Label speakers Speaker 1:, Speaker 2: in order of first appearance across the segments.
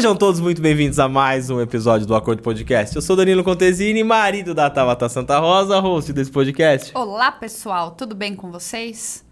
Speaker 1: Sejam todos muito bem-vindos a mais um episódio do Acordo Podcast. Eu sou Danilo Contesini, marido da Tabata Santa Rosa, host desse podcast.
Speaker 2: Olá, pessoal, tudo bem com vocês?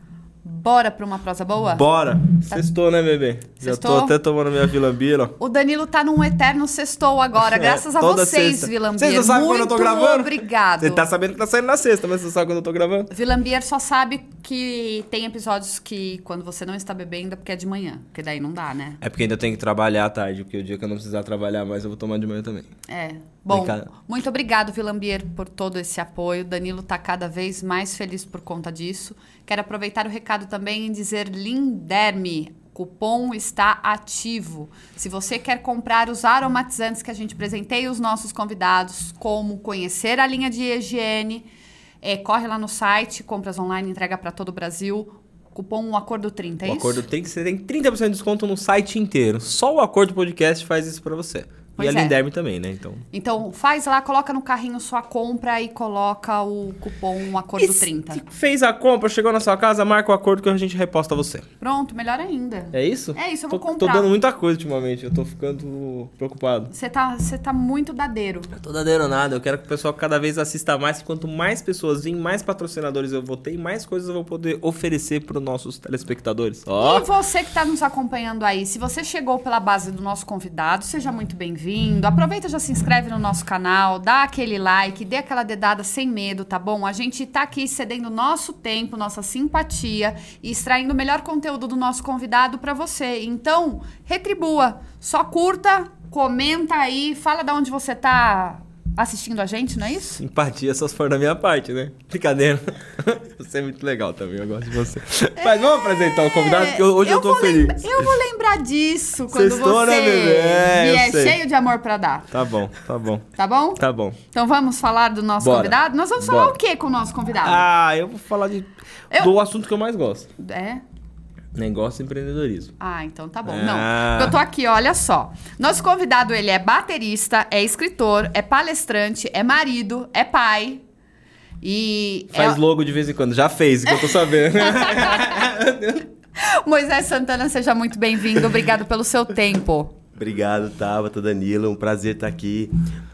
Speaker 2: Bora pra uma prosa boa?
Speaker 1: Bora! Sextou, né, bebê? Já
Speaker 2: Sextou?
Speaker 1: tô até tomando minha vilambira.
Speaker 2: O Danilo tá num eterno sextou agora, graças a
Speaker 1: É,
Speaker 2: vocês,
Speaker 1: sexta.
Speaker 2: Vilambier.
Speaker 1: Vocês não sabem quando eu tô
Speaker 2: Muito
Speaker 1: gravando?
Speaker 2: obrigado.
Speaker 1: Você tá sabendo que tá saindo na sexta, mas você sabe quando eu tô gravando?
Speaker 2: Vilambier só sabe que tem episódios que quando você não está bebendo é porque é de manhã, porque daí não dá, né?
Speaker 1: É porque ainda tem que trabalhar à tarde, porque o dia que eu não precisar trabalhar mais, eu vou tomar de manhã também.
Speaker 2: É. Bom,
Speaker 1: Obrigado.
Speaker 2: muito obrigado, Vilambier, por todo esse apoio. Danilo tá cada vez mais feliz por conta disso. Quero aproveitar o recado também em dizer Linderme. Cupom está ativo. Se você quer comprar os aromatizantes que a gente presenteia os nossos convidados, como conhecer a linha de higiene, é, corre lá no site, compras online, entrega para todo o Brasil. Cupom Acordo 30, é
Speaker 1: o
Speaker 2: isso?
Speaker 1: acordo tem que você tem 30% de desconto no site inteiro. Só o Acordo Podcast faz isso pra você.
Speaker 2: Pois
Speaker 1: e a
Speaker 2: é.
Speaker 1: Linderme também, né? Então.
Speaker 2: Então, faz lá, coloca no carrinho sua compra e coloca o cupom Acordo
Speaker 1: E se
Speaker 2: 30.
Speaker 1: Fez a compra, chegou na sua casa, marca o acordo que a gente reposta você.
Speaker 2: Pronto, melhor ainda.
Speaker 1: É isso?
Speaker 2: É isso, eu
Speaker 1: tô,
Speaker 2: vou
Speaker 1: Tô
Speaker 2: comprar.
Speaker 1: dando muita coisa ultimamente, eu tô ficando preocupado.
Speaker 2: Você tá, tá muito dadeiro.
Speaker 1: Eu tô dando nada, eu quero que o pessoal cada vez assista mais. Quanto mais pessoas virem, mais patrocinadores eu vou ter e mais coisas eu vou poder oferecer pros nossos telespectadores. Ó,
Speaker 2: E você que tá nos acompanhando aí, se você chegou pela base do nosso convidado, seja muito bem-vindo. Aproveita, já se inscreve no nosso canal, dá aquele like, dê aquela dedada sem medo, tá bom? A gente tá aqui cedendo nosso tempo, nossa simpatia e extraindo o melhor conteúdo do nosso convidado pra você. Então, retribua. Só curta, comenta aí, fala da onde você tá assistindo a gente, não é isso?
Speaker 1: simpatia só se for da minha parte, né? Brincadeira. Você é muito legal também, eu gosto de você. Mas vamos apresentar o convidado, porque hoje eu, tô
Speaker 2: vou
Speaker 1: feliz.
Speaker 2: lembra- eu vou lembrar disso quando
Speaker 1: Sextou,
Speaker 2: você
Speaker 1: né? É, eu
Speaker 2: vier cheio de amor pra dar.
Speaker 1: Tá bom, tá bom,
Speaker 2: Tá bom?
Speaker 1: tá bom.
Speaker 2: Então vamos falar do nosso
Speaker 1: Bora.
Speaker 2: convidado? Nós vamos falar
Speaker 1: Bora.
Speaker 2: o que com o nosso convidado?
Speaker 1: Ah, eu vou falar de,
Speaker 2: Eu-
Speaker 1: do assunto que eu mais gosto.
Speaker 2: É?
Speaker 1: Negócio e empreendedorismo.
Speaker 2: Ah, então tá bom.
Speaker 1: Ah.
Speaker 2: Não, eu tô aqui, olha só. Nosso convidado, ele é baterista, é escritor, é palestrante, é marido, é pai. E
Speaker 1: Faz
Speaker 2: é...
Speaker 1: logo de vez em quando. Já fez, que eu tô sabendo.
Speaker 2: Moisés Santana, seja muito bem-vindo. Obrigado pelo seu tempo.
Speaker 3: Obrigado, Tabata, Danilo. Um prazer estar aqui.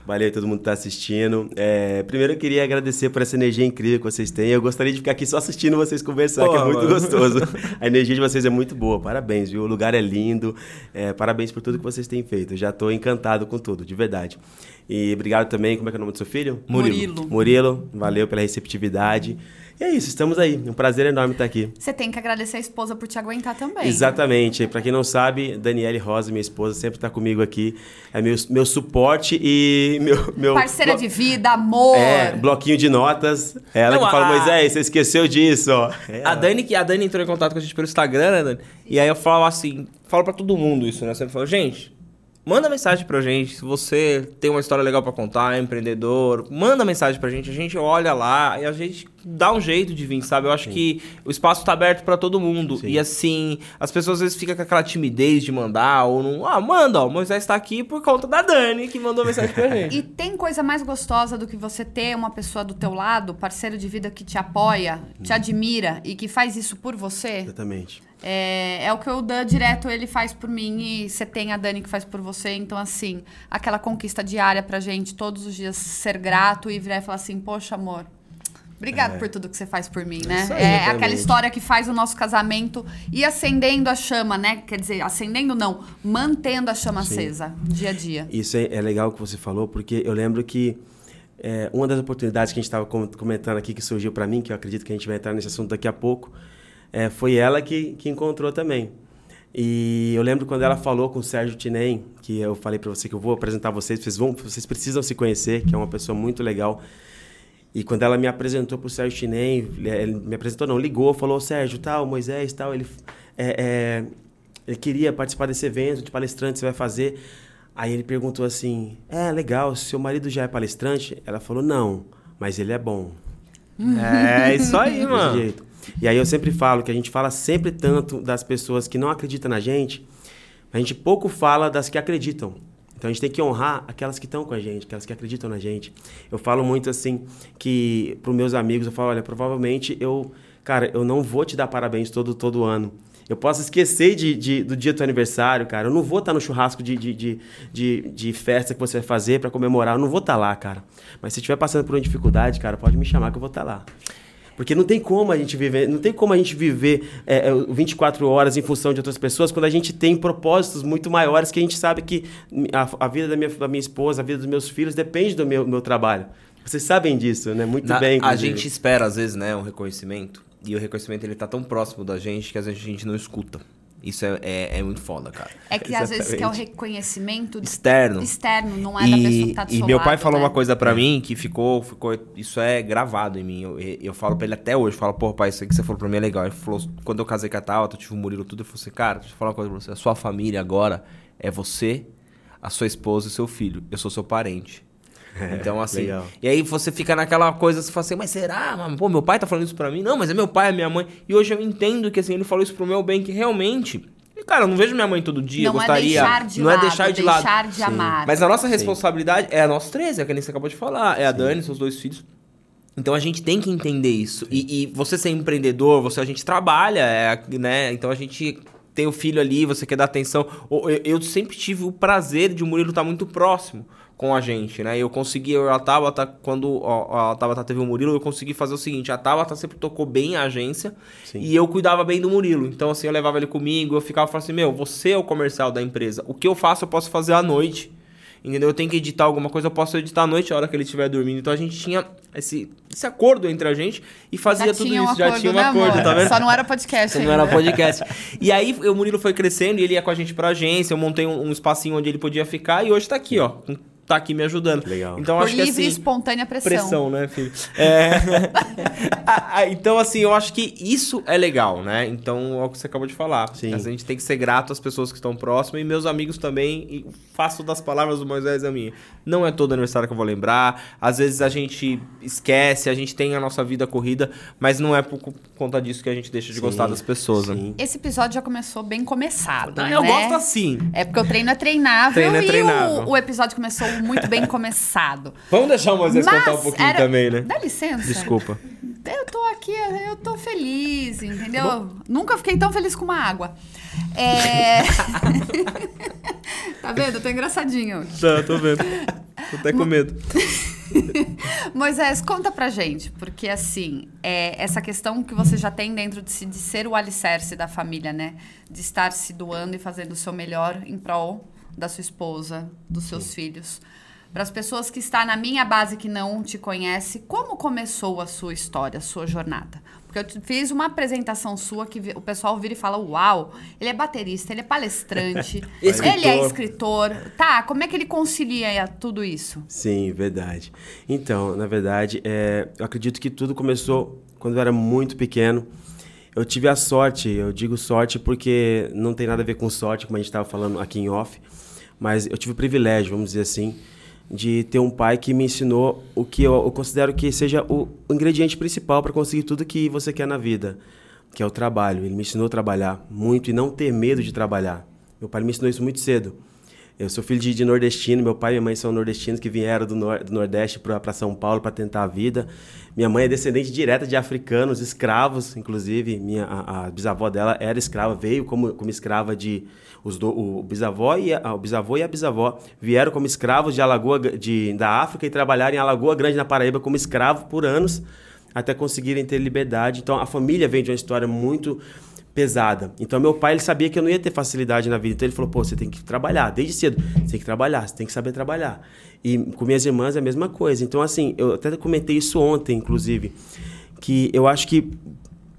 Speaker 3: Valeu todo mundo que está assistindo. É, primeiro eu queria agradecer por essa energia incrível que vocês têm. Eu gostaria de ficar aqui só assistindo vocês conversar, que é
Speaker 1: Pô,
Speaker 3: muito
Speaker 1: mano.
Speaker 3: gostoso. A energia de vocês é muito boa. Parabéns, viu? O lugar é lindo. É, parabéns por tudo que vocês têm feito. Eu já estou encantado com tudo, de verdade. E obrigado também. Como é que é o nome do seu filho?
Speaker 2: Murilo.
Speaker 3: Murilo, valeu pela receptividade. E é isso, estamos aí. Um prazer enorme estar aqui.
Speaker 2: Você tem que agradecer a esposa por te aguentar também.
Speaker 3: Exatamente. Pra quem não sabe, Daniele Rosa, minha esposa, sempre tá comigo aqui. É meu, meu suporte e meu. meu
Speaker 2: Parceira
Speaker 3: blo-
Speaker 2: de vida, amor.
Speaker 3: É, bloquinho de notas. É Ela
Speaker 1: Não,
Speaker 3: que fala,
Speaker 1: a-
Speaker 3: Moisés, você esqueceu disso, ó. É
Speaker 1: A. Dani, que a Dani entrou em contato com a gente pelo Instagram, né, Dani? E aí eu falo assim, falo pra todo mundo isso, né? Eu sempre falo, gente, manda mensagem pra gente. Se você tem uma história legal pra contar, é empreendedor, manda mensagem pra gente. A gente olha lá e a gente dá um jeito de vir, sabe? Eu acho que o espaço tá aberto pra todo mundo.
Speaker 3: Sim.
Speaker 1: E assim, as pessoas às vezes ficam com aquela timidez de mandar ou não. Ah, manda, ó, o Moisés tá aqui por conta da Dani que mandou mensagem pra gente.
Speaker 2: E tem coisa mais gostosa do que você ter uma pessoa do teu lado, parceiro de vida que te apoia, te admira e que faz isso por você?
Speaker 3: Exatamente.
Speaker 2: É, é o que o Dan direto ele faz por mim e você tem a Dani que faz por você. Então, assim, aquela conquista diária pra gente, todos os dias ser grato e virar e falar assim, poxa, amor. Obrigado por tudo que você faz por mim, né?
Speaker 3: Aí,
Speaker 2: é aquela história que faz o nosso casamento ir acendendo a chama, né? Quer dizer, acendendo não, mantendo a chama acesa, dia a dia.
Speaker 3: Isso é, é legal que você falou, porque eu lembro que é, uma das oportunidades que a gente estava comentando aqui, que surgiu para mim, que eu acredito que a gente vai entrar nesse assunto daqui a pouco, é, foi ela que, que encontrou também. E eu lembro quando ela falou com o Sérgio Tinem, que eu falei para você que eu vou apresentar vocês, vocês, vão, vocês precisam se conhecer, que é uma pessoa muito legal. E quando ela me apresentou pro Sérgio Tinem, ele me apresentou não, ligou, falou, Sérgio, tal, Moisés, tal, ele, é, é, ele queria participar desse evento de palestrante, você vai fazer. Aí ele perguntou assim, é, legal, seu marido já é palestrante? Ela falou, não, mas ele é bom.
Speaker 1: É isso aí, mano.
Speaker 3: jeito. E aí eu sempre falo que a gente fala sempre tanto das pessoas que não acreditam na gente, a gente pouco fala das que acreditam. Então a gente tem que honrar aquelas que estão com a gente, aquelas que acreditam na gente. Eu falo muito assim que para os meus amigos, eu falo, olha, provavelmente eu, cara, eu não vou te dar parabéns todo todo ano. Eu posso esquecer de, de, do dia do teu aniversário, cara. Eu não vou estar no churrasco de, de, de, de, festa que você vai fazer para comemorar. Eu não vou estar lá, cara. Mas se estiver passando por uma dificuldade, cara, pode me chamar que eu vou estar lá. Porque não tem como a gente viver, não tem como a gente viver é, 24 horas em função de outras pessoas quando a gente tem propósitos muito maiores que a gente sabe que a, a vida da minha, da minha esposa, a vida dos meus filhos depende do meu, meu trabalho. Vocês sabem disso, né? Muito
Speaker 1: Na,
Speaker 3: bem.
Speaker 1: A gente espera, às vezes, né, um reconhecimento. E o reconhecimento ele tá tão próximo da gente que às vezes a gente não escuta. Isso é, é, é muito foda, cara.
Speaker 2: É que às vezes quer o reconhecimento
Speaker 1: externo.
Speaker 2: Externo, não é e, da pessoa que tá do
Speaker 1: E meu pai falou né? uma coisa para mim que ficou, ficou. Isso é gravado em mim. Eu, eu falo pra ele até hoje, eu falo, pô, pai, isso aí que você falou pra mim é legal. Ele falou, quando eu casei com a Tauta, eu tive o Murilo tudo, eu falei assim, cara, deixa eu falar uma coisa pra você. A sua família agora é você, a sua esposa e seu filho. Eu sou seu parente. É, então, assim. Legal. E aí você fica naquela coisa, você fala assim, mas será? Pô, meu pai tá falando isso pra mim? Não, mas é meu pai, é minha mãe. E hoje eu entendo que assim, ele falou isso pro meu bem, que realmente. Cara, eu não vejo minha mãe todo dia, não é gostaria. É deixar de não lado, é deixar de deixar lado.
Speaker 2: Deixar de amar.
Speaker 1: Mas a nossa responsabilidade Sim. é a nós três, é a que você acabou de falar. É a Sim. Dani, seus dois filhos. Então a gente tem que entender isso. E, e, você ser empreendedor, você a gente trabalha, é, né? Então a gente tem o filho ali, você quer dar atenção. Eu, eu sempre tive o prazer de o Murilo estar muito próximo com a gente, né? Eu consegui, eu, a Tabata, quando ó, a Tabata teve o Murilo, eu consegui fazer o seguinte, a Tabata sempre tocou bem a agência Sim. e eu cuidava bem do Murilo. Então, assim, eu levava ele comigo, eu ficava falando assim, meu, você é o comercial da empresa. O que eu faço, eu posso fazer à noite. Entendeu? Eu tenho que editar alguma coisa, eu posso editar à noite, a hora que ele estiver dormindo. Então a gente tinha esse, esse acordo entre a gente e fazia
Speaker 2: já
Speaker 1: tudo
Speaker 2: isso.
Speaker 1: Um
Speaker 2: já
Speaker 1: tinha um né, acordo,
Speaker 2: amor?
Speaker 1: tá vendo?
Speaker 2: Só não era podcast.
Speaker 1: Só não era podcast. e aí o Murilo foi crescendo e ele ia com a gente pra agência. Eu montei um, um espacinho onde ele podia ficar e hoje tá aqui, ó, com tá aqui me ajudando.
Speaker 3: Legal.
Speaker 1: Então,
Speaker 2: Por
Speaker 1: acho
Speaker 2: livre
Speaker 1: que, assim,
Speaker 2: e espontânea pressão.
Speaker 1: Pressão, né, filho? É... então, assim, eu acho que isso é legal, né? Então, é o que você acabou de falar. Sim. A gente tem que ser grato às pessoas que estão próximas e meus amigos também. E faço das palavras do Moisés a minha. Não é todo aniversário que eu vou lembrar. Às vezes a gente esquece, a gente tem a nossa vida corrida, mas não é por conta disso que a gente deixa de sim, gostar das pessoas, né?
Speaker 2: Esse episódio já começou bem começado.
Speaker 1: Eu
Speaker 2: né?
Speaker 1: gosto assim.
Speaker 2: É porque o treino é treinável treino é treinável. e o, o episódio começou muito bem começado.
Speaker 1: Vamos deixar o Moisés
Speaker 2: Mas
Speaker 1: contar um pouquinho
Speaker 2: era...
Speaker 1: também, né?
Speaker 2: Dá licença.
Speaker 1: Desculpa.
Speaker 2: Eu tô aqui, eu tô feliz, entendeu? Tá Nunca fiquei tão feliz com uma água. É... tá vendo? Eu tô engraçadinho.
Speaker 1: Tá, tô vendo. Tô até com medo.
Speaker 2: Moisés, conta pra gente, porque assim, é, essa questão que você já tem dentro de si, de ser o alicerce da família, né? De estar se doando e fazendo o seu melhor em prol da sua esposa, dos seus Sim. filhos. Para as pessoas que estão na minha base que não te conhece, como começou a sua história, a sua jornada? Porque eu fiz uma apresentação sua que o pessoal vira e fala: Uau, ele é baterista, ele é palestrante, ele é escritor. Tá, como é que ele concilia tudo isso?
Speaker 3: Sim, verdade. Então, na verdade, é, eu acredito que tudo começou quando eu era muito pequeno. Eu tive a sorte, eu digo sorte porque não tem nada a ver com sorte, como a gente estava falando aqui em off, mas eu tive o privilégio, vamos dizer assim, de ter um pai que me ensinou o que eu, eu considero que seja o ingrediente principal para conseguir tudo que você quer na vida, que é o trabalho. Ele me ensinou a trabalhar muito e não ter medo de trabalhar. Meu pai me ensinou isso muito cedo. Eu sou filho de, de, nordestino, meu pai e minha mãe são nordestinos que vieram do, nor do Nordeste para São Paulo para tentar a vida. Minha mãe é descendente direta de africanos, escravos, inclusive. Minha, a, a bisavó dela era escrava, veio como, como escrava de. Os do, o, bisavó e a, o bisavô e a bisavó vieram como escravos de Alagoa, de, da África e trabalharam em Alagoa Grande, na Paraíba, como escravo por anos, até conseguirem ter liberdade. Então a família vem de uma história muito pesada. Então meu pai ele sabia que eu não ia ter facilidade na vida, então ele falou: "Pô, você tem que trabalhar desde cedo. Você tem que trabalhar, você tem que saber trabalhar". E com minhas irmãs é a mesma coisa. Então assim, eu até comentei isso ontem, inclusive, que eu acho que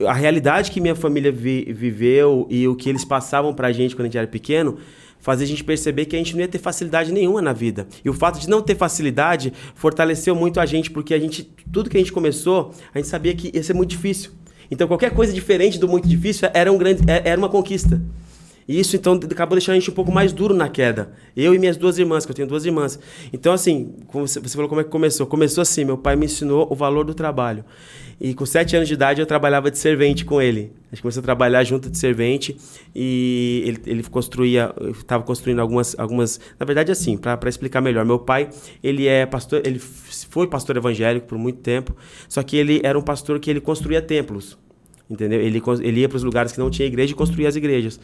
Speaker 3: a realidade que minha família vi, viveu e o que eles passavam pra gente quando a gente era pequeno, fazia a gente perceber que a gente não ia ter facilidade nenhuma na vida. E o fato de não ter facilidade fortaleceu muito a gente, porque a gente tudo que a gente começou, a gente sabia que ia ser muito difícil. Então qualquer coisa diferente do muito difícil era, um grande, é, era uma conquista. E isso então acabou deixando a gente um pouco mais duro na queda. Eu e minhas duas irmãs, que eu tenho duas irmãs. Então, assim, você falou como é que começou. Começou assim, meu pai me ensinou o valor do trabalho. E com sete anos de idade eu trabalhava de servente com ele. A gente começou a trabalhar junto de servente e ele, ele construía, estava construindo algumas, algumas. Na verdade, assim, para explicar melhor, meu pai ele é pastor, ele foi pastor evangélico por muito tempo, só que ele era um pastor que ele construía templos entendeu? Ele, ele ia para os lugares que não tinha igreja e construía as igrejas.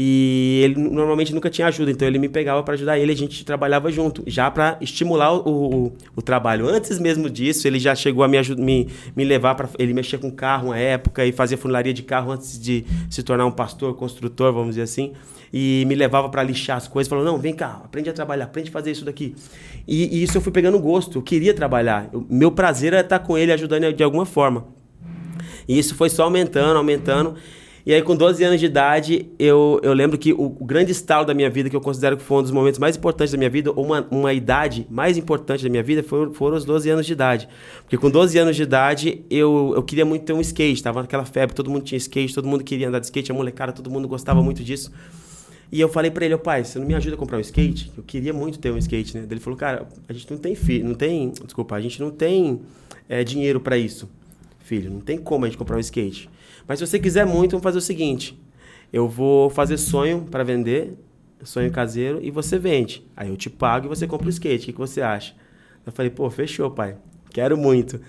Speaker 3: E ele normalmente nunca tinha ajuda, então ele me pegava para ajudar ele, a gente trabalhava junto, já para estimular o, o, o, trabalho. Antes mesmo disso, ele já chegou a me, me, me levar para. Ele mexia com carro uma época e fazia funilaria de carro antes de se tornar um pastor, construtor, vamos dizer assim. E me levava para lixar as coisas, falou: não, vem cá, aprende a trabalhar, aprende a fazer isso daqui. E, e isso eu fui pegando gosto, eu queria trabalhar. Eu, meu prazer era estar com ele, ajudando de alguma forma. E isso foi só aumentando, aumentando. E aí, com 12 anos de idade, eu, eu lembro que o, o, grande estalo da minha vida, que eu considero que foi um dos momentos mais importantes da minha vida, ou uma, uma idade mais importante da minha vida, foram, foram os 12 anos de idade. Porque com 12 anos de idade, eu, eu queria muito ter um skate. Tava naquela febre, todo mundo tinha skate, todo mundo queria andar de skate, a molecada, todo mundo gostava muito disso. E eu falei para ele, pai, você não me ajuda a comprar um skate? Eu queria muito ter um skate, né? Ele falou, cara, a gente não tem filho, não tem, desculpa, a gente não tem é, dinheiro para isso, filho. Não tem como a gente comprar um skate. Mas se você quiser muito, vamos fazer o seguinte: eu vou fazer sonho para vender, sonho caseiro, e você vende. Aí eu te pago e você compra o skate. O que, que você acha? Eu falei, pô, fechou, pai. Quero muito.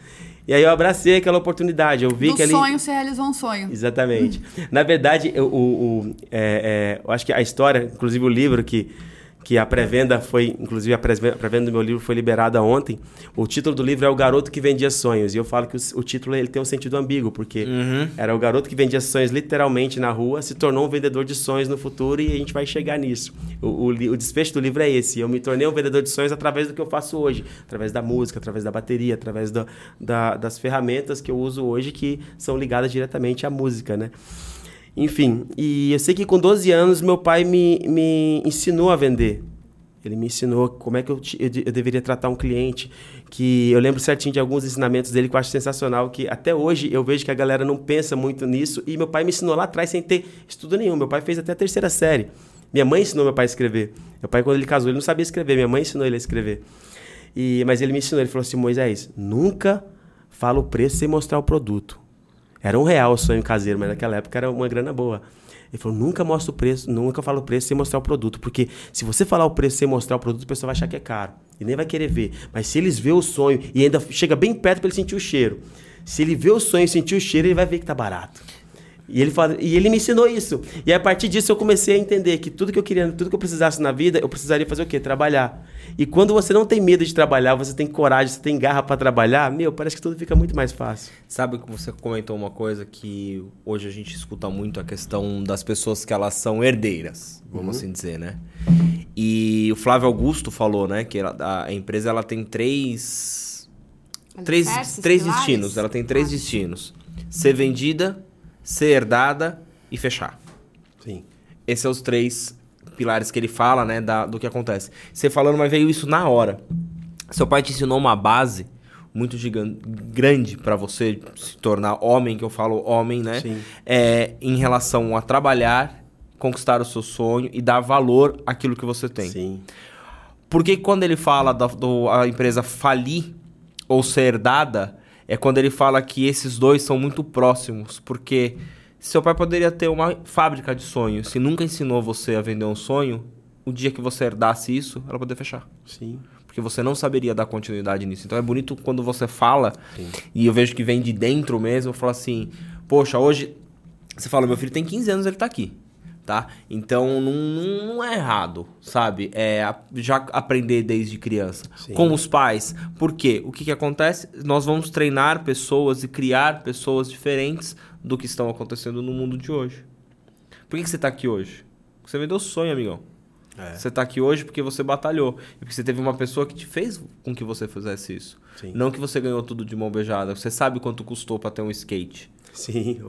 Speaker 3: E aí eu abracei aquela oportunidade. Eu vi
Speaker 2: Do
Speaker 3: que ali.
Speaker 2: sonho se realizou um sonho.
Speaker 3: Exatamente. Na verdade, eu, o, o é, é, eu acho que a história, inclusive o livro que que a pré-venda foi, inclusive a pré-venda do meu livro foi liberada ontem. O título do livro é O Garoto que Vendia Sonhos. E eu falo que o, o título ele tem um sentido ambíguo, porque uhum. era o garoto que vendia sonhos literalmente na rua, se tornou um vendedor de sonhos no futuro e a gente vai chegar nisso. O, o, o desfecho do livro é esse. Eu me tornei um vendedor de sonhos através do que eu faço hoje, através da música, através da bateria, através da, da, das ferramentas que eu uso hoje que são ligadas diretamente à música, né? Enfim, e eu sei que com 12 anos meu pai me, me ensinou a vender. Ele me ensinou como é que eu, eu, deveria tratar um cliente. Que eu lembro certinho de alguns ensinamentos dele que eu acho sensacional. Que até hoje eu vejo que a galera não pensa muito nisso. E meu pai me ensinou lá atrás sem ter estudo nenhum. Meu pai fez até a terceira série. Minha mãe ensinou meu pai a escrever. Meu pai, quando ele casou, ele não sabia escrever. Minha mãe ensinou ele a escrever. E, mas ele me ensinou. Ele falou assim: Moisés, nunca fala o preço sem mostrar o produto. Era um real o sonho caseiro, mas naquela época era uma grana boa. Ele falou: nunca mostra o preço, nunca fala o preço sem mostrar o produto. Porque se você falar o preço sem mostrar o produto, o pessoal vai achar que é caro. E nem vai querer ver. Mas se eles vê o sonho e ainda chega bem perto para ele sentir o cheiro. Se ele vê o sonho e sentir o cheiro, ele vai ver que tá barato. E ele, fala, e ele me ensinou isso. E a partir disso eu comecei a entender que tudo que eu queria, tudo que eu precisasse na vida, eu precisaria fazer o quê? Trabalhar. E quando você não tem medo de trabalhar, você tem coragem, você tem garra para trabalhar, meu, parece que tudo fica muito mais fácil.
Speaker 1: Sabe que você comentou uma coisa que hoje a gente escuta muito a questão das pessoas que elas são herdeiras, vamos uhum. assim dizer, né? E o Flávio Augusto falou, né, que a empresa ela tem três três, três destinos, ela tem três ah. destinos: ser vendida, ser herdada e fechar.
Speaker 3: Sim.
Speaker 1: Esses são os três pilares que ele fala, né, da, do que acontece. Você falando, mas veio isso na hora. Seu pai te ensinou uma base muito gigante, grande para você se tornar homem, que eu falo homem, né? Sim. É, em relação a trabalhar, conquistar o seu sonho e dar valor àquilo que você tem.
Speaker 3: Sim.
Speaker 1: Porque quando ele fala da do, a empresa falir ou ser herdada, é quando ele fala que esses dois são muito próximos, porque seu pai poderia ter uma fábrica de sonhos, se nunca ensinou você a vender um sonho, o dia que você herdasse isso, ela poderia fechar.
Speaker 3: Sim.
Speaker 1: Porque você não saberia dar continuidade nisso. Então é bonito quando você fala, Sim. e eu vejo que vem de dentro mesmo, eu falo assim, poxa, hoje você fala, meu filho tem 15 anos, ele tá aqui tá? Então não, não é errado, sabe? É já aprender desde criança. Sim. Com os pais. Por quê? O que, que acontece? Nós vamos treinar pessoas e criar pessoas diferentes do que estão acontecendo no mundo de hoje. Por que, que você está aqui hoje? Porque você vendeu sonho, amigão. É. Você está aqui hoje porque você batalhou. E porque você teve uma pessoa que te fez com que você fizesse isso. Sim. Não que você ganhou tudo de mão beijada. Você sabe quanto custou para ter um skate.
Speaker 3: Sim.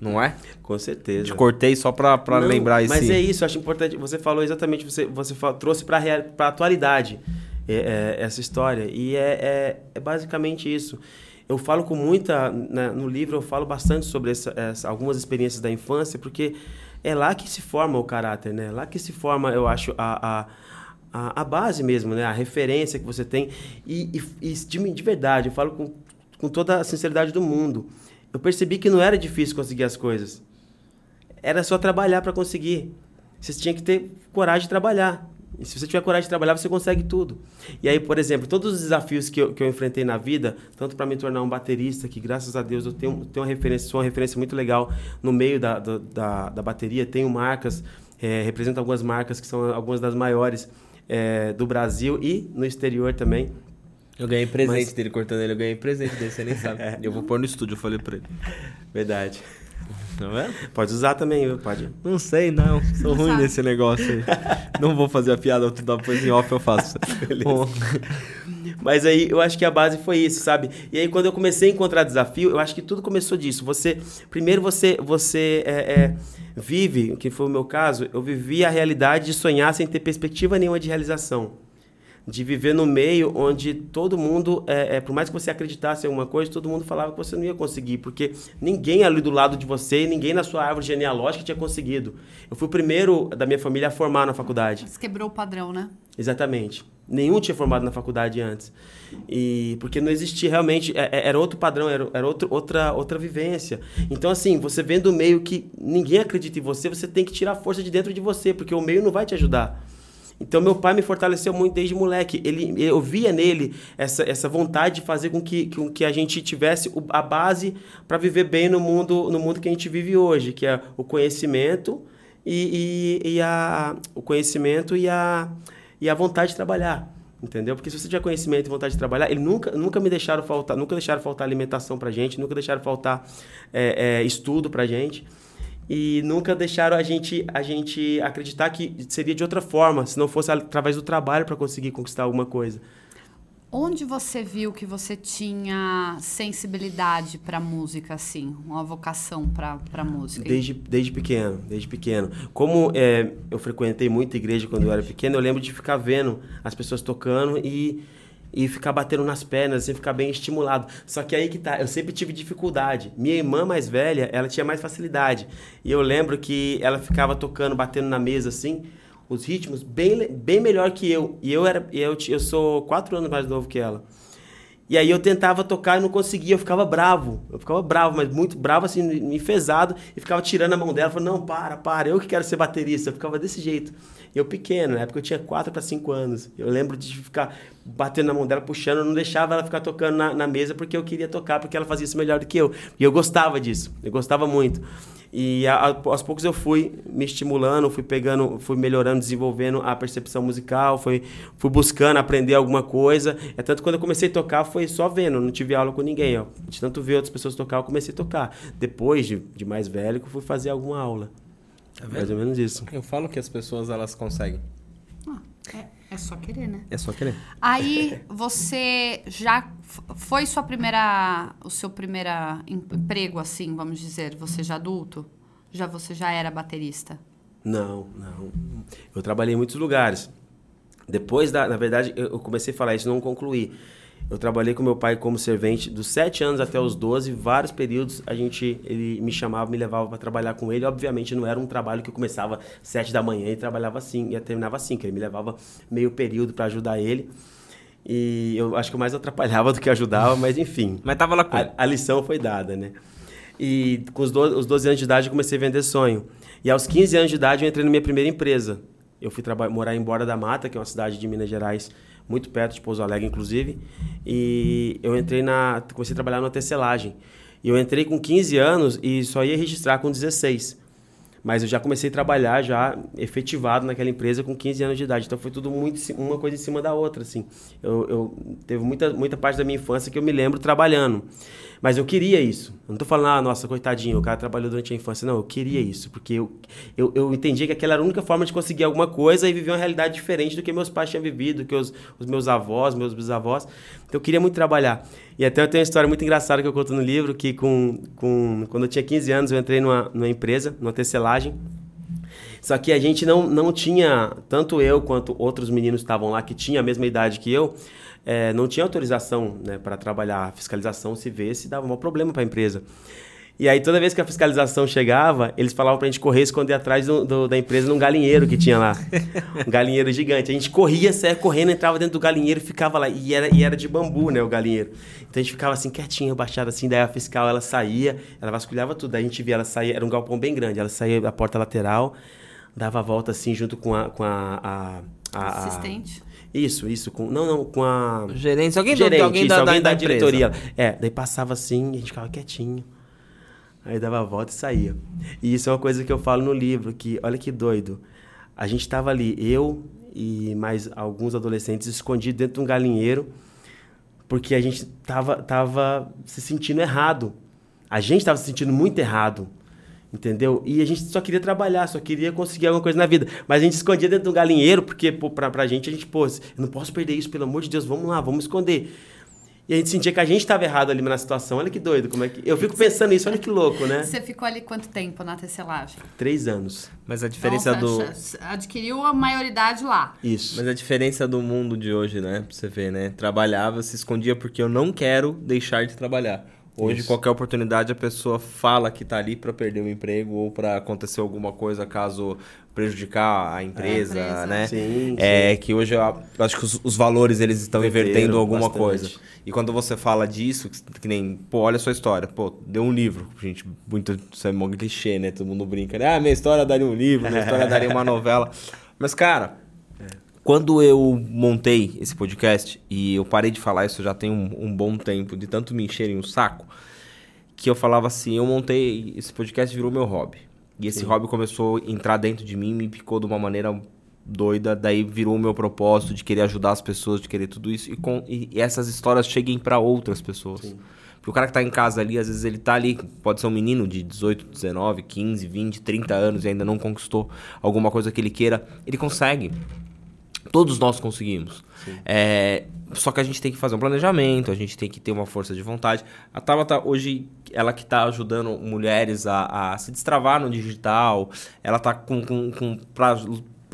Speaker 1: Não é?
Speaker 3: Com certeza.
Speaker 1: Te cortei só para lembrar isso.
Speaker 3: Mas é isso, acho importante. Você falou exatamente, você, você falou, trouxe para a atualidade é, é, essa história. E é, é, é, basicamente isso. Eu falo com muita. Né, no livro eu falo bastante sobre essa, essa, algumas experiências da infância, porque é lá que se forma o caráter, né? Lá que se forma, eu acho, a, a a, a, base mesmo, né? A referência que você tem. E, e, e de, de, verdade, eu falo com, com toda a sinceridade do mundo eu percebi que não era difícil conseguir as coisas. Era só trabalhar para conseguir. Você tinha que ter coragem de trabalhar. E se você tiver coragem de trabalhar, você consegue tudo. E aí, por exemplo, todos os desafios que eu, que eu enfrentei na vida, tanto para me tornar um baterista, que graças a Deus eu tenho, tenho uma referência, sou uma referência muito legal no meio da, da, da, da bateria, tenho marcas, é, represento algumas marcas que são algumas das maiores é, do Brasil e no exterior também.
Speaker 1: Eu ganhei presente Mas... dele cortando ele, eu ganhei presente dele, você nem sabe.
Speaker 3: É.
Speaker 1: Eu vou pôr no estúdio, eu falei pra ele.
Speaker 3: Verdade.
Speaker 1: Tá vendo?
Speaker 3: Pode usar também, viu? Pode.
Speaker 1: Não sei, não. Sou não ruim sabe. nesse negócio aí. não vou fazer a piada, depois em off eu faço. Beleza.
Speaker 3: Mas aí eu acho que a base foi isso, sabe? E aí quando eu comecei a encontrar desafio, eu acho que tudo começou disso. Você, primeiro você, você é, é, vive, que foi o meu caso, eu vivi a realidade de sonhar sem ter perspectiva nenhuma de realização de viver no meio onde todo mundo, é, é, por mais que você acreditasse em alguma coisa, todo mundo falava que você não ia conseguir, porque ninguém ali do lado de você, ninguém na sua árvore genealógica tinha conseguido. Eu fui o primeiro da minha família a formar na faculdade.
Speaker 2: Você quebrou o padrão, né?
Speaker 3: Exatamente. Nenhum tinha formado na faculdade antes. E porque não existia realmente, é, é, era outro padrão, era, era outro, outra, outra vivência. Então, assim, você vendo o meio que ninguém acredita em você, você tem que tirar a força de dentro de você, porque o meio não vai te ajudar. Então meu pai me fortaleceu muito desde moleque. Ele, eu via nele essa, essa vontade de fazer com que, com que a gente tivesse a base para viver bem no mundo, no mundo que a gente vive hoje, que é o conhecimento e, e, e a, o conhecimento e a, e a vontade de trabalhar. Entendeu? Porque se você tiver conhecimento e vontade de trabalhar, ele nunca, nunca me deixaram faltar, nunca deixaram faltar alimentação pra gente, nunca deixaram faltar é, é, estudo pra gente e nunca deixaram a gente, a gente acreditar que seria de outra forma, se não fosse através do trabalho para conseguir conquistar alguma coisa.
Speaker 2: Onde você viu que você tinha sensibilidade para música, assim, uma vocação para música?
Speaker 3: Desde, desde pequeno, desde pequeno. Como é, eu frequentei muita igreja quando eu era pequeno, eu lembro de ficar vendo as pessoas tocando e e ficar batendo nas pernas, assim, ficar bem estimulado. Só que aí que tá, eu sempre tive dificuldade. Minha irmã mais velha, ela tinha mais facilidade. E eu lembro que ela ficava tocando, batendo na mesa assim, os ritmos bem, bem melhor que eu. E eu era eu, eu sou quatro anos mais novo que ela. E aí eu tentava tocar e não conseguia, eu ficava bravo. Eu ficava bravo, mas muito bravo, assim, enfesado, e ficava tirando a mão dela, falando, não, para, para, eu que quero ser baterista. Eu ficava desse jeito. Eu pequeno, na época eu tinha 4 para 5 anos. Eu lembro de ficar batendo na mão dela, puxando, eu não deixava ela ficar tocando na, na, mesa porque eu queria tocar, porque ela fazia isso melhor do que eu. E eu gostava disso, eu gostava muito. E a, a, aos poucos eu fui me estimulando, fui pegando, fui melhorando, desenvolvendo a percepção musical, fui, fui buscando aprender alguma coisa. É tanto que quando eu comecei a tocar foi só vendo, não tive aula com ninguém. Ó. De tanto ver outras pessoas tocar, eu comecei a tocar. Depois de, de mais velho, eu fui fazer alguma aula. Tá Mais ou menos isso.
Speaker 1: Eu falo que as pessoas elas conseguem.
Speaker 2: Ah, é, é só querer, né?
Speaker 1: É só querer.
Speaker 2: Aí você já foi sua primeira, o seu primeiro emprego assim, vamos dizer, você já adulto? Já você já era baterista?
Speaker 3: Não, não. Eu trabalhei em muitos lugares. Depois da, na verdade, eu comecei a falar isso, não concluí. Eu trabalhei com meu pai como servente dos 7 anos até os 12, vários períodos a gente ele me chamava, me levava para trabalhar com ele. Obviamente não era um trabalho que eu começava 7 da manhã e trabalhava assim, e terminava assim, que ele me levava meio período para ajudar ele. E eu acho que eu mais atrapalhava do que ajudava, mas enfim.
Speaker 1: mas tava lá com
Speaker 3: a, a lição foi dada, né? E com os 12, os 12 anos de idade eu comecei a vender sonho. E aos 15 anos de idade eu entrei na minha primeira empresa. Eu fui morar em Borda da Mata, que é uma cidade de Minas Gerais, muito perto de Pouso Alegre, inclusive. E eu entrei na. comecei a trabalhar na tecelagem. E eu entrei com 15 anos e só ia registrar com 16. Mas eu já comecei a trabalhar já efetivado naquela empresa com 15 anos de idade. Então foi tudo muito uma coisa em cima da outra, assim. Eu, eu teve muita, muita parte da minha infância que eu me lembro trabalhando. Mas eu queria isso. Eu não tô falando, ah, nossa, coitadinho, o cara trabalhou durante a infância. Não, eu queria isso, porque eu, eu, eu entendia que aquela era a única forma de conseguir alguma coisa e viver uma realidade diferente do que meus pais tinham vivido, do que os, os meus avós, meus bisavós. Então eu queria muito trabalhar. E até eu tenho uma história muito engraçada que eu conto no livro, que com, com, quando eu tinha 15 anos eu entrei numa, numa empresa, numa tecelagem, só que a gente não, não tinha, tanto eu quanto outros meninos estavam lá que tinham a mesma idade que eu, é, não tinha autorização né, para trabalhar. A fiscalização se vê se dava um problema para a empresa. E aí, toda vez que a fiscalização chegava, eles falavam pra gente correr e esconder atrás do, do, da empresa num galinheiro que tinha lá. Um galinheiro gigante. A gente corria, saia correndo, entrava dentro do galinheiro ficava lá. E era, e era de bambu, né, o galinheiro. Então a gente ficava assim, quietinho, baixado assim. Daí a fiscal, ela saía, ela vasculhava tudo. Daí a gente via ela sair, era um galpão bem grande. Ela saía da porta lateral, dava a volta assim, junto com a, com a, a a- a-
Speaker 2: Assistente.
Speaker 3: Isso, isso. Com, não, não, com a.
Speaker 1: Gerência, alguém, do-
Speaker 3: Gerente,
Speaker 1: alguém
Speaker 3: isso,
Speaker 1: da,
Speaker 3: alguém
Speaker 1: da,
Speaker 3: da,
Speaker 1: da
Speaker 3: diretoria. É, daí passava assim, a gente ficava quietinho. Aí dava a volta e saía. E isso é uma coisa que eu falo no livro, que olha que doido. A gente tava ali, eu e mais alguns adolescentes escondidos dentro de um galinheiro, porque a gente tava, tava se sentindo errado. A gente tava se sentindo muito errado. Entendeu? E a gente só queria trabalhar, só queria conseguir alguma coisa na vida. Mas a gente escondia dentro de um galinheiro, porque pô, pra, pra gente, a gente, pô, eu não posso perder isso, pelo amor de Deus, vamos lá, vamos esconder. E a gente sentia que a gente estava errado ali na situação. Olha que doido, como é que. Eu fico pensando nisso, olha que louco, né?
Speaker 2: Você ficou ali quanto tempo na tecelagem?
Speaker 3: Três anos.
Speaker 1: Mas a diferença
Speaker 2: Então,
Speaker 1: do.
Speaker 2: você Adquiriu a maioridade lá.
Speaker 3: Isso.
Speaker 1: Mas a diferença do mundo de hoje, né? Pra você ver, né? Trabalhava, se escondia porque eu não quero deixar de trabalhar. Hoje,
Speaker 3: Isso.
Speaker 1: qualquer oportunidade, a pessoa fala que tá ali pra perder o emprego ou pra acontecer alguma coisa caso prejudicar a empresa,
Speaker 2: empresa.
Speaker 1: né?
Speaker 3: Sim,
Speaker 1: É que hoje eu acho que os, os valores eles estão
Speaker 3: Inverteram
Speaker 1: invertendo alguma
Speaker 3: bastante.
Speaker 1: coisa. E quando você fala disso, que, que nem, pô, olha a sua história. Pô, deu um livro. Gente, muito, isso é mó clichê, né? Todo mundo brinca, né? Ah, minha história daria um livro, minha história daria uma novela. Mas, cara, quando eu montei esse podcast, e eu parei de falar isso já tem um, um bom tempo, de tanto me encherem o saco, que eu falava assim, eu montei, esse podcast virou meu hobby. E esse hobby começou a entrar dentro de mim, me picou de uma maneira doida, daí virou o meu propósito de querer ajudar as pessoas, de querer tudo isso, e, com, e, e essas histórias cheguem para outras pessoas. Porque o cara que tá em casa ali, às vezes ele tá ali, pode ser um menino de 18, 19, 15, 20, 30 anos e ainda não conquistou alguma coisa que ele queira, ele consegue. Todos nós conseguimos. É, só que a gente tem que fazer um planejamento, a gente tem que ter uma força de vontade. A Tabata, hoje, ela que está ajudando mulheres a, a se destravar no digital, ela está com, com, com pra-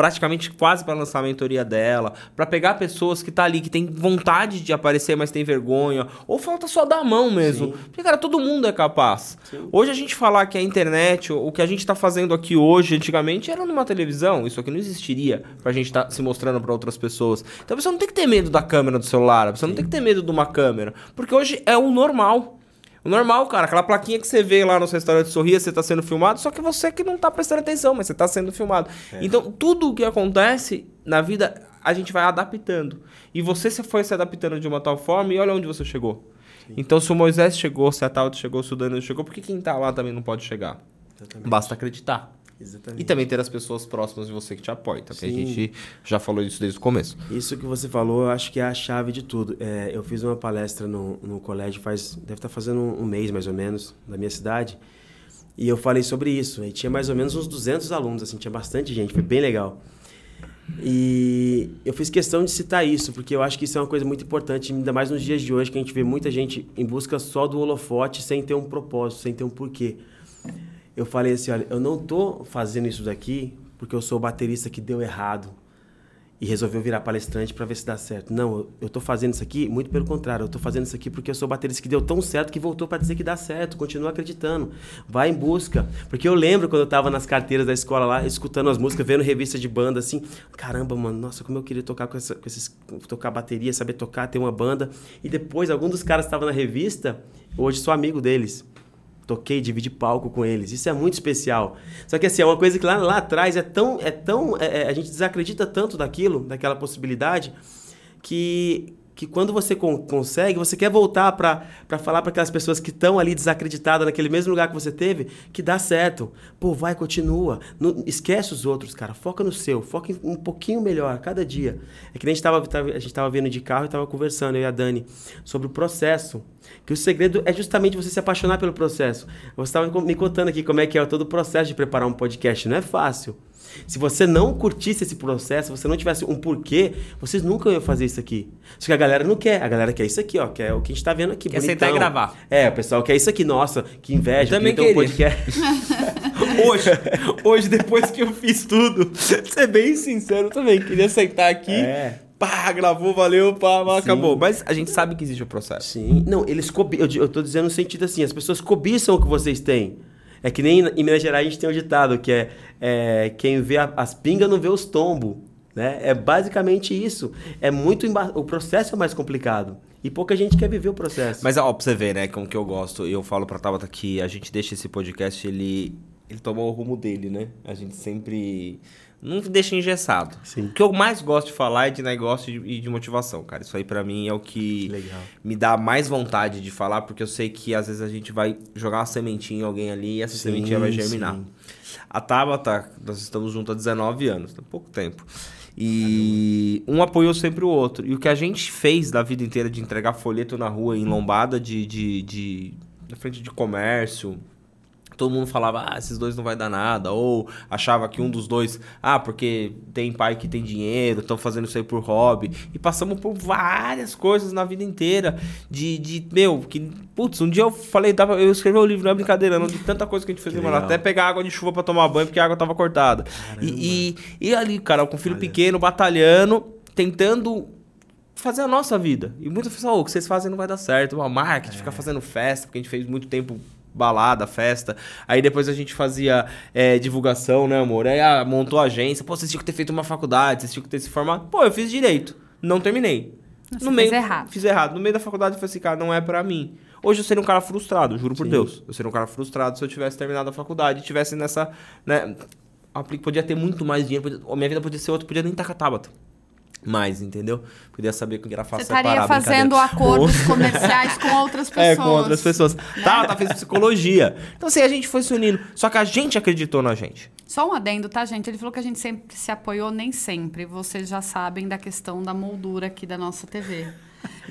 Speaker 1: praticamente quase para lançar a mentoria dela, para pegar pessoas que tá ali, que tem vontade de aparecer, mas tem vergonha, ou falta só dar a mão mesmo.
Speaker 3: Sim.
Speaker 1: Porque, cara, todo mundo é capaz. Hoje a gente falar que a internet, o que a gente tá fazendo aqui hoje, antigamente, era numa televisão. Isso aqui não existiria pra gente estar se mostrando pra outras pessoas. Então a pessoa não tem que ter medo da câmera do celular, a pessoa não tem que ter medo de uma câmera. Porque hoje é o normal. O normal, cara, aquela plaquinha que você vê lá no seu restaurante sorria, você tá sendo filmado, só que você que não tá prestando atenção, mas você tá sendo filmado. Então, tudo o que acontece na vida, a gente vai adaptando. E você se foi se adaptando de uma tal forma e olha onde você chegou. Então, se o Moisés chegou, se a Tauta chegou, se o Danilo chegou, por que quem tá lá também não pode chegar?
Speaker 3: Exatamente.
Speaker 1: Basta acreditar.
Speaker 3: Exatamente.
Speaker 1: E também ter as pessoas próximas de você que te apoiam. Tá? Porque a gente já falou isso desde o começo.
Speaker 3: Isso que você falou, eu acho que é a chave de tudo. É, eu fiz uma palestra no, no colégio faz, deve estar fazendo um, um mês mais ou menos, da minha cidade, e eu falei sobre isso. E tinha mais ou menos uns 200 alunos, assim, tinha bastante gente, foi bem legal. E eu fiz questão de citar isso, porque eu acho que isso é uma coisa muito importante, ainda mais nos dias de hoje, que a gente vê muita gente em busca só do holofote, sem ter um propósito, sem ter um porquê. Eu falei assim, olha, eu não tô fazendo isso daqui porque eu sou o baterista que deu errado e resolveu virar palestrante para ver se dá certo. Não, eu- tô fazendo isso aqui, muito pelo contrário, eu tô fazendo isso aqui porque eu sou o baterista que deu tão certo que voltou para dizer que dá certo, continua acreditando. Vai em busca. Porque eu lembro quando eu tava nas carteiras da escola lá, escutando as músicas, vendo revista de banda assim, caramba, mano, nossa, como eu queria tocar com, essa, com esses tocar bateria, saber tocar, ter uma banda. E depois algum dos caras estava na revista, hoje sou amigo deles. Toquei, dividi palco com eles. Isso é muito especial. Só que assim, é uma coisa que lá, lá atrás é tão. É tão é- é- a gente desacredita tanto daquilo, daquela possibilidade, que, que quando você con- consegue, você quer voltar para falar para aquelas pessoas que estão ali desacreditadas naquele mesmo lugar que você teve, que dá certo. Pô, vai, continua. Não- esquece os outros, cara. Foca no seu. Foca em- um pouquinho melhor, cada dia. É que nem a gente tava, tava- a gente estava vindo de carro e estava conversando, eu e a Dani, sobre o processo. Que o segredo é justamente você se apaixonar pelo processo. Você estava me contando aqui como é que é todo o processo de preparar um podcast. Não é fácil. Se você não curtisse esse processo, você não tivesse um porquê, vocês nunca iam fazer isso aqui. Só que a galera não quer. A galera quer isso aqui, ó. Quer o que a gente tá vendo aqui.
Speaker 1: Quer sentar e gravar.
Speaker 3: É, o pessoal quer isso aqui. Nossa, que inveja.
Speaker 1: Eu também
Speaker 3: queria ter um podcast.
Speaker 1: Hoje, hoje, depois que eu fiz tudo, ser bem sincero, eu também queria sentar aqui,
Speaker 3: É.
Speaker 1: pá, gravou, valeu, pá, pá, acabou. Mas a gente sabe que existe o processo.
Speaker 3: Sim. Não, eles cobi... eu, eu tô dizendo no sentido assim, as pessoas cobiçam o que vocês têm. É que nem em Minas Gerais a gente tem um ditado que é, é, quem vê a- as pingas não vê os tombos. Né? É basicamente isso. É muito emba... O processo é mais complicado. E pouca gente quer viver o processo.
Speaker 1: Mas, ó, pra você ver, né, como que eu gosto, eu falo pra Tabata que a gente deixa esse podcast, ele, ele o rumo dele, né? A gente sempre Não deixa engessado.
Speaker 3: Sim.
Speaker 1: O que eu mais gosto de falar é de negócio e de, motivação, cara. Isso aí pra mim é o que me dá mais vontade de falar, porque eu sei que às vezes a gente vai jogar uma sementinha em alguém ali e essa
Speaker 3: Sim,
Speaker 1: sementinha vai germinar.
Speaker 3: sim.
Speaker 1: A Tabata, nós estamos juntos há 19 anos, tem pouco tempo. E um apoiou sempre o outro. E o que a gente fez da vida inteira de entregar folheto na rua, em lombada de, de, de na frente de comércio, todo mundo falava, ah, esses dois não vai dar nada. Ou achava que um dos dois, ah, porque tem pai que tem dinheiro, estão fazendo isso aí por hobby. E passamos por várias coisas na vida inteira. De, de meu, que, putz, um dia eu falei, eu escrevi o livro, não é brincadeira, não, de tanta coisa que a gente fez, mano, até pegar água de chuva pra tomar banho, porque a água tava cortada. E, e, e ali, cara, com um filho
Speaker 3: Olha.
Speaker 1: pequeno, batalhando, tentando fazer a nossa vida. E muitas pessoas, "Ô, o que vocês fazem não vai dar certo. Uma marketing, ficar fazendo festa, porque a gente fez muito tempo balada, festa. Aí depois a gente fazia é, divulgação, né, amor? Aí ah, montou a agência. Pô, vocês tinham que ter feito uma faculdade, vocês tinham que ter se formado. Pô, eu fiz direito. Não terminei.
Speaker 2: Você
Speaker 1: no
Speaker 2: fez
Speaker 1: meio,
Speaker 2: errado.
Speaker 1: Fiz errado. No meio da faculdade eu falei assim, cara, não é pra mim. Hoje eu seria um cara frustrado, juro por
Speaker 3: Sim.
Speaker 1: Deus. Eu seria um cara frustrado se eu tivesse terminado a faculdade e tivesse nessa, né, podia ter muito mais dinheiro, podia, a minha vida podia ser outra, podia nem estar com a Tabata. Mais, entendeu? Podia saber que era
Speaker 2: Você estaria fazendo acordos comerciais com outras pessoas.
Speaker 1: É, com outras pessoas. Tá, tá, fez psicologia. Então, assim, a gente foi se unindo. Só que a gente acreditou na gente.
Speaker 2: Só um adendo, tá, gente? Ele falou que a gente sempre se apoiou, nem sempre. Vocês já sabem da questão da moldura aqui da nossa TV.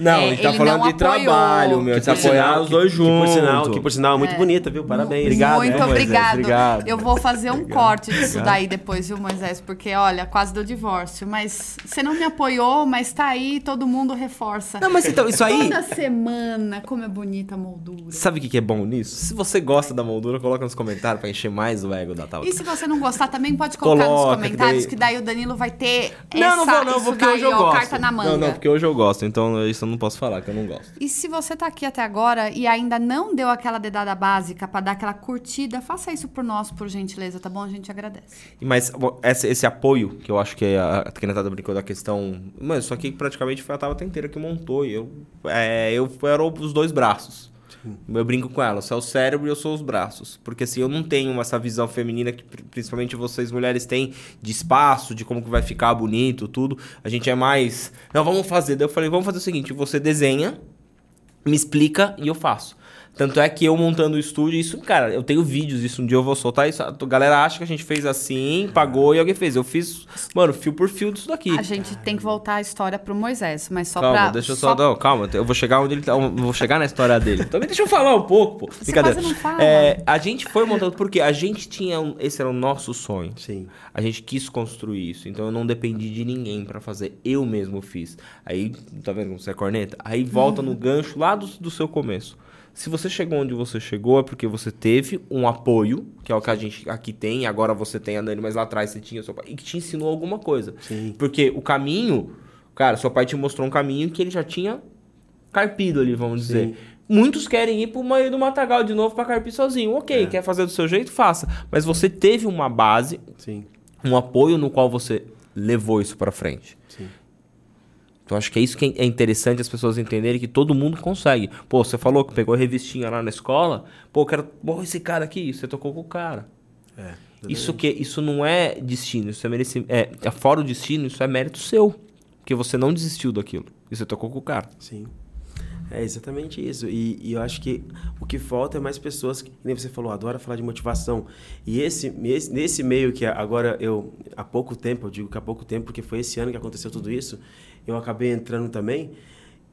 Speaker 1: Não,
Speaker 2: É,
Speaker 1: a gente tá
Speaker 2: ele
Speaker 1: falando
Speaker 2: não
Speaker 1: de
Speaker 2: apoiou.
Speaker 1: trabalho, meu.
Speaker 3: Que
Speaker 1: De se apoiar os dois juntos.
Speaker 3: Que por sinal, que por sinal é muito bonita, viu? Parabéns.
Speaker 1: Obrigado,
Speaker 2: Muito
Speaker 1: né,
Speaker 2: obrigado.
Speaker 1: Obrigado.
Speaker 2: Eu vou fazer um corte disso daí depois, viu, Moisés? Porque, olha, quase deu divórcio. Mas você não me apoiou, mas tá aí, todo mundo reforça.
Speaker 1: Não, mas então, isso aí...
Speaker 2: Toda semana, como é bonita a moldura.
Speaker 1: Sabe o que que é bom nisso? Se você gosta da moldura, coloca nos comentários pra encher mais o ego da Tabata.
Speaker 2: E se você não gostar, também pode colocar
Speaker 1: Coloca,
Speaker 2: nos comentários,
Speaker 1: que
Speaker 2: que
Speaker 1: daí-
Speaker 2: daí... o Danilo vai ter
Speaker 1: Não,
Speaker 2: essa,
Speaker 1: não vou, não, porque
Speaker 2: daí,
Speaker 1: hoje eu
Speaker 2: ó,
Speaker 1: gosto.
Speaker 2: carta na manga.
Speaker 1: Não, não, porque hoje eu gosto, então isso eu não posso falar, que eu não gosto.
Speaker 2: E se você tá aqui até agora e ainda não deu aquela dedada básica pra dar aquela curtida, faça isso por nós, por gentileza, tá bom? A gente agradece.
Speaker 1: Mas bom, esse, esse apoio, que eu acho que a, a Kenatada brincou da questão. Mano, isso aqui praticamente foi a Tabata inteira que montou. E eu, é, eu era os dois braços. Eu brinco com ela, você é o cérebro e eu sou os braços. Porque assim, eu não tenho essa visão feminina que pri- principalmente vocês mulheres têm de espaço, de como que vai ficar bonito, tudo. A gente é mais. Não, vamos fazer. Daí eu falei, vamos fazer o seguinte: você desenha, me explica e eu faço. Tanto é que eu montando o estúdio, isso, cara, eu tenho vídeos disso, um dia eu vou soltar isso. A galera acha que a gente fez assim, pagou e alguém fez. Eu fiz, mano, fio por fio disso daqui.
Speaker 2: A gente tem que voltar a história pro Moisés, mas só
Speaker 1: calma,
Speaker 2: pra.
Speaker 1: deixa eu só, Não, calma, eu vou chegar onde ele tá. Eu vou chegar na história dele. Também deixa eu falar um pouco, pô.
Speaker 2: Você
Speaker 1: Brincadeira.
Speaker 2: quase não fala.
Speaker 1: É, a gente foi montando porque a gente tinha. um- esse era o nosso sonho.
Speaker 3: Sim.
Speaker 1: A gente quis construir isso, então eu não dependi de ninguém pra fazer. Eu mesmo fiz. Aí, tá vendo como você é corneta? Aí volta no gancho lá do, do seu começo. Se você chegou onde você chegou é porque você teve um apoio, que é o que a gente aqui tem, agora você tem a Dani, mas lá atrás você tinha o seu pai, e que te ensinou alguma coisa.
Speaker 3: Sim.
Speaker 1: Porque o caminho, cara, seu pai te mostrou um caminho que ele já tinha carpido ali, vamos dizer.
Speaker 3: Sim.
Speaker 1: Muitos querem ir pro meio do matagal de novo pra carpir sozinho. Ok, quer fazer do seu jeito, faça. Mas você teve uma base,
Speaker 3: Sim.
Speaker 1: um apoio no qual você levou isso pra frente. Então acho que é isso que é interessante as pessoas entenderem que todo mundo consegue. Pô, você falou que pegou a revistinha lá na escola, pô, eu quero, pô, esse cara aqui, você tocou com o cara.
Speaker 3: É.
Speaker 1: Isso que isso não é destino, isso é merecimento, é, é fora o destino, isso é mérito seu, porque você não desistiu daquilo. E você tocou com o cara.
Speaker 3: Sim. É exatamente isso. E, e eu acho que o que falta é mais pessoas que, nem você falou, adora falar de motivação. E esse, esse- nesse meio que agora eu, há pouco tempo, eu digo que há pouco tempo, porque foi esse ano que aconteceu tudo isso, eu acabei entrando também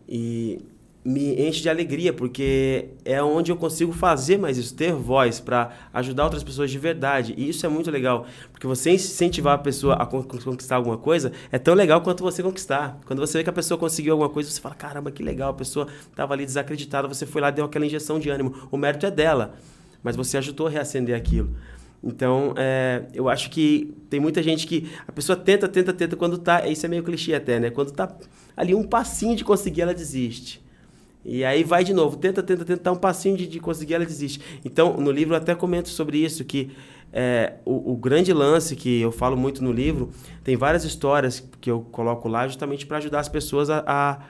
Speaker 3: e me enche de alegria, porque é onde eu consigo fazer mais isso, ter voz para ajudar outras pessoas de verdade. E isso é muito legal, porque você incentivar a pessoa a con- conquistar alguma coisa é tão legal quanto você conquistar. Quando você vê que a pessoa conseguiu alguma coisa, você fala: caramba, que legal, a pessoa estava ali desacreditada, você foi lá deu aquela injeção de ânimo. O mérito é dela, mas você ajudou a reacender aquilo. Então, é, eu acho que tem muita gente que a pessoa tenta, tenta, tenta, quando tá. Isso é meio clichê até, né? Quando tá ali um passinho de conseguir, ela desiste. E aí vai de novo, tenta, tenta, tenta, dá um passinho de, de conseguir, ela desiste. Então, no livro eu até comento sobre isso, que é, o, o grande lance que eu falo muito no livro, tem várias histórias que eu coloco lá justamente para ajudar as pessoas a, a,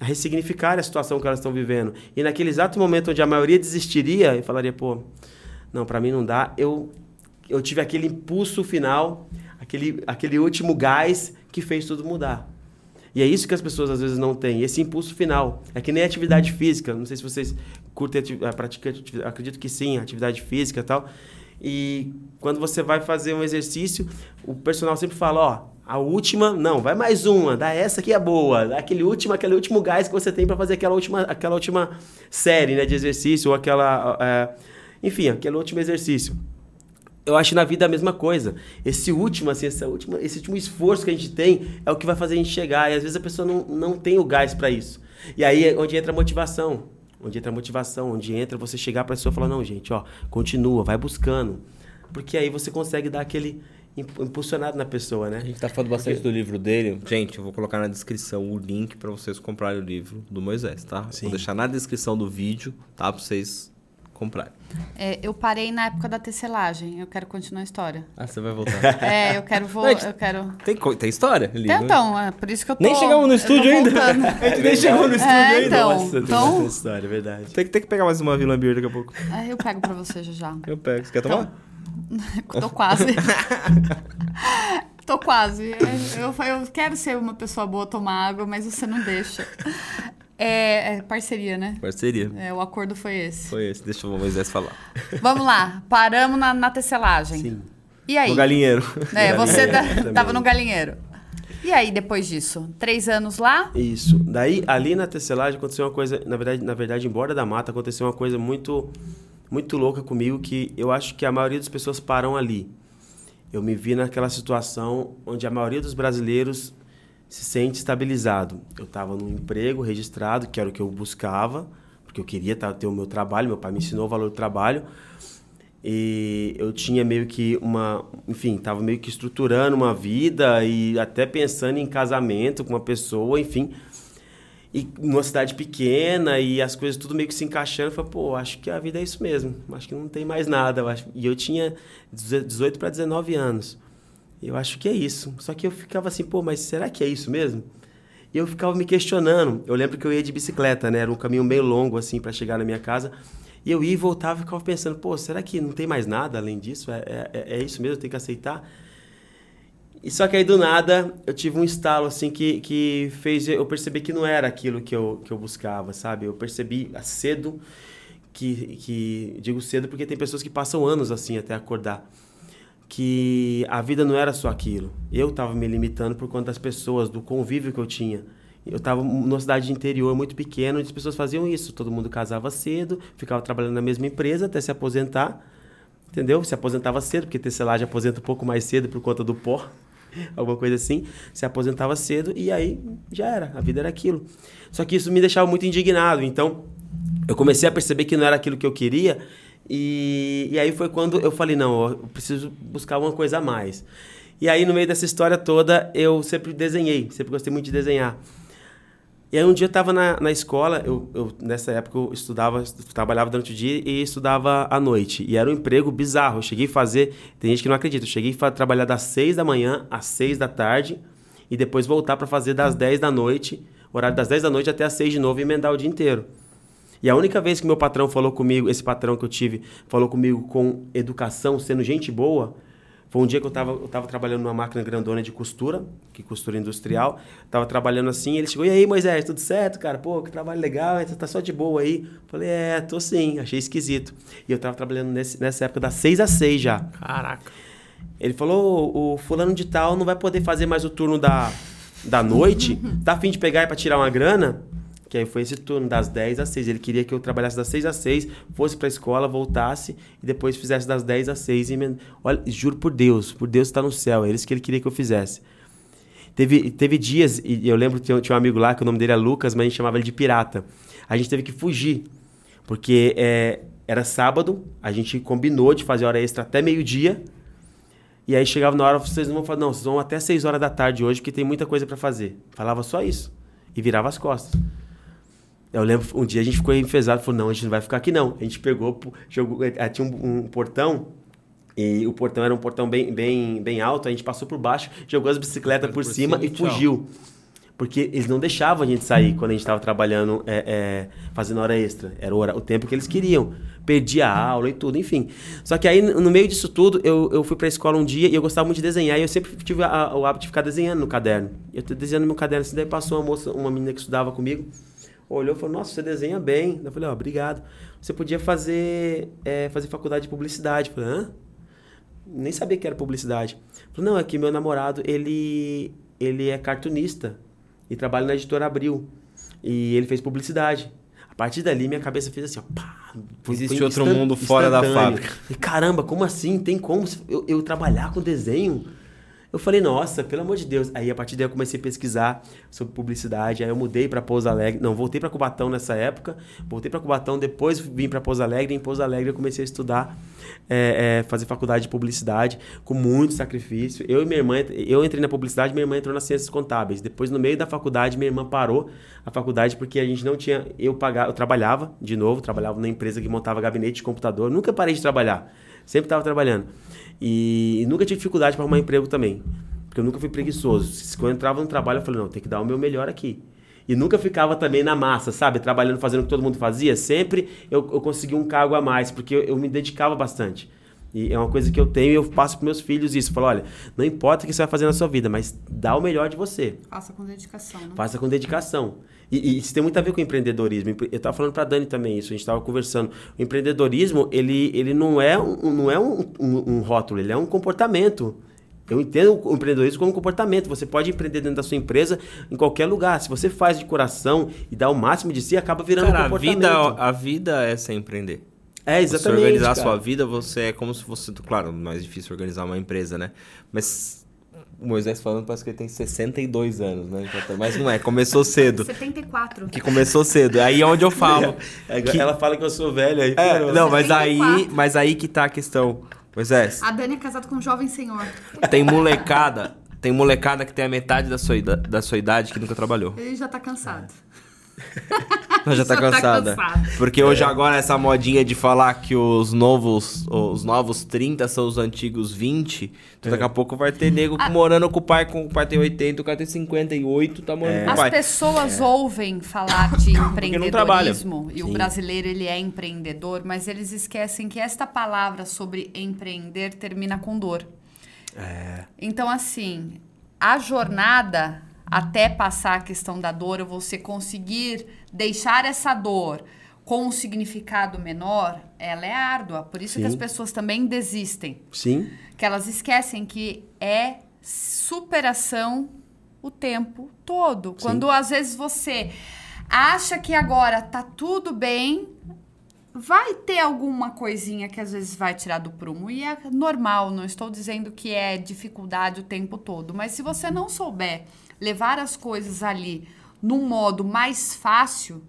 Speaker 3: a ressignificar a situação que elas estão vivendo. E naquele exato momento onde a maioria desistiria e falaria, pô, não, para mim não dá, eu, eu tive aquele impulso final, aquele, aquele último gás que fez tudo mudar. E é isso que as pessoas às vezes não têm, esse impulso final. É que nem atividade física. Não sei se vocês curtem, praticam, acredito que sim, atividade física e tal. E quando você vai fazer um exercício, o personal sempre fala, ó, a última, não, vai mais uma, dá essa que é boa, dá aquele último, aquele último gás que você tem para fazer aquela última, aquela última série, né, de exercício ou aquela, é, enfim, aquele último exercício. Eu acho na vida a mesma coisa. Esse último, assim, essa última, esse último esforço que a gente tem é o que vai fazer a gente chegar. E às vezes a pessoa não, não tem o gás para isso. E aí é onde entra a motivação onde entra a motivação, onde entra você chegar para a pessoa e falar, não, gente, ó, continua, vai buscando. Porque aí você consegue dar aquele impulsionado na pessoa, né?
Speaker 1: A gente tá falando bastante Porque... do livro dele. Gente, eu vou colocar na descrição o link para vocês comprarem o livro do Moisés, tá? Sim. Vou deixar na descrição do vídeo, tá? Pra vocês comprar.
Speaker 2: É, eu parei na época da tecelagem. Eu quero continuar a história.
Speaker 1: Ah, você vai voltar.
Speaker 2: É, eu quero voltar. Eu quero...
Speaker 1: Tem, tem história?
Speaker 2: Ali, então, é por isso que eu tô.
Speaker 1: Nem chegamos no estúdio ainda. a gente nem chegou no estúdio é, ainda.
Speaker 2: Então, Nossa,
Speaker 3: então... tem história, é verdade.
Speaker 1: Tem, tem que pegar mais uma Vila Beer daqui a pouco.
Speaker 2: É, eu pego pra você já já.
Speaker 1: Eu pego. Você quer tomar?
Speaker 2: Então, tô quase. tô quase. Eu, eu quero ser uma pessoa boa, tomar água, mas você não deixa. É, é, parceria, né?
Speaker 1: Parceria.
Speaker 2: É, o acordo foi esse.
Speaker 1: Foi esse, deixa o Moisés falar.
Speaker 2: Vamos lá, paramos na, na tecelagem. Sim. E aí?
Speaker 1: No galinheiro.
Speaker 2: É, você tá, tava no galinheiro. E aí, depois disso? Três anos lá?
Speaker 3: Isso. Daí, ali na tecelagem, aconteceu uma coisa... Na verdade, na verdade embora da mata, aconteceu uma coisa muito, muito louca comigo que eu acho que a maioria das pessoas param ali. Eu me vi naquela situação onde a maioria dos brasileiros se sente estabilizado. Eu estava num emprego registrado, que era o que eu buscava, porque eu queria ter o meu trabalho, meu pai me ensinou o valor do trabalho. E eu tinha meio que uma, enfim, estava meio que estruturando uma vida e até pensando em casamento com uma pessoa, enfim. E numa cidade pequena e as coisas tudo meio que se encaixando, eu falei, pô, acho que a vida é isso mesmo. Acho que não tem mais nada. E eu tinha 18 para 19 anos. Eu acho que é isso. Só que eu ficava assim, pô, mas será que é isso mesmo? E eu ficava me questionando. Eu lembro que eu ia de bicicleta, né? Era um caminho meio longo, assim, para chegar na minha casa. E eu ia e voltava e ficava pensando, pô, será que não tem mais nada além disso? É, é, é isso mesmo, tem que aceitar? E só que aí do nada eu tive um estalo assim que, que fez eu perceber que não era aquilo que eu, que eu buscava, sabe? Eu percebi cedo que, que digo cedo porque tem pessoas que passam anos assim até acordar que a vida não era só aquilo. Eu estava me limitando por conta das pessoas, do convívio que eu tinha. Eu estava numa cidade de interior muito pequena, onde as pessoas faziam isso. Todo mundo casava cedo, ficava trabalhando na mesma empresa até se aposentar. Entendeu? Se aposentava cedo, porque tecelagem aposenta um pouco mais cedo por conta do pó, alguma coisa assim. Se aposentava cedo e aí já era, a vida era aquilo. Só que isso me deixava muito indignado. Então, eu comecei a perceber que não era aquilo que eu queria e, e aí foi quando eu falei, não, eu preciso buscar uma coisa a mais. E aí, no meio dessa história toda, eu sempre desenhei, sempre gostei muito de desenhar. E aí, um dia eu estava na, na escola, eu, eu, nessa época eu estudava, trabalhava durante o dia e estudava à noite. E era um emprego bizarro. Eu cheguei a fazer, tem gente que não acredita, eu cheguei a trabalhar das 6 da manhã às 6 da tarde e depois voltar para fazer das 10 da noite, horário das 10 da noite até às 6 de novo e emendar o dia inteiro. E a única vez que meu patrão falou comigo, esse patrão que eu tive, falou comigo com educação, sendo gente boa, foi um dia que eu estava eu tava trabalhando numa máquina grandona de costura, que costura industrial. Tava trabalhando assim, ele chegou, e aí, Moisés, tudo certo, cara? Pô, que trabalho legal, você tá só de boa aí. Falei, é, tô sim, achei esquisito. E eu tava trabalhando nesse, nessa época das 6 às 6 já.
Speaker 1: Caraca.
Speaker 3: Ele falou, o fulano de tal não vai poder fazer mais o turno da, da noite, tá afim de pegar pra tirar uma grana? Que aí foi esse turno, das 10 às 6. Ele queria que eu trabalhasse das 6 às 6, fosse pra escola, voltasse e depois fizesse das 10 às 6. E, olha, juro por Deus, por Deus está no céu, é isso que ele queria que eu fizesse. Teve, teve dias, e eu lembro que tinha um amigo lá, que o nome dele é Lucas, mas a gente chamava ele de pirata. A gente teve que fugir, porque é, era sábado, a gente combinou de fazer hora extra até meio-dia. E aí chegava na hora, vocês não vão falar, não, vocês vão até 6 horas da tarde hoje, porque tem muita coisa para fazer. Falava só isso. E virava as costas. Eu lembro, um dia a gente ficou enfesado, falou, não, a gente não vai ficar aqui não. A gente pegou, jogou, eh, tinha um, um, portão, e o portão era um portão bem, bem, bem alto, a gente passou por baixo, jogou as bicicletas por, por, cima, cima e fugiu. Porque eles não deixavam a gente sair quando a gente estava trabalhando, é, é, fazendo hora extra. Era o, o tempo que eles queriam. perdi a aula e tudo, enfim. Só que aí, no meio disso tudo, eu, eu fui pra escola um dia e eu gostava muito de desenhar. E eu sempre tive a- o hábito de ficar desenhando no caderno. Eu tô desenhando no meu caderno, assim, daí passou uma moça, uma menina que estudava comigo, olhou e falou, nossa, você desenha bem. Eu falei, ó, obrigado. Você podia fazer, é, fazer faculdade de publicidade. Eu falei, hã? Nem sabia que era publicidade. Falei, não, é que meu namorado, ele, ele é cartunista e trabalha na editora Abril. E ele fez publicidade. A partir dali, minha cabeça fez assim, ó, pá.
Speaker 1: Existe outro mundo fora da fábrica.
Speaker 3: E caramba, como assim? Tem como eu, eu trabalhar com desenho? Eu falei, nossa, pelo amor de Deus. Aí a partir daí eu comecei a pesquisar sobre publicidade. Aí eu mudei para Pouso Alegre. Não, voltei para Cubatão nessa época. Voltei para Cubatão, depois vim para Pouso Alegre. Em Pouso Alegre eu comecei a estudar, é, é, fazer faculdade de publicidade com muito sacrifício. Eu e minha irmã, eu entrei na publicidade, minha irmã entrou nas ciências contábeis. Depois, no meio da faculdade, minha irmã parou a faculdade porque a gente não tinha. Eu pagava, eu trabalhava de novo, trabalhava na empresa que montava gabinete de computador. Nunca parei de trabalhar. Sempre estava trabalhando. E, e nunca tive dificuldade para arrumar emprego também. Porque eu nunca fui preguiçoso. Quando eu entrava no trabalho, eu falei, não, tem que dar o meu melhor aqui. E nunca ficava também na massa, sabe? Trabalhando, fazendo o que todo mundo fazia. Sempre eu, eu consegui um cargo a mais, porque eu, eu me dedicava bastante. E é uma coisa que eu tenho e eu passo para meus filhos isso. Eu falo, olha, não importa o que você vai fazer na sua vida, mas dá o melhor de você.
Speaker 2: Faça com dedicação, né?
Speaker 3: Faça com dedicação. E, e isso tem muito a ver com empreendedorismo. Eu estava falando para Dani também isso, a gente estava conversando. O empreendedorismo, ele, ele não é, um, não é um, um, um rótulo, ele é um comportamento. Eu entendo o empreendedorismo como um comportamento. Você pode empreender dentro da sua empresa em qualquer lugar. Se você faz de coração e dá o máximo de si, acaba virando
Speaker 1: Cara,
Speaker 3: um
Speaker 1: a
Speaker 3: comportamento.
Speaker 1: vida, a vida é sem empreender.
Speaker 3: É, exatamente.
Speaker 1: Você organizar a
Speaker 3: cara.
Speaker 1: sua vida, você é como se fosse. Claro, mais difícil organizar uma empresa, né? Mas o Moisés falando parece que ele tem 62 anos, né? Tá- Mas não é, começou cedo.
Speaker 2: 74.
Speaker 1: Que começou cedo. Aí é onde eu falo.
Speaker 3: É,
Speaker 1: que-
Speaker 3: Ela fala que eu sou velho aí.
Speaker 1: É, não, mas aí,
Speaker 2: 74.
Speaker 1: mas aí que tá a questão. Moisés,
Speaker 2: A Dani é casada com um jovem senhor.
Speaker 1: tem molecada. Tem molecada que tem a metade da sua, da sua idade que nunca trabalhou.
Speaker 2: Ele já tá cansado.
Speaker 1: Ela já tá
Speaker 2: Já tá
Speaker 1: cansada.
Speaker 2: cansado.
Speaker 1: Porque hoje agora essa modinha de falar que os novos, os novos 30 são os antigos 20, então daqui a pouco vai ter nego
Speaker 2: Ah.
Speaker 1: morando com o pai, com o pai tem 80, o cara tem 58, tá morando com o
Speaker 2: As
Speaker 1: pai.
Speaker 2: pessoas ouvem falar de
Speaker 1: não trabalha.
Speaker 2: empreendedorismo e o
Speaker 3: Sim.
Speaker 2: brasileiro ele é empreendedor, mas eles esquecem que esta palavra sobre empreender termina com dor.
Speaker 3: É.
Speaker 2: Então, assim, a jornada até passar a questão da dor, você conseguir deixar essa dor com um significado menor, ela é árdua. Por isso que
Speaker 3: Sim.
Speaker 2: as pessoas também desistem.
Speaker 3: Sim.
Speaker 2: Que elas esquecem que é superação o tempo todo. Quando às vezes você acha que agora tá tudo bem, vai ter alguma coisinha que às vezes vai tirar do prumo. E é normal, não estou dizendo que é dificuldade o tempo todo. Mas se você não souber levar as coisas ali num modo mais fácil,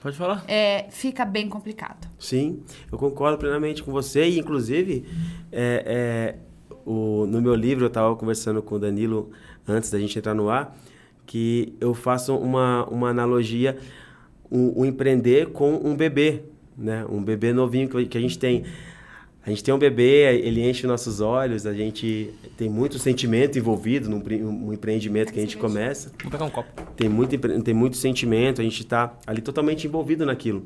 Speaker 1: Pode falar?
Speaker 2: é, fica bem complicado.
Speaker 3: Sim, eu concordo plenamente com você. E, inclusive, é, é, o, no meu livro, eu estava conversando com o Danilo antes da gente entrar no ar, que eu faço uma, uma analogia, o, o empreender com um bebê, né? Um bebê novinho que, que a gente tem. A gente tem um bebê, ele enche nossos olhos, a gente tem muito sentimento envolvido num, pre- num empreendimento que a gente começa
Speaker 1: Vou pegar um copo.
Speaker 3: tem muito, tem muito sentimento, a gente está ali totalmente envolvido naquilo.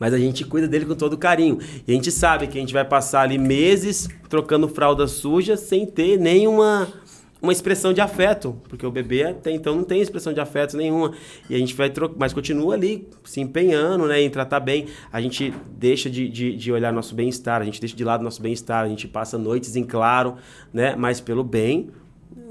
Speaker 3: Mas a gente cuida dele com todo carinho. E a gente sabe que a gente vai passar ali meses trocando fralda suja sem ter nenhuma uma expressão de afeto, porque o bebê até então não tem expressão de afeto nenhuma. E a gente vai trocar, mas continua ali se empenhando, né, em tratar bem. A gente deixa de, de, de olhar nosso bem-estar, a gente deixa de lado nosso bem-estar, a gente passa noites em claro, né, mas pelo bem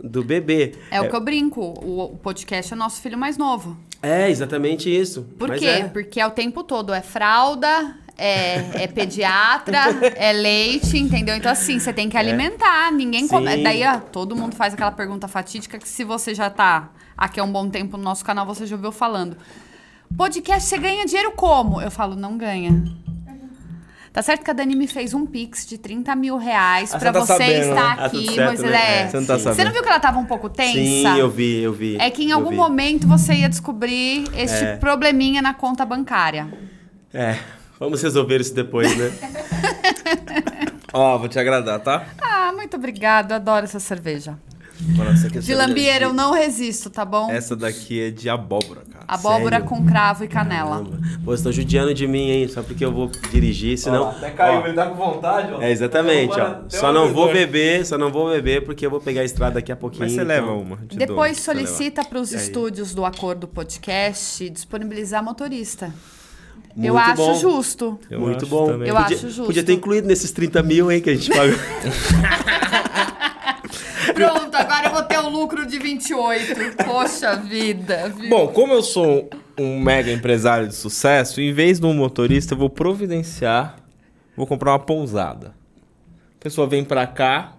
Speaker 3: do bebê.
Speaker 2: É, o que eu brinco. O, o podcast é nosso filho mais novo.
Speaker 3: É, exatamente isso.
Speaker 2: Por quê?
Speaker 3: é.
Speaker 2: Porque é o tempo todo. É fralda, é, é pediatra, é leite, entendeu? Então, assim, você tem que alimentar. Ninguém come.
Speaker 3: É.
Speaker 2: Daí, ó, todo mundo faz aquela pergunta fatídica que se você já tá aqui há um bom tempo no nosso canal, você já ouviu falando. Podcast, você ganha dinheiro como? Eu falo, não ganha. Tá certo que a Dani me fez um pix de 30 mil reais
Speaker 1: Ah,
Speaker 2: pra
Speaker 1: você tá
Speaker 2: você
Speaker 1: sabendo,
Speaker 2: estar
Speaker 3: né? Ah, tudo
Speaker 2: aqui,
Speaker 3: certo,
Speaker 2: Moisés.
Speaker 3: né?
Speaker 2: É.
Speaker 3: É,
Speaker 1: você não tá
Speaker 2: Você não viu que ela tava um pouco tensa?
Speaker 3: Sim, eu vi, eu vi.
Speaker 2: É que em algum
Speaker 3: vi.
Speaker 2: momento você ia descobrir este
Speaker 3: É.
Speaker 2: probleminha na conta bancária.
Speaker 3: É, vamos resolver isso depois, né?
Speaker 1: Ó, vou te agradar, tá?
Speaker 2: Ah, muito obrigado. Adoro essa cerveja.
Speaker 1: Mano, essa aqui é
Speaker 2: De
Speaker 1: cerveja
Speaker 2: lambieira eu
Speaker 1: de-
Speaker 2: não resisto, tá bom?
Speaker 1: Essa daqui é de abóbora, cara.
Speaker 2: Abóbora
Speaker 3: Sério?
Speaker 2: com cravo e canela.
Speaker 3: Caramba. Pô, vocês estão judiando de mim, hein? Só porque eu vou dirigir, senão.
Speaker 1: Até caiu,
Speaker 3: Ó,
Speaker 1: ele tá com vontade, ó.
Speaker 3: É, exatamente, ó. Só não vou beber, só não vou beber porque eu vou pegar a estrada daqui a pouquinho.
Speaker 1: Mas você
Speaker 3: então-
Speaker 1: leva uma. te dou,
Speaker 2: Depois solicita para os estúdios do Acordo Podcast disponibilizar motorista. Eu
Speaker 3: Muito
Speaker 2: acho
Speaker 3: bom.
Speaker 2: justo.
Speaker 1: Eu
Speaker 3: Muito
Speaker 1: acho
Speaker 3: bom.
Speaker 1: também.
Speaker 2: Eu
Speaker 3: podia,
Speaker 2: acho justo.
Speaker 3: Podia ter incluído nesses 30 mil, hein, que a gente paga.
Speaker 2: Pronto, agora eu vou ter um lucro de 28. Poxa vida. viu?
Speaker 1: Bom, como eu sou um mega empresário de sucesso, em vez de um motorista, eu vou providenciar, vou comprar uma pousada. A pessoa vem pra cá,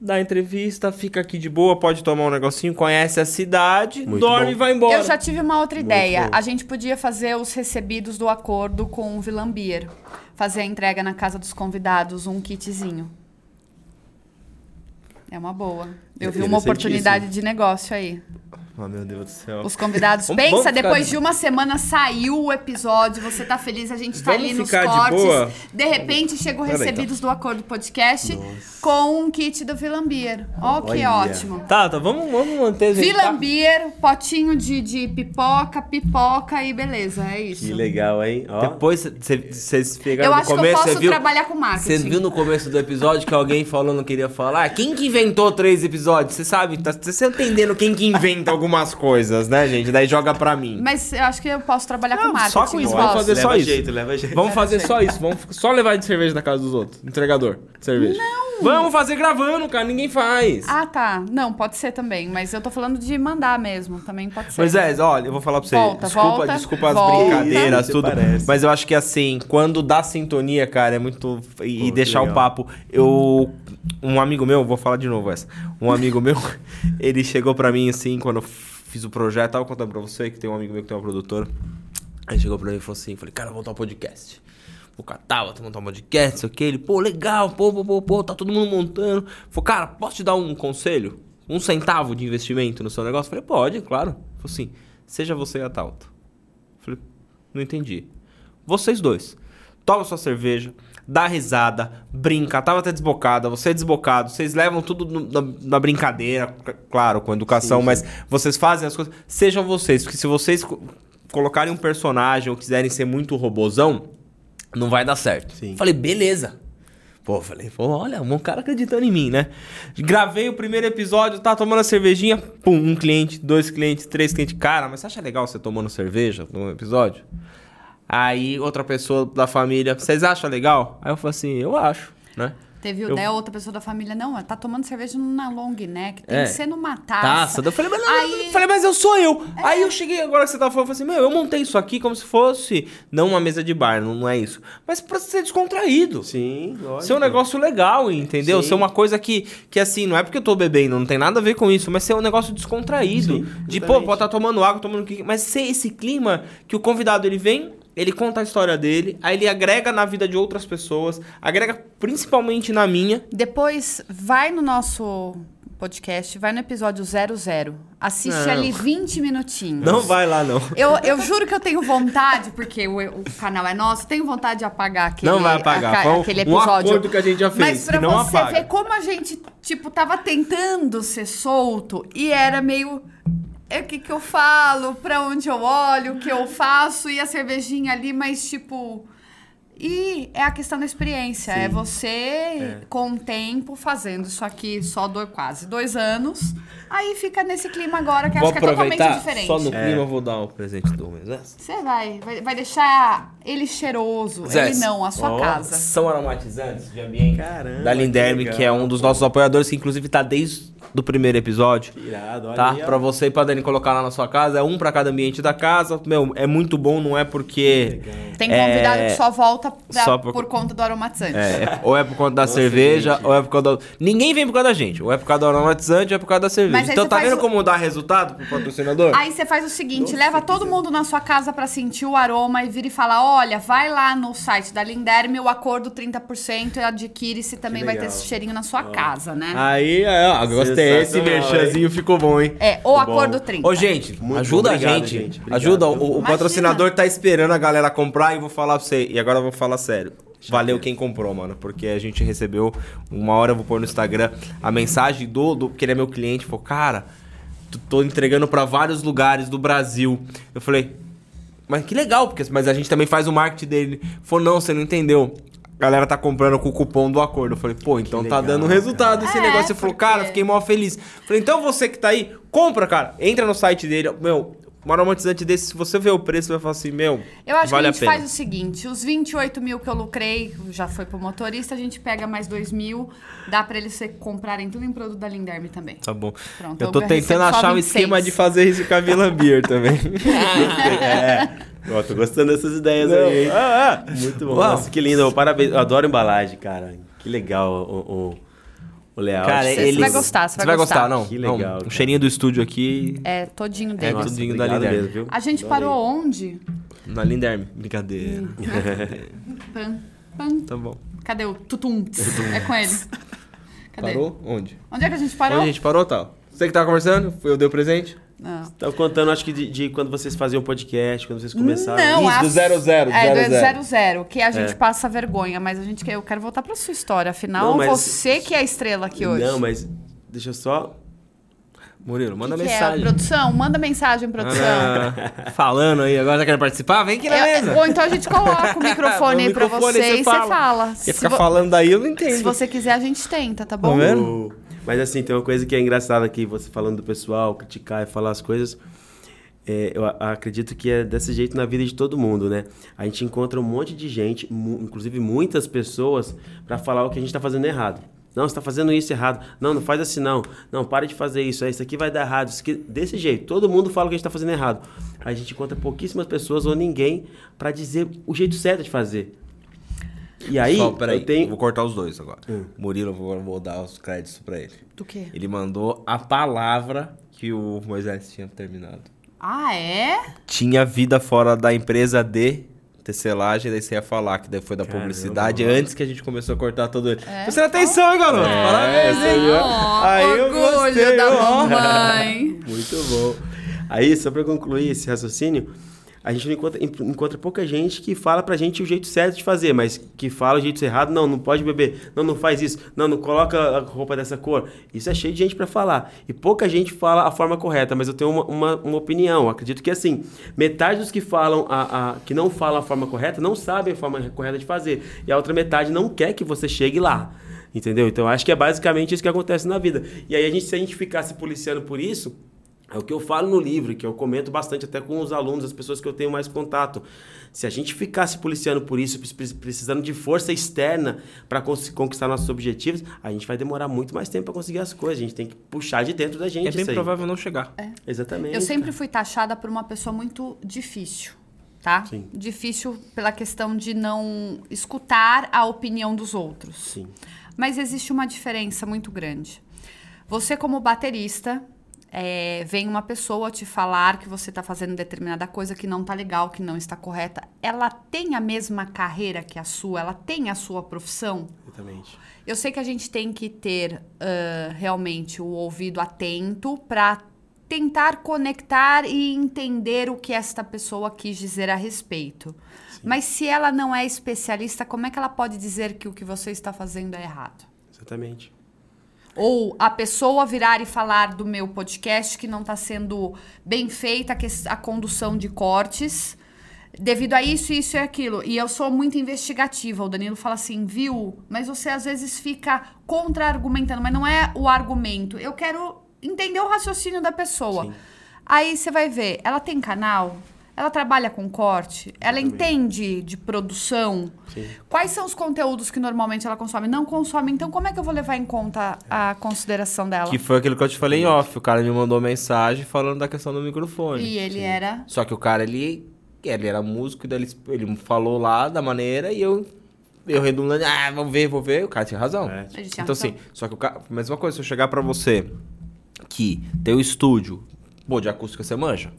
Speaker 1: dá entrevista, fica aqui de boa, pode tomar um negocinho, conhece a cidade,
Speaker 3: Muito
Speaker 1: dorme
Speaker 3: bom.
Speaker 1: e vai embora.
Speaker 2: Eu já tive uma outra ideia. A gente podia fazer os recebidos do acordo com o Vilambier. Fazer a entrega na casa dos convidados, um kitzinho. É uma boa. Eu vi uma oportunidade de negócio aí.
Speaker 1: Ah, meu Deus do céu.
Speaker 2: Os convidados. Pensa,
Speaker 1: vamos
Speaker 2: depois
Speaker 1: de-
Speaker 2: de uma semana saiu o episódio, você tá feliz, a gente tá
Speaker 1: Vamos
Speaker 2: ali nos
Speaker 1: ficar de
Speaker 2: cortes.
Speaker 1: boa?
Speaker 2: De repente chegou
Speaker 1: Pera aí,
Speaker 2: recebidos do Acordo Podcast com um kit do Vilambier. Ó, que
Speaker 3: Olha.
Speaker 2: ótimo.
Speaker 1: Tá, tá, vamos, vamos manter... gente, tá?
Speaker 2: Vilambier, potinho de, de pipoca, pipoca e beleza, é isso.
Speaker 3: que legal, hein? Ó.
Speaker 1: Depois vocês pegaram
Speaker 2: Eu
Speaker 1: no
Speaker 2: acho que eu
Speaker 1: começo,
Speaker 2: posso
Speaker 1: você viu...
Speaker 2: trabalhar com marketing.
Speaker 1: Você viu no começo do episódio que alguém falou não queria falar? Quem que inventou três episódios? Você sabe, tá, você tá entendendo quem que inventa algumas coisas, né, gente? Daí joga pra mim.
Speaker 2: Mas eu acho que eu posso trabalhar com
Speaker 1: Não,
Speaker 2: marketing.
Speaker 1: só com isso, vamos fazer
Speaker 3: leva
Speaker 1: só isso.
Speaker 3: jeito, leva jeito.
Speaker 1: Vamos fazer só isso, vamos só levar de cerveja na casa dos outros. Entregador de cerveja. Não! Vamos fazer gravando, cara, ninguém faz.
Speaker 2: Ah, tá. Não, pode ser também. Mas eu tô falando de mandar mesmo. Também pode ser.
Speaker 1: Moisés, olha, eu vou falar pra você.
Speaker 2: Volta,
Speaker 1: desculpa,
Speaker 2: volta,
Speaker 1: desculpa as
Speaker 2: volta.
Speaker 1: brincadeiras,
Speaker 3: Isso,
Speaker 1: tudo.
Speaker 3: parece.
Speaker 1: Mas eu acho que assim, quando dá sintonia, cara, é muito. E
Speaker 3: Pô,
Speaker 1: deixar o
Speaker 3: legal.
Speaker 1: papo. Eu. Um amigo meu, vou falar de novo essa. Um amigo meu, ele chegou pra mim assim, quando fiz o projeto, tava contando pra você que tem um amigo meu que tem uma produtora. Aí chegou pra mim e falou assim: falei, cara, vou montar um podcast. Vou catar, vou montar um podcast, sei o. Ele, pô, legal, pô, pô, pô, pô, tá todo mundo montando. Falei, cara, posso te dar um conselho? Um centavo de investimento no seu negócio? Falei, pode, claro. Falei assim, seja você e a Tauta. Falei, não entendi. Vocês dois, toma sua cerveja, dá risada, brinca, tava até desbocada, você é desbocado, vocês levam tudo no- na, na brincadeira, claro, com educação,
Speaker 3: Sim, sim.
Speaker 1: mas vocês fazem as coisas. Sejam vocês, porque se vocês co- colocarem um personagem ou quiserem ser muito robozão, não vai dar certo.
Speaker 3: Sim.
Speaker 1: Falei, beleza. Pô, falei, pô, olha, um cara acreditando em mim, né? Gravei o primeiro episódio, tá tomando a cervejinha, pum, um cliente, dois clientes, três clientes. Cara, mas você acha legal você tomando cerveja no episódio? Aí outra pessoa da família, vocês acham legal? Aí eu falei assim, eu acho, né?
Speaker 2: Teve
Speaker 1: Eu-
Speaker 2: né, outra pessoa da família, não, tá tomando cerveja na long neck, tem
Speaker 1: É.
Speaker 2: que ser numa taça.
Speaker 1: Taça. Eu falei, mas, não,
Speaker 2: Aí-
Speaker 1: eu falei, mas eu sou eu. Aí eu cheguei agora que você tava falando, eu falei assim, meu, eu montei isso aqui como se fosse, não uma mesa de bar, não, não é isso. Mas pra ser descontraído.
Speaker 3: Sim, lógico.
Speaker 1: Ser um negócio legal, entendeu?
Speaker 3: Sim.
Speaker 1: Ser uma coisa que, que, assim, não é porque eu tô bebendo, não tem nada a ver com isso, mas ser um negócio descontraído.
Speaker 3: Sim,
Speaker 1: de, pô, pode estar tomando água, tomando o que. Mas ser esse clima que o convidado ele vem, ele conta a história dele, aí ele agrega na vida de outras pessoas, agrega principalmente na minha.
Speaker 2: Depois, vai no nosso podcast, vai no episódio 00. Assiste
Speaker 1: Não.
Speaker 2: ali 20 minutinhos.
Speaker 1: Não vai lá, não.
Speaker 2: Eu, eu juro que eu tenho vontade, porque o, o canal é nosso, tenho vontade de apagar aquele,
Speaker 1: Não vai apagar, um-
Speaker 2: aquele
Speaker 1: um
Speaker 2: episódio.
Speaker 1: acordo que a gente já fez,
Speaker 2: Mas pra você
Speaker 1: apaga.
Speaker 2: ver como a gente, tipo, tava tentando ser solto e era meio. É o que, que eu falo, pra onde eu olho, o que eu faço, e a cervejinha ali, mas tipo. E é a questão da experiência. É você, com o tempo, fazendo isso aqui só do, quase dois anos. Aí fica nesse clima agora que
Speaker 1: Vou
Speaker 2: acho que é totalmente diferente.
Speaker 1: só no clima eu vou dar o presente do Moisés.
Speaker 2: Você vai, vai, vai deixar ele cheiroso,
Speaker 1: Zé,
Speaker 2: ele não, a sua
Speaker 3: ó,
Speaker 2: casa.
Speaker 1: São aromatizantes de ambiente
Speaker 3: Caramba,
Speaker 1: da Linderme,
Speaker 3: que
Speaker 1: que, é um dos nossos apoiadores, que inclusive tá desde o primeiro episódio.
Speaker 3: Irado, olha
Speaker 1: Tá?
Speaker 3: aí.
Speaker 1: Pra você e pra Dani colocar lá na sua casa. É um pra cada ambiente da casa. Meu, é muito bom, não é porque.
Speaker 2: Tem convidado
Speaker 1: É,
Speaker 2: que só volta pra-
Speaker 1: só
Speaker 2: por...
Speaker 1: por-
Speaker 2: conta do aromatizante.
Speaker 1: É, é- ou é por conta da cerveja,
Speaker 3: gente.
Speaker 1: ou é por causa da. Ninguém vem por causa da gente. Ou é por causa do aromatizante, ou é por causa da cerveja.
Speaker 2: Mas
Speaker 1: Então tá vendo
Speaker 2: o-
Speaker 1: como dá resultado pro patrocinador?
Speaker 2: Aí você faz o seguinte,
Speaker 3: Nossa,
Speaker 2: leva todo
Speaker 3: quiser.
Speaker 2: mundo na sua casa pra sentir o aroma e vira e fala, olha, vai lá no site da Linderme, o acordo 30% e adquire se também vai ter esse cheirinho na sua casa, né?
Speaker 1: Aí, é, ó, gostei. Esse merchanzinho ficou bom, hein?
Speaker 2: É, o
Speaker 3: Tá
Speaker 2: acordo
Speaker 3: bom.
Speaker 2: 30.
Speaker 1: Ô, gente,
Speaker 3: Muito
Speaker 1: ajuda
Speaker 3: bom.
Speaker 1: a
Speaker 3: Obrigado,
Speaker 1: gente.
Speaker 3: gente. Obrigado,
Speaker 1: ajuda. O, o
Speaker 2: Imagina.
Speaker 1: patrocinador tá esperando a galera comprar e vou falar pra você. E agora eu vou falar sério. Valeu quem comprou, mano. Porque a gente recebeu. Uma hora eu vou pôr no Instagram a mensagem do. do que ele é meu cliente. Falou, cara. tô entregando pra vários lugares do Brasil. Eu falei, mas que legal, porque, mas a gente também faz o marketing dele. Ele Falou, não, você não entendeu. A galera tá comprando com o cupom do acordo. Eu falei, pô, então tá
Speaker 3: legal,
Speaker 1: dando resultado esse
Speaker 2: É,
Speaker 1: negócio. Você falou,
Speaker 2: porque-
Speaker 1: cara, fiquei mó feliz. Falei, então você que tá aí, compra, cara. Entra no site dele. Meu, um aromatizante desse, se você ver o preço, vai falar assim, meu,
Speaker 2: Eu acho
Speaker 1: vale
Speaker 2: que a
Speaker 1: a
Speaker 2: gente
Speaker 1: pena.
Speaker 2: faz o seguinte: os 28 mil que eu lucrei, já foi pro motorista, a gente pega mais 2 mil, dá pra eles comprarem tudo em produto da Linderme também.
Speaker 1: Tá bom.
Speaker 2: Pronto,
Speaker 1: eu tô
Speaker 2: eu
Speaker 1: tentando achar um
Speaker 2: 26.
Speaker 1: esquema de fazer isso com a Vila Beer também.
Speaker 3: É. Ó, tô gostando dessas ideias
Speaker 1: Não,
Speaker 3: aí, hein?
Speaker 1: ah, ah.
Speaker 3: Muito bom.
Speaker 1: Uau.
Speaker 3: Nossa, que lindo. Parabéns. Eu adoro embalagem, cara. Que legal o, o, o layout.
Speaker 1: Cara,
Speaker 2: Você
Speaker 1: eles...
Speaker 2: vai gostar, você vai
Speaker 1: gostar.
Speaker 2: gostar.
Speaker 1: não.
Speaker 3: Que
Speaker 1: não,
Speaker 3: legal,
Speaker 1: O
Speaker 3: cara.
Speaker 1: cheirinho do estúdio aqui
Speaker 2: É todinho
Speaker 1: é
Speaker 2: deles.
Speaker 3: Nossa,
Speaker 1: tudinho da Linderme.
Speaker 3: mesmo, viu?
Speaker 2: A gente
Speaker 3: Adorei.
Speaker 2: parou onde?
Speaker 1: Na Linderme. Brincadeira.
Speaker 2: Pam, pam.
Speaker 1: tá bom.
Speaker 2: Cadê o tutum? É com ele. Cadê?
Speaker 1: Parou? Onde?
Speaker 2: Onde é que a gente parou?
Speaker 1: Onde a gente parou, tal? Você que tava conversando? Foi eu dei o presente?
Speaker 2: Não.
Speaker 3: Tava contando, acho que de, de quando vocês faziam podcast, quando vocês começaram.
Speaker 2: Não,
Speaker 1: Isso,
Speaker 2: a-
Speaker 1: do zero, zero,
Speaker 2: É,
Speaker 1: zero,
Speaker 2: do
Speaker 1: zero.
Speaker 2: 00, que a gente
Speaker 3: É.
Speaker 2: passa vergonha, mas a gente quer, eu quero voltar pra sua história. Afinal,
Speaker 3: Não, mas-
Speaker 2: você que é a estrela aqui hoje.
Speaker 3: Não, mas deixa eu só.
Speaker 1: Murilo, manda
Speaker 2: que que
Speaker 1: mensagem.
Speaker 2: É? Produção, manda mensagem, produção.
Speaker 1: Ah, falando aí, agora tá querendo participar? Vem aqui na
Speaker 2: É,
Speaker 1: mesa.
Speaker 2: ou então a gente coloca o microfone aí pra
Speaker 1: microfone,
Speaker 2: você e você fala.
Speaker 1: Quer
Speaker 2: Se,
Speaker 1: ficar
Speaker 2: vo-
Speaker 1: falando daí, eu não entendo.
Speaker 2: se você quiser, a gente tenta, tá bom?
Speaker 1: Tá vendo?
Speaker 3: Mas assim, tem uma coisa que é engraçada aqui, você falando do pessoal, criticar e falar as coisas. É, eu acredito que é desse jeito na vida de todo mundo, né? A gente encontra um monte de gente, mu- inclusive muitas pessoas, pra falar o que a gente tá fazendo errado. Não, você tá fazendo isso errado. Não, não faz assim não. Não, para de fazer isso. É, Isso aqui vai dar errado. Isso aqui... Desse jeito, todo mundo fala o que a gente tá fazendo errado. A gente encontra pouquíssimas pessoas ou ninguém pra dizer o jeito certo de fazer. E aí,
Speaker 1: Só, peraí,
Speaker 3: eu tenho...
Speaker 1: vou cortar os dois agora.
Speaker 3: Hum.
Speaker 1: Murilo, eu vou, vou dar os créditos pra ele.
Speaker 2: Do quê?
Speaker 1: Ele mandou a palavra que o Moisés tinha terminado.
Speaker 2: Ah, é?
Speaker 1: Tinha vida fora da empresa de tecelagem, daí você ia falar que daí foi da
Speaker 3: Caramba,
Speaker 1: publicidade antes que a gente começou a cortar todo ele.
Speaker 2: É?
Speaker 1: Prestando atenção, hein, garoto?
Speaker 3: É,
Speaker 1: Parabéns, hein?
Speaker 3: Ó,
Speaker 1: Aí eu gostei,
Speaker 2: da
Speaker 1: ó.
Speaker 2: mamãe.
Speaker 3: Muito bom. Aí, só pra concluir esse raciocínio, a gente encontra, encontra pouca gente que fala pra gente o jeito certo de fazer, mas que fala o jeito errado, não, não pode beber, não, não faz isso, não, não coloca a roupa dessa cor. Isso é cheio de gente pra falar. E pouca gente fala a forma correta, mas eu tenho uma, uma, uma opinião. Acredito que assim, metade dos que falam a, a- que não falam a forma correta não sabem a forma correta de fazer. E a outra metade não quer que você chegue lá. Entendeu? Então acho que é basicamente isso que acontece na vida. E aí a gente, se a gente ficar se policiando por isso, é o que eu falo no livro, que eu comento bastante até com os alunos, as pessoas que eu tenho mais contato. Se a gente ficar se policiando por isso, pre- precisando de força externa para conquistar nossos objetivos, a gente vai demorar muito mais tempo para conseguir as coisas. A gente tem que puxar de dentro da gente
Speaker 1: É bem
Speaker 3: isso aí.
Speaker 1: provável não chegar.
Speaker 3: Exatamente.
Speaker 2: Eu sempre fui taxada por uma pessoa muito difícil, tá?
Speaker 3: Sim.
Speaker 2: Difícil pela questão de não escutar a opinião dos outros.
Speaker 3: Sim.
Speaker 2: Mas existe uma diferença muito grande. Você, como baterista, é, vem uma pessoa te falar que você está fazendo determinada coisa que não está legal, que não está correta. Ela tem a mesma carreira que a sua, ela tem a sua profissão.
Speaker 3: Exatamente.
Speaker 2: Eu sei que a gente tem que ter ah, realmente o ouvido atento para tentar conectar e entender o que esta pessoa quis dizer a respeito. Mas se ela não é especialista, como é que ela pode dizer que o que você está fazendo é errado?
Speaker 3: Exatamente.
Speaker 2: Ou a pessoa virar e falar do meu podcast que não está sendo bem feita a a condução de cortes, devido a isso, isso e aquilo. E eu sou muito investigativa. O Danilo fala assim, viu? Mas você às vezes fica contra-argumentando, mas não é o argumento. Eu quero entender o raciocínio da pessoa.
Speaker 3: Sim.
Speaker 2: Aí você vai ver, ela tem canal, ela trabalha com corte, ela entende de produção.
Speaker 3: Sim.
Speaker 2: Quais são os conteúdos que normalmente ela consome? Não consome, então como é que eu vou levar em conta a consideração dela?
Speaker 1: Que foi aquilo que eu te falei em off. O cara me mandou mensagem falando da questão do microfone.
Speaker 2: E ele era.
Speaker 1: Só que o cara, ele, ele era músico, e daí ele, ele falou lá da maneira e eu, eu redundando, ah, vamos ver, vou ver. O cara tinha razão.
Speaker 3: É.
Speaker 2: Tinha
Speaker 1: Então,
Speaker 2: razão.
Speaker 1: assim, só que o cara. Mesma coisa, se eu chegar pra você que tem o estúdio, pô, de acústica você manja.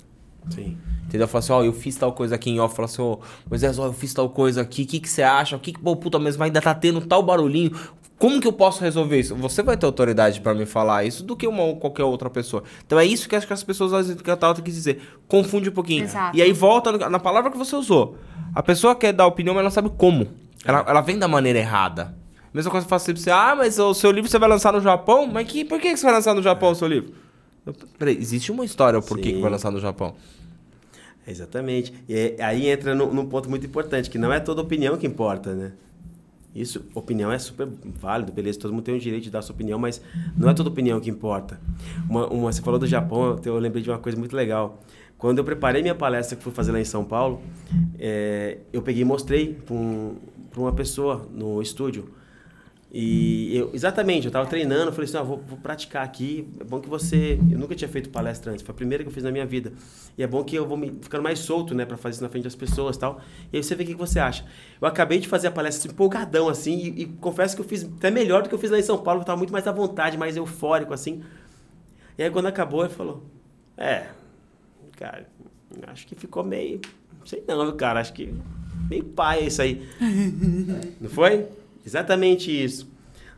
Speaker 3: Sim.
Speaker 1: Entendeu? Eu falo assim, ó, eu fiz tal coisa aqui em off. Fala assim, ó, Moisés, ó, eu fiz tal coisa aqui. O que, que você acha? O que, que, pô, puta, mesmo ainda tá tendo tal barulhinho. Como que eu posso resolver isso? Você vai ter autoridade pra me falar isso do que uma qualquer outra pessoa. Então é isso que acho que as pessoas, às vezes, que a Tauta quis dizer. Confunde um pouquinho.
Speaker 2: Exato.
Speaker 1: E aí volta na palavra que você usou. A pessoa quer dar opinião, mas ela não sabe como. Ela, ela vem da maneira errada. Mesma coisa que eu faço sempre pra você, ah, mas o seu livro você vai lançar no Japão? Mas que, por que que você vai lançar no Japão o seu livro? Peraí, existe uma história por que
Speaker 3: Sim.
Speaker 1: que vai lançar no Japão.
Speaker 3: Exatamente. E é- aí entra num, num ponto muito importante, que não é toda opinião que importa, né? Isso, opinião é super válido, beleza, todo mundo tem o direito de dar sua opinião, mas não é toda opinião que importa. Uma, uma- você falou do Japão, eu, lembrei de uma coisa muito legal. Quando eu preparei minha palestra que fui fazer lá em São Paulo, é, eu peguei e mostrei para um, uma pessoa no estúdio. E eu, exatamente, eu estava treinando, falei assim, ah, vou, vou praticar aqui. É bom que você. Eu nunca tinha feito palestra antes, foi a primeira que eu fiz na minha vida. E é bom que eu vou me, ficando mais solto, né, para fazer isso na frente das pessoas e tal. E aí você vê o que, que você acha. Eu acabei de fazer a palestra assim, empolgadão, assim, e, e confesso que eu fiz até melhor do que eu fiz lá em São Paulo, eu estava muito mais à vontade, mais eufórico, assim. E aí quando acabou, ele falou: É, cara, acho que ficou meio. Não sei não, cara, acho que meio pai isso aí. Não foi? Exatamente isso.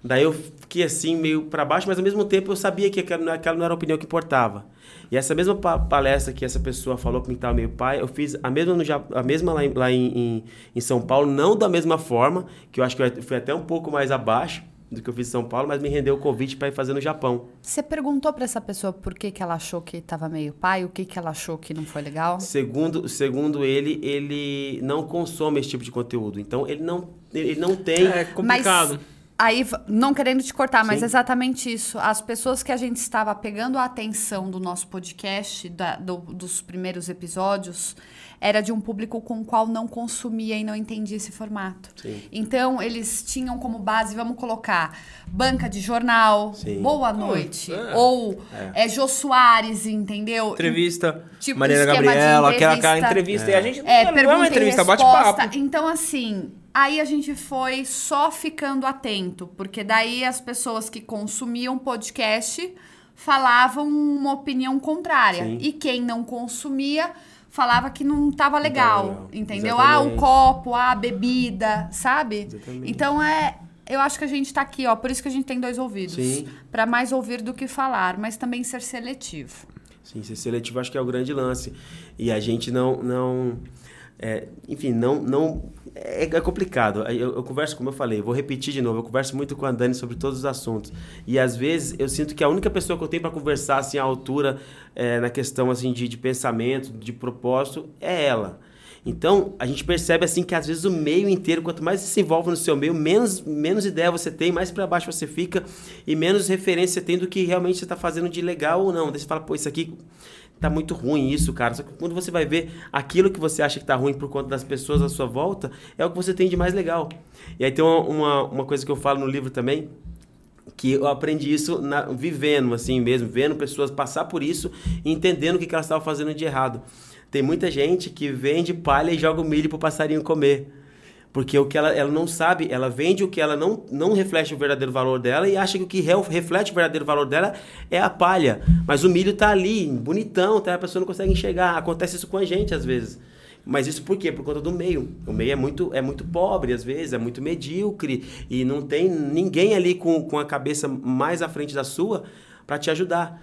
Speaker 3: Daí eu fiquei assim, meio para baixo, mas ao mesmo tempo eu sabia que aquela, não era a opinião que importava. E essa mesma pa- palestra que essa pessoa falou mim que estava meio pai, eu fiz a mesma, no, a mesma lá, em, lá em, em São Paulo, não da mesma forma, que eu acho que eu fui até um pouco mais abaixo do que eu fiz em São Paulo, mas me rendeu o convite para ir fazer no Japão.
Speaker 2: Você perguntou pra essa pessoa por que, que ela achou que tava meio pai, o que, que ela achou que não foi legal?
Speaker 3: Segundo, segundo ele, ele não consome esse tipo de conteúdo. Então ele não, ele não tem.
Speaker 1: É complicado.
Speaker 2: Mas aí, não querendo te cortar, mas
Speaker 3: Sim.
Speaker 2: exatamente isso. As pessoas que a gente estava pegando a atenção do nosso podcast, da- do- dos primeiros episódios, era de um público com o qual não consumia e não entendia esse formato.
Speaker 3: Sim.
Speaker 2: Então, eles tinham como base, vamos colocar, banca de jornal,
Speaker 3: Sim.
Speaker 2: boa noite,
Speaker 1: é.
Speaker 2: ou é. Jô Soares, entendeu?
Speaker 1: Entrevista,
Speaker 2: Tipo, de
Speaker 1: Gabriela, aquela, aquela
Speaker 2: entrevista.
Speaker 1: entrevista. E a gente
Speaker 2: É,
Speaker 1: não, não é uma entrevista, bate-papo.
Speaker 2: Então, assim, aí a gente foi só ficando atento, porque daí as pessoas que consumiam podcast falavam uma opinião contrária.
Speaker 3: Sim.
Speaker 2: E quem não consumia falava que não estava legal,
Speaker 3: legal.
Speaker 2: entendeu? Ah, o
Speaker 3: Exatamente.
Speaker 2: copo, ah, a bebida, sabe?
Speaker 3: Exatamente.
Speaker 2: Então é. Eu acho que a gente tá aqui, ó. Por isso que a gente tem dois ouvidos. Pra mais ouvir do que falar, mas também ser seletivo.
Speaker 3: Sim, ser seletivo acho que é o grande lance. E a gente não. não é, enfim, não. não é, é complicado. Eu, eu converso, como eu falei, vou repetir de novo, eu converso muito com a Dani sobre todos os assuntos. E às vezes eu sinto que a única pessoa que eu tenho para conversar assim, à altura, é, na questão assim, de, de pensamento, de propósito, é ela. Então, a gente percebe assim que às vezes o meio inteiro, quanto mais você se envolve no seu meio, menos, menos ideia você tem, mais para baixo você fica e menos referência você tem do que realmente você está fazendo de legal ou não. Daí você fala, pô, isso aqui tá muito ruim isso, cara. Só que quando você vai ver aquilo que você acha que tá ruim por conta das pessoas à sua volta, é o que você tem de mais legal. E aí tem uma, uma, uma coisa que eu falo no livro também, que eu aprendi isso na- vivendo assim mesmo, vendo pessoas passar por isso e entendendo o que, que elas estavam fazendo de errado. Tem muita gente que vende palha e joga o milho pro passarinho comer. Porque o que ela, ela não sabe, ela vende o que ela não, não reflete o verdadeiro valor dela e acha que o que re- reflete o verdadeiro valor dela é a palha. Mas o milho tá ali, bonitão, tá? a pessoa não consegue enxergar. Acontece isso com a gente às vezes. Mas isso por quê? Por conta do meio. O meio é muito, é muito pobre, às vezes, é muito medíocre. E não tem ninguém ali com, com a cabeça mais à frente da sua para te ajudar.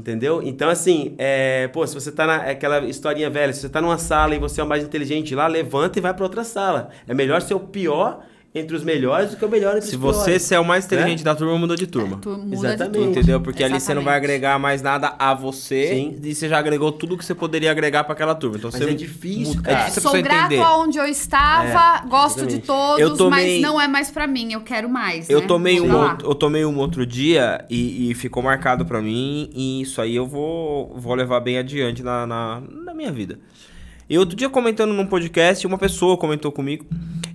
Speaker 3: Entendeu? Então, assim, é, pô, se você tá na é aquela historinha velha, se você tá numa sala e você é o mais inteligente lá, levanta e vai para outra sala. É melhor ser o pior entre os melhores do que o melhor entre
Speaker 1: Se
Speaker 3: os
Speaker 1: você
Speaker 3: piores.
Speaker 1: ser o mais inteligente
Speaker 3: Né?
Speaker 1: da turma, mudou de turma.
Speaker 2: Tu muda
Speaker 3: Exatamente.
Speaker 2: de tudo.
Speaker 1: Entendeu? Porque ali você não vai
Speaker 2: Exatamente.
Speaker 1: agregar mais nada a você
Speaker 3: Sim.
Speaker 1: e você já agregou tudo que você poderia agregar para aquela turma. Então
Speaker 3: Mas
Speaker 1: você
Speaker 3: é difícil,
Speaker 1: muda-
Speaker 3: cara.
Speaker 1: É difícil
Speaker 2: Sou grato
Speaker 1: entender.
Speaker 2: aonde eu estava, gosto de
Speaker 3: exatamente.
Speaker 2: todos,
Speaker 1: Eu tomei-
Speaker 2: mas não é mais pra mim, eu quero mais.
Speaker 1: Eu
Speaker 2: né?
Speaker 1: tomei,
Speaker 2: Vamos
Speaker 1: um outro, eu tomei um outro dia e, e ficou marcado pra mim. E isso aí eu vou, vou levar bem adiante na, na, na minha vida. E outro dia comentando num podcast, uma pessoa comentou comigo.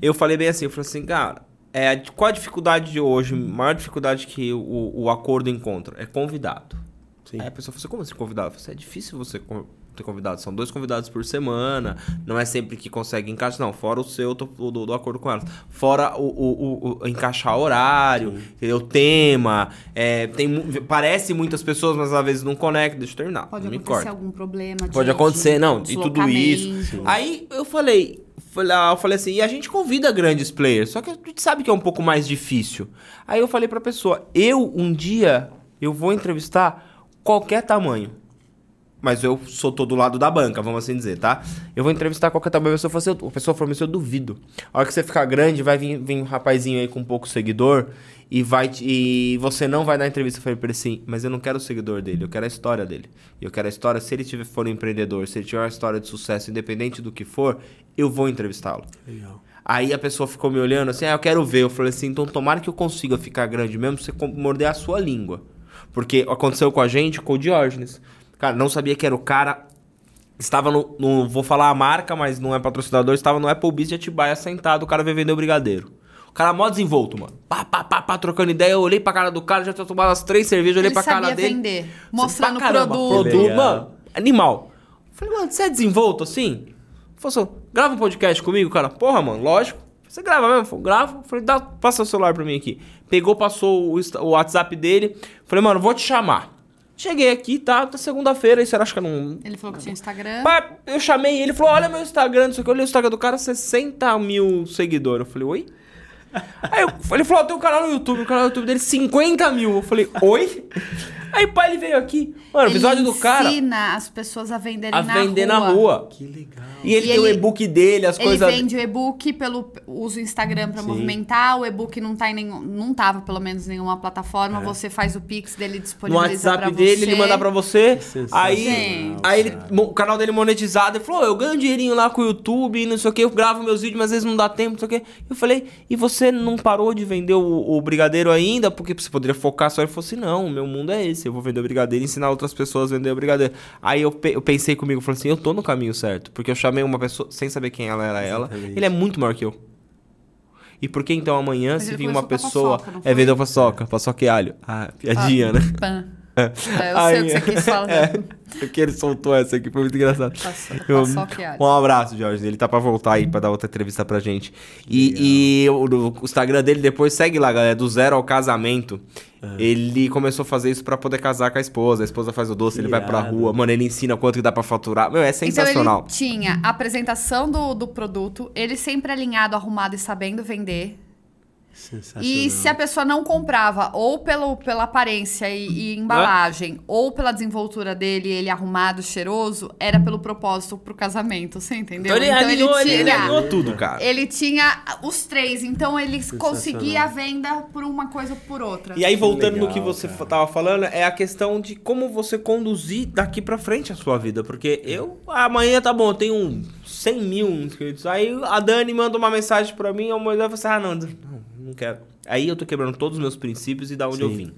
Speaker 1: Eu falei bem assim, eu falei assim, cara, é, qual a dificuldade de hoje? A maior dificuldade que o, o acordo encontra? É convidado.
Speaker 3: Sim.
Speaker 1: Aí a pessoa falou assim, como assim convidado? Eu falei assim, é difícil você con- ter convidado. São dois convidados por semana. Não é sempre que consegue encaixar. Não, fora o seu do, do, do acordo com elas. Fora o, o, o- o encaixar horário, entendeu? tema. é, tem, parece muitas pessoas, mas às vezes não conecta. Deixa eu terminar.
Speaker 2: Pode
Speaker 1: não me
Speaker 2: acontecer
Speaker 1: corta.
Speaker 2: algum problema. de-
Speaker 1: Pode acontecer,
Speaker 2: de
Speaker 1: não. E tudo isso.
Speaker 2: deslocamento.
Speaker 1: Aí eu falei, falei, ah, eu falei assim, e a gente convida grandes players, só que a gente sabe que é um pouco mais difícil. Aí eu falei pra pessoa, eu um dia eu vou entrevistar qualquer tamanho. Mas eu sou todo lado da banca, vamos assim dizer, tá? Eu vou entrevistar qualquer tal pessoa, eu falo assim, a pessoa falou assim, eu duvido. A hora que você ficar grande, vai vir, vir um rapazinho aí com pouco seguidor e vai e você não vai dar entrevista. Eu falei pra ele assim, mas eu não quero o seguidor dele, eu quero a história dele. E eu quero a história, se ele tiver, for um empreendedor, se ele tiver uma história de sucesso, independente do que for, eu vou entrevistá-lo.
Speaker 3: Legal.
Speaker 1: Aí a pessoa ficou me olhando assim, ah, eu quero ver. Eu falei assim, então tomara que eu consiga ficar grande mesmo, você morder a sua língua. Porque aconteceu com a gente, com o Diógenes. Cara, não sabia que era o cara. Estava no, no- Vou falar a marca, mas não é patrocinador. Estava no Applebee's de Atibaia sentado, o cara veio vender o brigadeiro. O cara mó desenvolto, mano. Pá, pá, pá, pá, trocando ideia. Eu olhei pra cara do cara, já tinha tomado as três cervejas, olhei
Speaker 2: Ele
Speaker 1: pra cara dele.
Speaker 2: vender,
Speaker 1: Pra
Speaker 2: mostrando o
Speaker 1: caramba,
Speaker 2: produto.
Speaker 1: produto.
Speaker 3: Legal.
Speaker 1: Mano, animal. Falei, mano, você é desenvolto assim? Falei assim, grava um podcast comigo, cara. Porra, mano, lógico. Você grava mesmo? Falei, gravo. Falei, dá, passa o celular pra mim aqui. Pegou, passou o, o WhatsApp dele. Falei, mano, vou te chamar. Cheguei aqui, tá? Tá segunda-feira, isso era acho que era um.
Speaker 2: Ele falou que tinha Instagram.
Speaker 1: Pá, eu chamei ele, falou: Olha meu Instagram, não sei o que. Eu olhei o Instagram do cara, 60 mil seguidores. Eu falei: Oi? Aí eu, ele falou: "Ó, Tem um canal no YouTube, o canal no YouTube dele, 50 mil. Eu falei: Oi? Aí, pai, ele veio aqui. Mano, o episódio
Speaker 2: ele
Speaker 1: do cara
Speaker 2: ensina as pessoas a venderem
Speaker 1: a
Speaker 2: na
Speaker 1: vender
Speaker 2: rua.
Speaker 1: na rua.
Speaker 3: Que legal.
Speaker 1: E ele
Speaker 2: E
Speaker 1: tem o
Speaker 2: ele-
Speaker 1: e-book dele, as
Speaker 2: Ele
Speaker 1: coisas.
Speaker 2: vende o e-book pelo uso Instagram pra
Speaker 3: Sim.
Speaker 2: movimentar. O e-book não tá em nenhum, não tava pelo menos em nenhuma plataforma. Você faz o Pix dele
Speaker 1: É. No WhatsApp
Speaker 2: pra
Speaker 1: dele,
Speaker 2: você.
Speaker 1: ele manda pra você. Aí,
Speaker 2: Gente.
Speaker 1: aí ele, o canal dele monetizado. Ele falou: "Ô, Eu ganho dinheirinho lá com o YouTube, não sei o que. Eu gravo meus vídeos, mas às vezes não dá tempo, não sei o que. Eu falei: E você não parou de vender o, o brigadeiro ainda? Porque você poderia focar só. Ele falou assim: Não, o meu mundo é esse. Eu vou vender o brigadeiro e ensinar outras pessoas a vender o brigadeiro. Aí eu, pe- eu pensei comigo: falei assim, Eu tô no caminho certo. Porque eu chamei uma pessoa sem saber quem ela era. ela.
Speaker 3: Exatamente.
Speaker 1: Ele é muito maior que eu. E por que então amanhã,
Speaker 2: Mas
Speaker 1: se vir uma pessoa.
Speaker 2: paçoca,
Speaker 1: é vender paçoca, paçoca e alho. Ah, piadinha, né?
Speaker 2: Pan. É, eu sei o que você quis falar.
Speaker 1: É, porque ele soltou essa aqui, foi muito engraçado.
Speaker 2: Paçoca,
Speaker 1: Eu-
Speaker 2: paçoca e alho.
Speaker 1: um abraço, Jorge. Ele tá pra voltar aí pra dar outra entrevista pra gente. E, e o, o Instagram dele depois segue lá, galera, do zero ao casamento. Ele começou a fazer isso pra poder casar com a esposa. A esposa faz o doce, ele vai pra
Speaker 3: Irado.
Speaker 1: rua. Mano, ele ensina quanto que dá pra faturar. Meu, é sensacional.
Speaker 2: Então ele tinha a apresentação do, do produto, ele sempre alinhado, arrumado e sabendo vender. E se a pessoa não comprava, ou pelo, pela aparência e, e embalagem, ou pela desenvoltura dele, ele arrumado, cheiroso, era pelo propósito pro casamento, você entendeu?
Speaker 1: Então ele alinhou, ele, ele
Speaker 2: tinha,
Speaker 1: alinhou tudo, cara.
Speaker 2: ele tinha os três, então ele conseguia a venda por uma coisa ou por outra.
Speaker 1: E aí, voltando
Speaker 3: legal,
Speaker 1: no que você
Speaker 3: cara.
Speaker 1: tava falando, é a questão de como você conduzir daqui pra frente a sua vida. Porque eu, amanhã tá bom, eu tenho um 100 mil inscritos. Aí a Dani manda uma mensagem pra mim, a mulher fala assim: ah, não, não, não quero. Aí eu tô quebrando todos os meus princípios e da onde eu
Speaker 3: Sim.
Speaker 1: vim.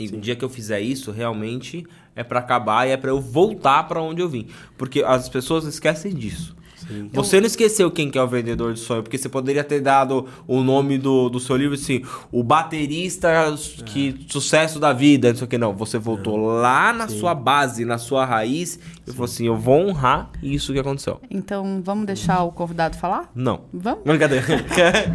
Speaker 1: E o dia que eu fizer isso, realmente é pra acabar e é pra eu voltar pra onde eu vim. Porque as pessoas esquecem disso.
Speaker 3: Sim.
Speaker 1: Você não esqueceu quem que é o vendedor de sonho, porque você poderia ter dado o nome do, do seu livro assim, o baterista que sucesso da vida, não sei o que não. Você voltou lá na sua base, na sua raiz, e falou assim, eu vou honrar isso que aconteceu.
Speaker 2: Então, vamos deixar o convidado falar?
Speaker 1: Não.
Speaker 2: Vamos?
Speaker 1: Brincadeira.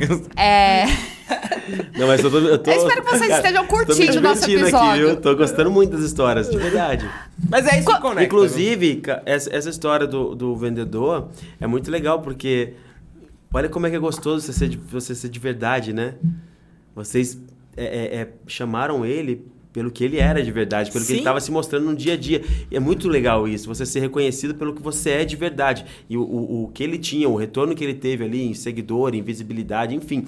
Speaker 2: É.
Speaker 3: Não, mas eu tô, eu tô-
Speaker 2: Eu espero que vocês estejam
Speaker 3: tô me
Speaker 2: curtindo o nosso episódio.
Speaker 3: Aqui, eu tô gostando muito das histórias, de verdade.
Speaker 1: Mas é isso que conecta.
Speaker 3: Inclusive, ca- essa, essa história do, do vendedor é muito legal, porque olha como é que é gostoso você ser de, você ser de verdade, né? Vocês é, é, é, chamaram ele pelo que ele era de verdade, pelo que ele
Speaker 1: Sim.
Speaker 3: estava se mostrando no dia a dia. E é muito legal isso, você ser reconhecido pelo que você é de verdade. E o, o, o que ele tinha, o retorno que ele teve ali em seguidor, em visibilidade, enfim.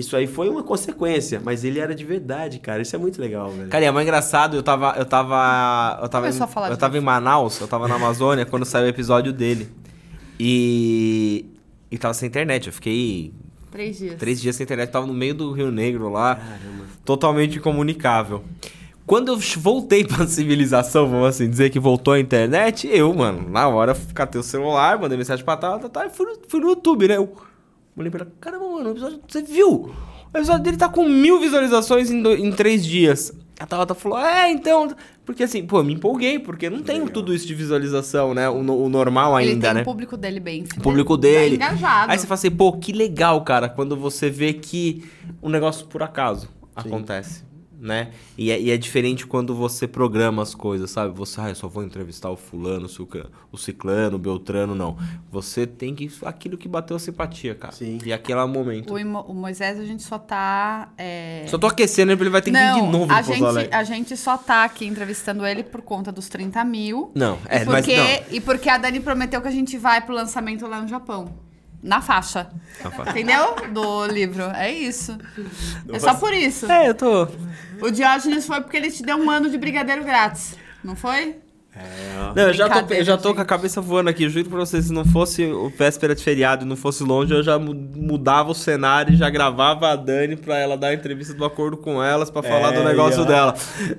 Speaker 3: Isso aí foi uma consequência, mas ele era de verdade, cara. Isso é muito legal, velho.
Speaker 1: Cara, e é mais engraçado, eu tava. Eu tava. Eu tava,
Speaker 2: Começou
Speaker 1: em,
Speaker 2: a falar
Speaker 1: eu tava em Manaus, eu tava na Amazônia quando saiu o episódio dele. E. E tava sem internet. Eu fiquei
Speaker 2: Três dias.
Speaker 1: três dias sem internet, tava no meio do Rio Negro lá,
Speaker 3: Caramba.
Speaker 1: totalmente incomunicável. Quando eu voltei pra civilização, vamos assim dizer que voltou a internet, eu, mano, na hora catei o celular, mandei mensagem pra tal, tal, tal, e fui no, fui no YouTube, né? Eu olhei pra ela, caramba, mano, o episódio, você viu? O episódio dele tá com mil visualizações em, do- em três dias. A Tabata falou, é, então. Porque assim, pô, eu me empolguei, porque não tenho tudo isso de visualização, né? O, o normal
Speaker 2: Ele
Speaker 1: ainda,
Speaker 2: tem
Speaker 1: né?
Speaker 2: o público dele bem
Speaker 1: O público dele.
Speaker 2: Bem engajado.
Speaker 1: Aí você fala assim, pô, que legal, cara, quando você vê que um negócio por acaso acontece. Né? E é, e é diferente quando você programa as coisas, sabe? Você, ah, eu só vou entrevistar o fulano, o ciclano, o, ciclano, o beltrano, não. Você tem que... Aquilo que bateu a simpatia, cara.
Speaker 3: Sim.
Speaker 1: E aquele momento.
Speaker 2: O, Imo- o Moisés, a gente só tá. é,
Speaker 1: Só tô aquecendo ele, porque ele vai ter que vir de novo
Speaker 2: a gente, a gente só tá aqui entrevistando ele por conta dos 30 mil.
Speaker 1: Não, é,
Speaker 2: e,
Speaker 1: mas
Speaker 2: porque,
Speaker 1: não.
Speaker 2: e porque a Dani prometeu que a gente vai pro lançamento lá no Japão. Na faixa.
Speaker 1: Na faixa.
Speaker 2: Entendeu? Do livro. É isso. é só por isso.
Speaker 1: É, eu tô...
Speaker 2: O Diógenes foi porque ele te deu um ano de brigadeiro grátis. Não foi?
Speaker 1: Não, eu já, tô, eu já tô com a cabeça voando aqui. Juro pra vocês, se não fosse o véspera de feriado e não fosse longe, eu já mu- mudava o cenário e já gravava a Dani pra ela dar a entrevista do acordo com elas pra falar do
Speaker 3: É,
Speaker 1: negócio
Speaker 3: e ó.
Speaker 1: dela.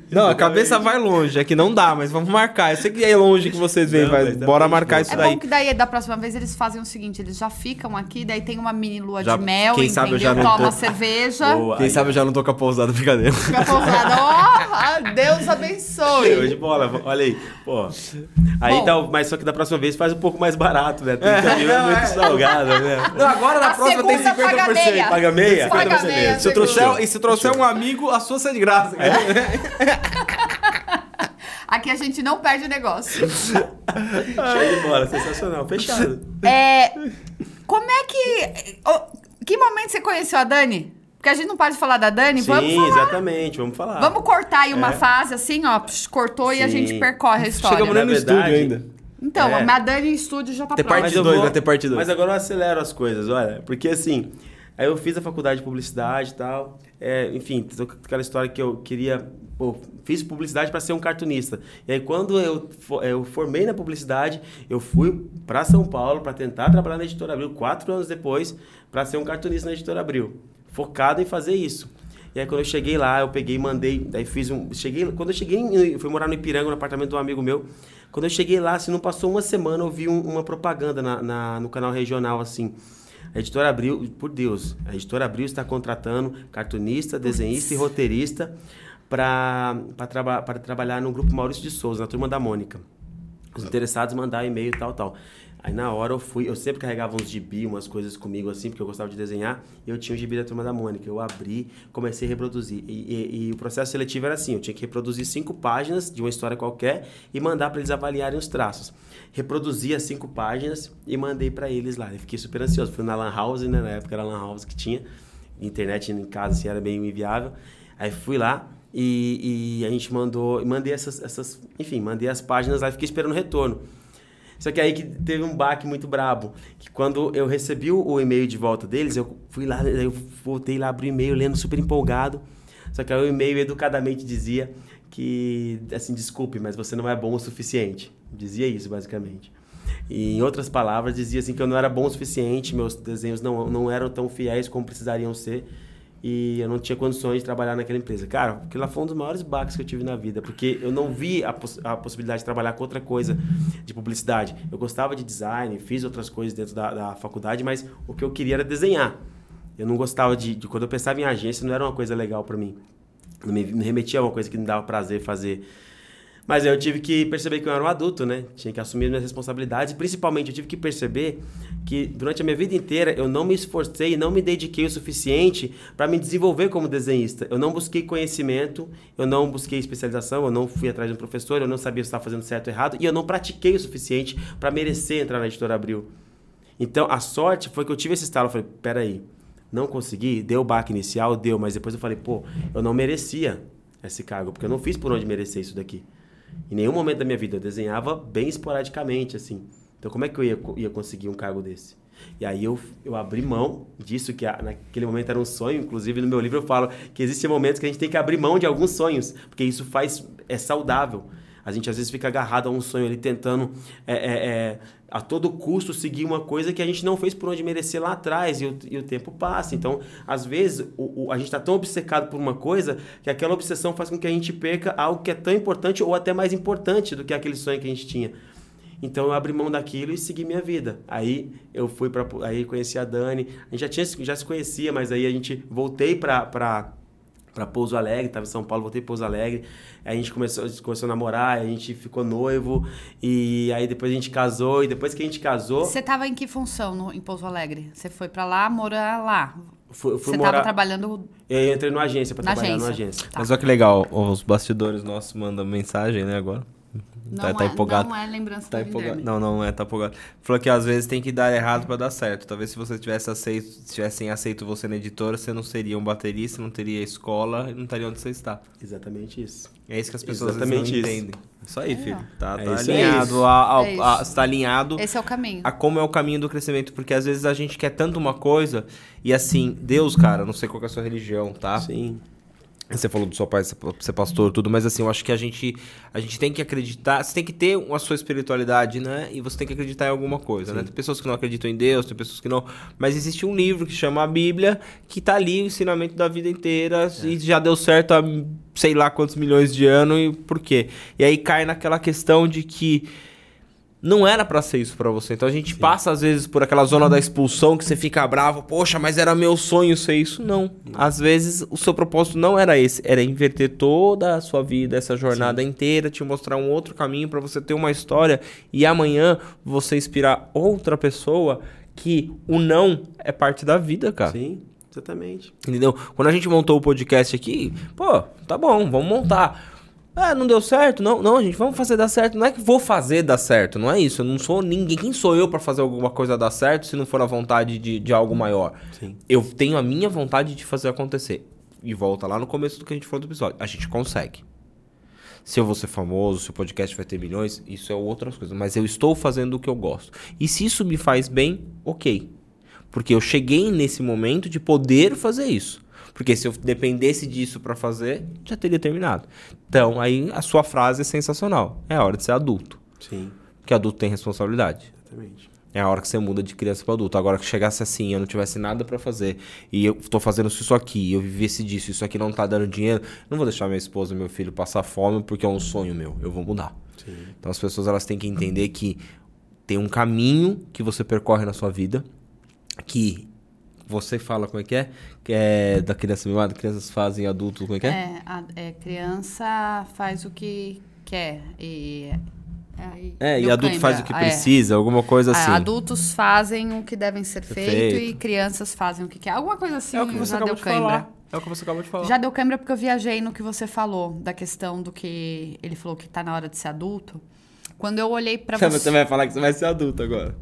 Speaker 1: Não, a cabeça vai longe. É que não dá, mas vamos marcar. Eu sei que é longe que vocês veem,
Speaker 3: Não,
Speaker 1: mas
Speaker 3: dá
Speaker 1: bora marcar isso
Speaker 2: É
Speaker 1: daí.
Speaker 2: bom que daí, da próxima vez, eles fazem o seguinte: eles já ficam aqui, daí tem uma mini lua
Speaker 1: Já-
Speaker 2: de mel,
Speaker 1: quem
Speaker 2: entendeu?
Speaker 1: sabe eu já não
Speaker 2: Toma
Speaker 1: tô-
Speaker 2: cerveja.
Speaker 3: Boa.
Speaker 1: Quem sabe eu já não tô com a pousada brincadeira.
Speaker 2: Fica pousada. Ó, ah, Deus abençoe.
Speaker 3: Show de bola, olha aí. Pô. Aí
Speaker 2: Bom.
Speaker 3: dá, mas só que da próxima vez faz um pouco mais barato, né? 30 mil é muito
Speaker 1: é.
Speaker 3: salgado, né?
Speaker 1: Não, agora na
Speaker 2: A
Speaker 1: próxima tem
Speaker 2: segunda
Speaker 1: 50%.
Speaker 2: paga meia.
Speaker 3: Paga meia?
Speaker 2: Paga
Speaker 3: 50%
Speaker 2: meia,
Speaker 1: Se eu
Speaker 2: segunda.
Speaker 1: trouxer, e se trouxer um amigo, a sua sai de graça.
Speaker 2: Aqui a gente não perde o negócio.
Speaker 3: Show de bola, sensacional. Fechado.
Speaker 2: É, como é que. que momento você conheceu a Dani? Porque a gente não pode falar da Dani, vamos
Speaker 3: Sim,
Speaker 2: falar.
Speaker 3: exatamente, vamos falar.
Speaker 2: Vamos cortar aí uma
Speaker 3: É.
Speaker 2: fase assim, ó, psh, cortou e a
Speaker 3: Sim.
Speaker 2: gente percorre a história.
Speaker 1: Chegamos no estúdio
Speaker 3: verdade,
Speaker 1: ainda.
Speaker 2: Então,
Speaker 3: É.
Speaker 2: a Dani em estúdio já tá
Speaker 1: Tem parte
Speaker 3: eu
Speaker 1: dois,
Speaker 3: vou-
Speaker 1: vai ter parte dois.
Speaker 3: Mas agora eu acelero as coisas, olha. Porque assim, aí eu fiz a faculdade de publicidade e tal. É, enfim, aquela história que eu queria. Pô, fiz publicidade para ser um cartunista. E aí quando eu, eu formei na publicidade, eu fui para São Paulo para tentar trabalhar na Editora Abril, quatro anos depois, para ser um cartunista na Editora Abril. Focado em fazer isso. E aí quando eu cheguei lá, eu peguei e mandei, daí fiz um, cheguei, quando eu cheguei, eu fui morar no Ipiranga, no apartamento de um amigo meu. Quando eu cheguei lá, assim, não passou uma semana, eu vi um- uma propaganda na, na- no canal regional, assim. A editora Abril, por Deus, a editora Abril está contratando cartunista, desenhista e roteirista para traba trabalhar no grupo Maurício de Souza, na turma da Mônica. Os interessados mandaram e-mail e tal, tal. Aí na hora eu fui, eu sempre carregava uns gibi, umas coisas comigo assim, porque eu gostava de desenhar, e eu tinha o gibi da turma da Mônica. Eu abri, comecei a reproduzir. E, e- e o processo seletivo era assim: eu tinha que reproduzir cinco páginas de uma história qualquer e mandar para eles avaliarem os traços. Reproduzi as cinco páginas e mandei para eles lá. Eu fiquei super ansioso. Fui na Lan House, né? Na época era a Lan House que tinha, internet em casa assim, era meio inviável. Aí fui lá. E, e a gente mandou, mandei essas, essas, enfim, mandei as páginas lá e fiquei esperando o retorno. Só que aí que teve um baque muito brabo. Que quando eu recebi o, e-mail de volta deles, eu fui lá, eu voltei lá, abri o e-mail, lendo super empolgado. Só que aí o e-mail educadamente dizia que, assim, desculpe, mas você não é bom o suficiente. Dizia isso, basicamente. E, em outras palavras, dizia assim que eu não era bom o suficiente, meus desenhos não, não eram tão fiéis como precisariam ser. E eu não tinha condições de trabalhar naquela empresa. Cara, aquilo lá foi um dos maiores baques que eu tive na vida, porque eu não vi a, poss a possibilidade de trabalhar com outra coisa de publicidade. Eu gostava de design, fiz outras coisas dentro da, da faculdade, mas o que eu queria era desenhar. Eu não gostava de, de quando eu pensava em agência, não era uma coisa legal para mim. Não me, me remetia a uma coisa que me dava prazer fazer. Mas eu tive que perceber que eu era um adulto, né? Tinha que assumir minhas responsabilidades. Principalmente eu tive que perceber que durante a minha vida inteira eu não me esforcei não me dediquei o suficiente para me desenvolver como desenhista. Eu não busquei conhecimento, eu não busquei especialização, eu não fui atrás de um professor, eu não sabia se estava fazendo certo ou errado e eu não pratiquei o suficiente para merecer entrar na editora Abril. Então a sorte foi que eu tive esse estalo. Eu falei: peraí, não consegui? Deu o baque inicial? Deu, mas depois eu falei: pô, eu não merecia esse cargo, porque eu não fiz por onde merecer isso daqui. Em nenhum momento da minha vida eu desenhava bem esporadicamente, assim. Então, como é que eu ia, ia conseguir um cargo desse? E aí eu, eu abri mão disso, que naquele momento era um sonho. Inclusive, no meu livro eu falo que existem momentos que a gente tem que abrir mão de alguns sonhos, porque isso faz é saudável. A gente às vezes fica agarrado a um sonho ali, tentando é, é, é, a todo custo seguir uma coisa que a gente não fez por onde merecer lá atrás e o, e o tempo passa. Então, às vezes, o, o- a gente está tão obcecado por uma coisa que aquela obsessão faz com que a gente perca algo que é tão importante ou até mais importante do que aquele sonho que a gente tinha. Então eu abri mão daquilo e segui minha vida. Aí eu fui para aí conheci a Dani. A gente já tinha já se conhecia, mas aí a gente voltei para para para Pouso Alegre, estava em São Paulo, voltei para Pouso Alegre. Aí a gente começou, a gente começou a namorar, a gente ficou noivo e aí depois a gente casou e depois que a gente casou,
Speaker 2: Você tava em que função no, em Pouso Alegre? Você foi pra lá morar lá?
Speaker 3: Fui, fui
Speaker 2: Você
Speaker 3: morar...
Speaker 2: tava trabalhando.
Speaker 3: Eu entrei numa agência pra
Speaker 2: Na
Speaker 3: trabalhar
Speaker 2: agência.
Speaker 3: numa agência.
Speaker 2: Tá.
Speaker 1: Mas olha que legal, os bastidores nossos mandam mensagem, né, agora.
Speaker 2: Não,
Speaker 1: tá, tá
Speaker 2: é,
Speaker 1: empolgado.
Speaker 2: não é lembrança
Speaker 1: Tá
Speaker 2: do
Speaker 1: empolgado. Não, não é, tá empolgado. Falou que às vezes tem que dar errado pra dar certo. Talvez se você tivesse aceito, se tivessem aceito você na editora, você não seria um baterista, não teria escola e não estaria onde você está.
Speaker 3: Exatamente isso.
Speaker 1: É isso que as pessoas
Speaker 3: Exatamente
Speaker 1: não
Speaker 3: isso.
Speaker 1: entendem. Isso aí,
Speaker 2: É,
Speaker 1: filho. Tá,
Speaker 3: É
Speaker 1: tá
Speaker 3: isso, é
Speaker 1: alinhado.
Speaker 3: isso.
Speaker 1: a- a-
Speaker 2: É
Speaker 1: a- está alinhado
Speaker 2: Esse é o caminho.
Speaker 1: a como é o caminho do crescimento. Porque às vezes a gente quer tanto uma coisa e assim, Deus, cara, não sei qual que é a sua religião, tá?
Speaker 3: Sim.
Speaker 1: Você falou do seu pai ser pastor tudo, mas assim, eu acho que a gente, a gente tem que acreditar, você tem que ter a sua espiritualidade, né? E você tem que acreditar em alguma coisa, né? Tem pessoas que não acreditam em Deus, tem pessoas que não. Mas existe um livro que chama a Bíblia, que tá ali o ensinamento da vida inteira e já deu certo há sei lá quantos milhões de anos e por quê? E aí cai naquela questão de que não era pra ser isso pra você. Então a gente passa às vezes por aquela zona da expulsão que você fica bravo, poxa, mas era meu sonho ser isso. Não. Às vezes o seu propósito não era esse, era inverter toda a sua vida, essa jornada inteira, te mostrar um outro caminho pra você ter uma história e amanhã você inspirar outra pessoa que o não é parte da vida, cara.
Speaker 3: Sim, exatamente.
Speaker 1: Entendeu? Quando a gente montou o podcast aqui, pô, tá bom, vamos montar. Ah, não deu certo? Não, não, gente, vamos fazer dar certo. Não é que vou fazer dar certo, não é isso. Eu não sou ninguém. Quem sou eu pra fazer alguma coisa dar certo se não for a vontade de, de algo maior?
Speaker 3: Sim.
Speaker 1: Eu tenho a minha vontade de fazer acontecer. E volta lá no começo do que a gente falou do episódio. A gente consegue. Se eu vou ser famoso, se o podcast vai ter milhões, isso é outras coisas. Mas eu estou fazendo o que eu gosto. E se isso me faz bem, ok. Porque eu cheguei nesse momento de poder fazer isso. Porque se eu dependesse disso pra fazer, já teria terminado. Então, aí a sua frase é sensacional. É a hora de ser adulto.
Speaker 3: Sim,
Speaker 1: Porque adulto tem responsabilidade.
Speaker 3: exatamente.
Speaker 1: É a hora que você muda de criança para adulto. Agora que chegasse assim, eu não tivesse nada pra fazer e eu tô fazendo isso aqui, eu vivesse disso, isso aqui não tá dando dinheiro, não vou deixar minha esposa e meu filho passar fome porque é um sonho meu. Eu vou mudar.
Speaker 3: Sim.
Speaker 1: Então as pessoas elas têm que entender que tem um caminho que você percorre na sua vida que você fala como é que é, que é da criança mimada, crianças fazem adultos, como é que é?
Speaker 2: É, a é, criança faz o que quer. E, aí
Speaker 1: É, e adulto
Speaker 2: cãibra.
Speaker 1: faz o que
Speaker 2: é.
Speaker 1: precisa, alguma coisa
Speaker 2: Ah,
Speaker 1: assim.
Speaker 2: adultos fazem o que devem ser
Speaker 1: Ser
Speaker 2: feito,
Speaker 1: feito.
Speaker 2: e crianças fazem o que quer. Alguma coisa assim
Speaker 1: é o que você
Speaker 2: já
Speaker 1: acabou
Speaker 2: deu
Speaker 1: de
Speaker 2: cãibra.
Speaker 1: falar. É o que você acabou de falar.
Speaker 2: Já deu câimbra porque eu viajei no que você falou, da questão do que ele falou que tá na hora de ser adulto. Quando eu olhei pra
Speaker 1: Você
Speaker 2: você.
Speaker 1: vai falar que você vai ser adulto agora.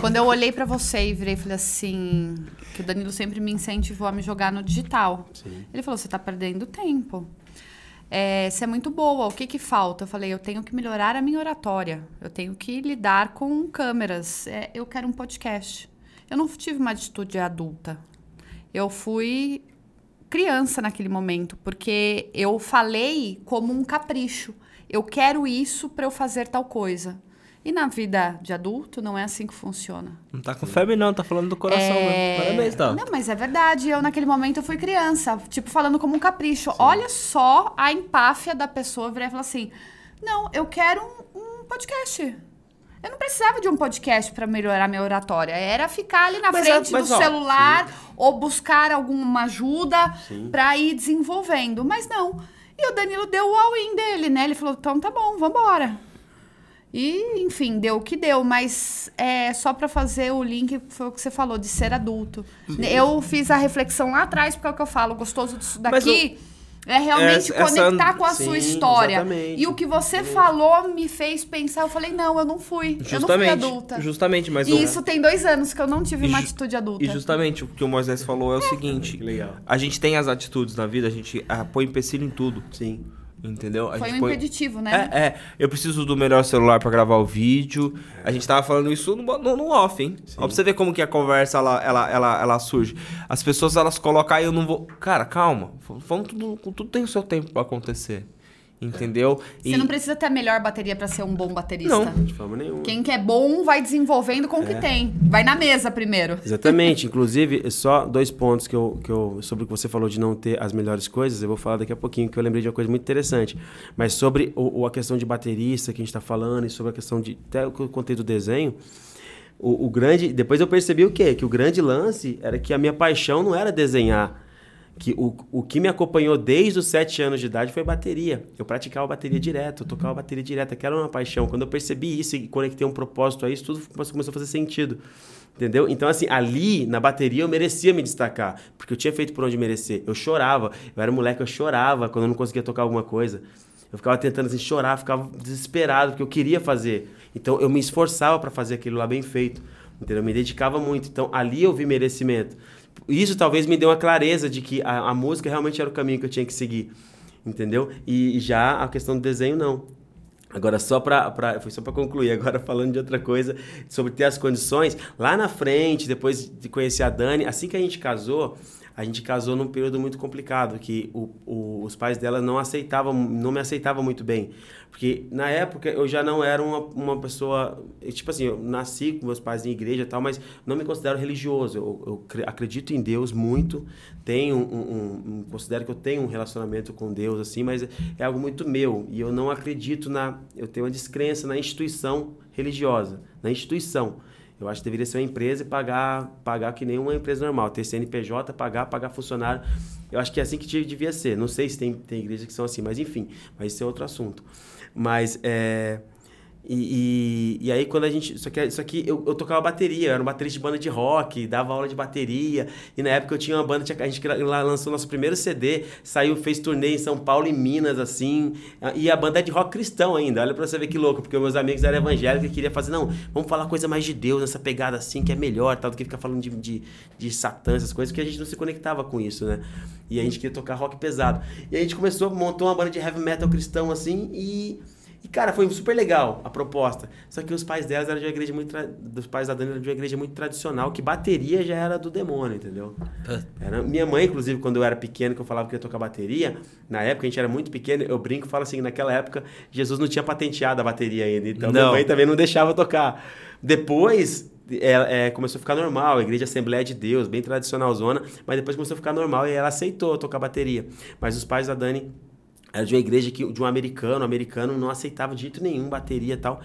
Speaker 2: Quando eu olhei pra você e virei e falei assim, que o Danilo sempre me incentivou a me jogar no digital.
Speaker 3: Sim.
Speaker 2: Ele falou: você tá perdendo tempo. É, você é muito boa, o que que falta? Eu falei: eu tenho que melhorar a minha oratória. Eu tenho que lidar com câmeras. É, eu quero um podcast. Eu não tive uma atitude adulta. Eu fui criança naquele momento, porque eu falei como um capricho. Eu quero isso pra eu fazer tal coisa. E na vida de adulto não é assim que funciona.
Speaker 1: Não tá com febre não, tá falando do coração,
Speaker 2: É...
Speaker 1: né? Parabéns, tá?
Speaker 2: Não, mas é verdade. Eu, naquele momento, eu fui criança. Tipo, falando como um capricho. Olha só a empáfia da pessoa virar e falar assim... Não, eu quero um, um podcast. Eu não precisava de um podcast pra melhorar minha oratória. Era ficar ali na
Speaker 1: Mas
Speaker 2: frente
Speaker 1: mas,
Speaker 2: do
Speaker 1: ó,
Speaker 2: celular ou buscar alguma ajuda
Speaker 3: Sim.
Speaker 2: pra ir desenvolvendo. Mas não. E o Danilo deu o all-in dele, né? Ele falou, então tá bom, vambora. E, enfim, deu o que deu, mas é só pra fazer o link, foi o que você falou, de ser adulto. Eu fiz a reflexão lá atrás, porque é o que eu falo, gostoso disso daqui é realmente
Speaker 1: essa- essa-
Speaker 2: conectar com a
Speaker 3: Sim,
Speaker 2: sua história.
Speaker 3: exatamente.
Speaker 2: E o que você falou me fez pensar, eu falei, não, eu não fui. eu não fui
Speaker 1: Justamente,
Speaker 2: adulta.
Speaker 1: justamente, mas
Speaker 2: E isso tem dois anos que eu não tive
Speaker 1: E
Speaker 2: uma
Speaker 1: ju-
Speaker 2: atitude adulta.
Speaker 1: E justamente o que o Moisés falou é o seguinte: a gente tem as atitudes na vida, a gente ah, põe empecilho em tudo,
Speaker 3: Sim.
Speaker 1: Entendeu? A
Speaker 2: Foi
Speaker 1: gente
Speaker 2: um
Speaker 1: põe...
Speaker 2: impeditivo, né?
Speaker 1: É, é, eu preciso do melhor celular pra gravar o vídeo. A gente tava falando isso no, no, no off, hein? Ó, pra você ver como que a conversa ela, ela, ela, ela surge. As pessoas elas colocam aí, eu não vou. Cara, calma. Vamos tudo, tudo tem o seu tempo pra acontecer. Entendeu?
Speaker 2: Você não precisa ter a melhor bateria pra ser um bom baterista.
Speaker 1: Não.
Speaker 3: De forma nenhuma.
Speaker 2: Quem que é bom vai desenvolvendo com o
Speaker 1: É.
Speaker 2: que tem. Vai na mesa primeiro.
Speaker 3: Exatamente. Inclusive, só dois pontos que eu, que eu. Sobre o que você falou de não ter as melhores coisas, eu vou falar daqui a pouquinho, que eu lembrei de uma coisa muito interessante. Mas sobre o, o- a questão de baterista que a gente está falando, e sobre a questão de. Até o que eu contei do desenho. O, o grande. Depois eu percebi o quê? Que o grande lance era que a minha paixão não era desenhar. Que o, o que me acompanhou desde os sete anos de idade foi bateria. Eu praticava bateria direto, eu tocava bateria direto, aquela era uma paixão. Quando eu percebi isso e conectei um propósito a isso, tudo começou a fazer sentido. Entendeu? Então, assim, ali na bateria eu merecia me destacar, porque eu tinha feito por onde merecer. Eu chorava, eu era moleque, eu chorava quando eu não conseguia tocar alguma coisa. Eu ficava tentando assim, chorar, ficava desesperado, porque eu queria fazer. Então, eu me esforçava para fazer aquilo lá bem feito. Entendeu? Eu me dedicava muito. Então, ali eu vi merecimento. Isso talvez me deu uma clareza de que a, a música realmente era o caminho que eu tinha que seguir. Entendeu? E, já a questão do desenho, não. Agora, só para foi só para concluir, agora falando de outra coisa, sobre ter as condições, lá na frente, depois de conhecer a Dani, assim que a gente casou, a gente casou num período muito complicado, que o, o, os pais dela não aceitavam, não me aceitavam muito bem. Porque na época eu já não era uma, uma pessoa. Tipo assim, eu nasci com meus pais em igreja e tal, mas não me considero religioso. Eu, eu acredito em Deus muito, tenho um, um, um, considero que eu tenho um relacionamento com Deus, assim, mas é algo muito meu. E eu não acredito na. Eu tenho uma descrença na instituição religiosa, na instituição. Eu acho que deveria ser uma empresa e pagar, pagar que nem uma empresa normal. Ter CNPJ, pagar, pagar funcionário. Eu acho que é assim que devia ser. Não sei se tem, tem igrejas que são assim, mas enfim. Mas isso é outro assunto. Mas é, e, e, e, aí quando a gente. Só que, só que eu, eu tocava bateria, eu era um baterista de banda de rock, dava aula de bateria. E na época eu tinha uma banda, a gente lançou nosso primeiro CD, saiu, fez turnê em São Paulo e Minas, assim. E a banda é de rock cristão ainda. Olha pra você ver que louco, porque meus amigos eram evangélicos e queriam fazer, não, vamos falar coisa mais de Deus, essa pegada assim, que é melhor, tal, do que ficar falando de, de, de Satã, essas coisas, que a gente não se conectava com isso, né? E a gente queria tocar rock pesado. E a gente começou, montou uma banda de heavy metal cristão, assim, e e, cara, foi super legal a proposta. Só que os pais delas eram de uma igreja muito. Tra... Dos pais da Dani eram de uma igreja muito tradicional, que bateria já era do demônio, entendeu? Era... Minha mãe, inclusive, quando eu era pequeno, que eu falava que ia tocar bateria, na época a gente era muito pequeno, eu brinco e falo assim: naquela época, Jesus não tinha patenteado a bateria ainda. Então, não. minha mãe também não deixava tocar. Depois, é, é, começou a ficar normal, a igreja Assembleia de Deus, bem tradicional zona, mas depois começou a ficar normal e ela aceitou tocar bateria. Mas os pais da Dani era de uma igreja que, de um americano, americano não aceitava de jeito nenhum bateria e tal.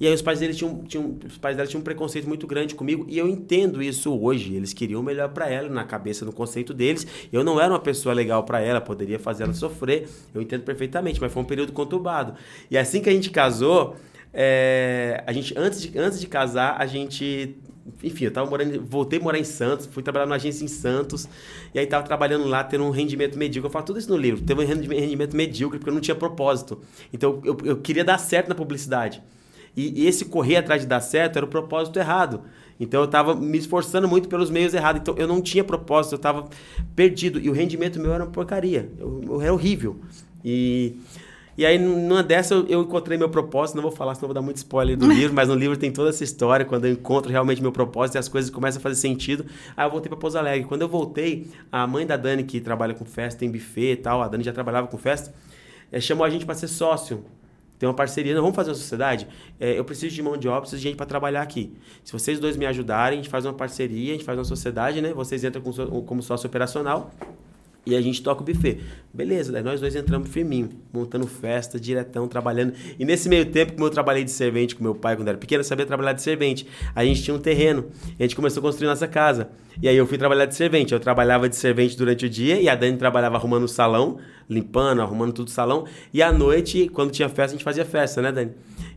Speaker 3: E aí os pais dele tinham, tinham, os pais dela tinham um preconceito muito grande comigo e eu entendo isso hoje. Eles queriam o melhor para ela na cabeça, no conceito deles. Eu não era uma pessoa legal para ela, poderia fazer ela sofrer. Eu entendo perfeitamente, mas foi um período conturbado. E assim que a gente casou, é, a gente antes de, antes de casar, a gente enfim, eu tava morando, voltei a morar em Santos, fui trabalhar numa agência em Santos, e aí tava trabalhando lá, tendo um rendimento medíocre. Eu falo tudo isso no livro, teve um rendimento medíocre porque eu não tinha propósito. Então eu, eu queria dar certo na publicidade. E, e esse correr atrás de dar certo era o propósito errado. Então eu estava me esforçando muito pelos meios errados. Então eu não tinha propósito, eu estava perdido. E o rendimento meu era uma porcaria. Eu, eu era horrível. E e aí, numa dessa, eu, eu, encontrei meu propósito. Não vou falar, senão vou dar muito spoiler do livro, mas no livro tem toda essa história. Quando eu encontro realmente meu propósito e as coisas começam a fazer sentido. Aí eu voltei para Pouso Alegre. Quando eu voltei, a mãe da Dani, que trabalha com festa, tem buffet e tal, a Dani já trabalhava com festa, é, chamou a gente para ser sócio. Tem uma parceria, não vamos fazer uma sociedade? É, eu preciso de mão de obra, preciso de gente para trabalhar aqui. Se vocês dois me ajudarem, a gente faz uma parceria, a gente faz uma sociedade, né? Vocês entram como sócio operacional e a gente toca o buffet. Beleza, daí nós dois entramos firminho, montando festa, diretão, trabalhando. E nesse meio tempo, como eu trabalhei de servente com meu pai quando era pequeno, eu sabia trabalhar de servente. A gente tinha um terreno, a gente começou a construir nossa casa. E aí eu fui trabalhar de servente. Eu trabalhava de servente durante o dia, e a Dani trabalhava arrumando o salão, limpando, arrumando tudo o salão. E à noite, quando tinha festa, a gente fazia festa, né, Dani?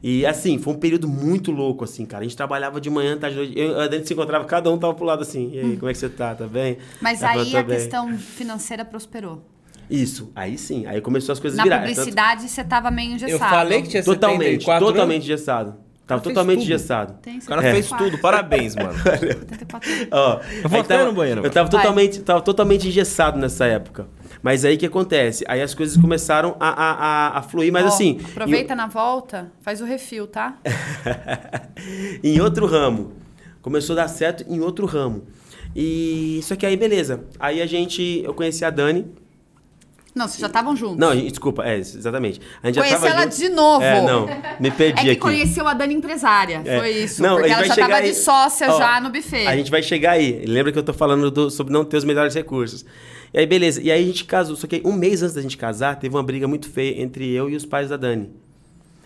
Speaker 3: E assim, foi um período muito louco, assim, cara. A gente trabalhava de manhã, tarde, noite. Eu, a gente se encontrava, cada um tava pro lado assim. E aí, hum. como é que você tá? Tá bem?
Speaker 2: Mas aí a bem. questão financeira prosperou.
Speaker 3: Isso, aí sim. Aí começou as coisas
Speaker 2: a
Speaker 3: virar.
Speaker 2: Na publicidade tanto... você tava meio engessado.
Speaker 1: Eu falei que tinha
Speaker 3: Totalmente, totalmente engessado. Tava totalmente engessado.
Speaker 1: O cara é. fez tudo. Parabéns, mano.
Speaker 3: Ó, eu vou tava, no banheiro. Eu tava totalmente, tava totalmente engessado nessa época. Mas aí o que acontece? Aí as coisas começaram a, a, a, a fluir, mas oh, assim.
Speaker 2: Aproveita em... na volta, faz o refil, tá?
Speaker 3: em outro ramo. Começou a dar certo em outro ramo. E só que aí, beleza. Aí a gente. Eu conheci a Dani.
Speaker 2: Não, vocês já estavam juntos.
Speaker 3: Não, desculpa, é, exatamente.
Speaker 2: A gente Conheceu ela junto. de novo.
Speaker 3: É, não, me perdi aqui. É que
Speaker 2: aqui. conheceu a Dani empresária, é. foi isso. Não, porque ela já estava de sócia Ó, já no buffet.
Speaker 3: A gente vai chegar aí. Lembra que eu tô falando do, sobre não ter os melhores recursos. E aí, beleza. E aí a gente casou. Só que um mês antes da gente casar, teve uma briga muito feia entre eu e os pais da Dani.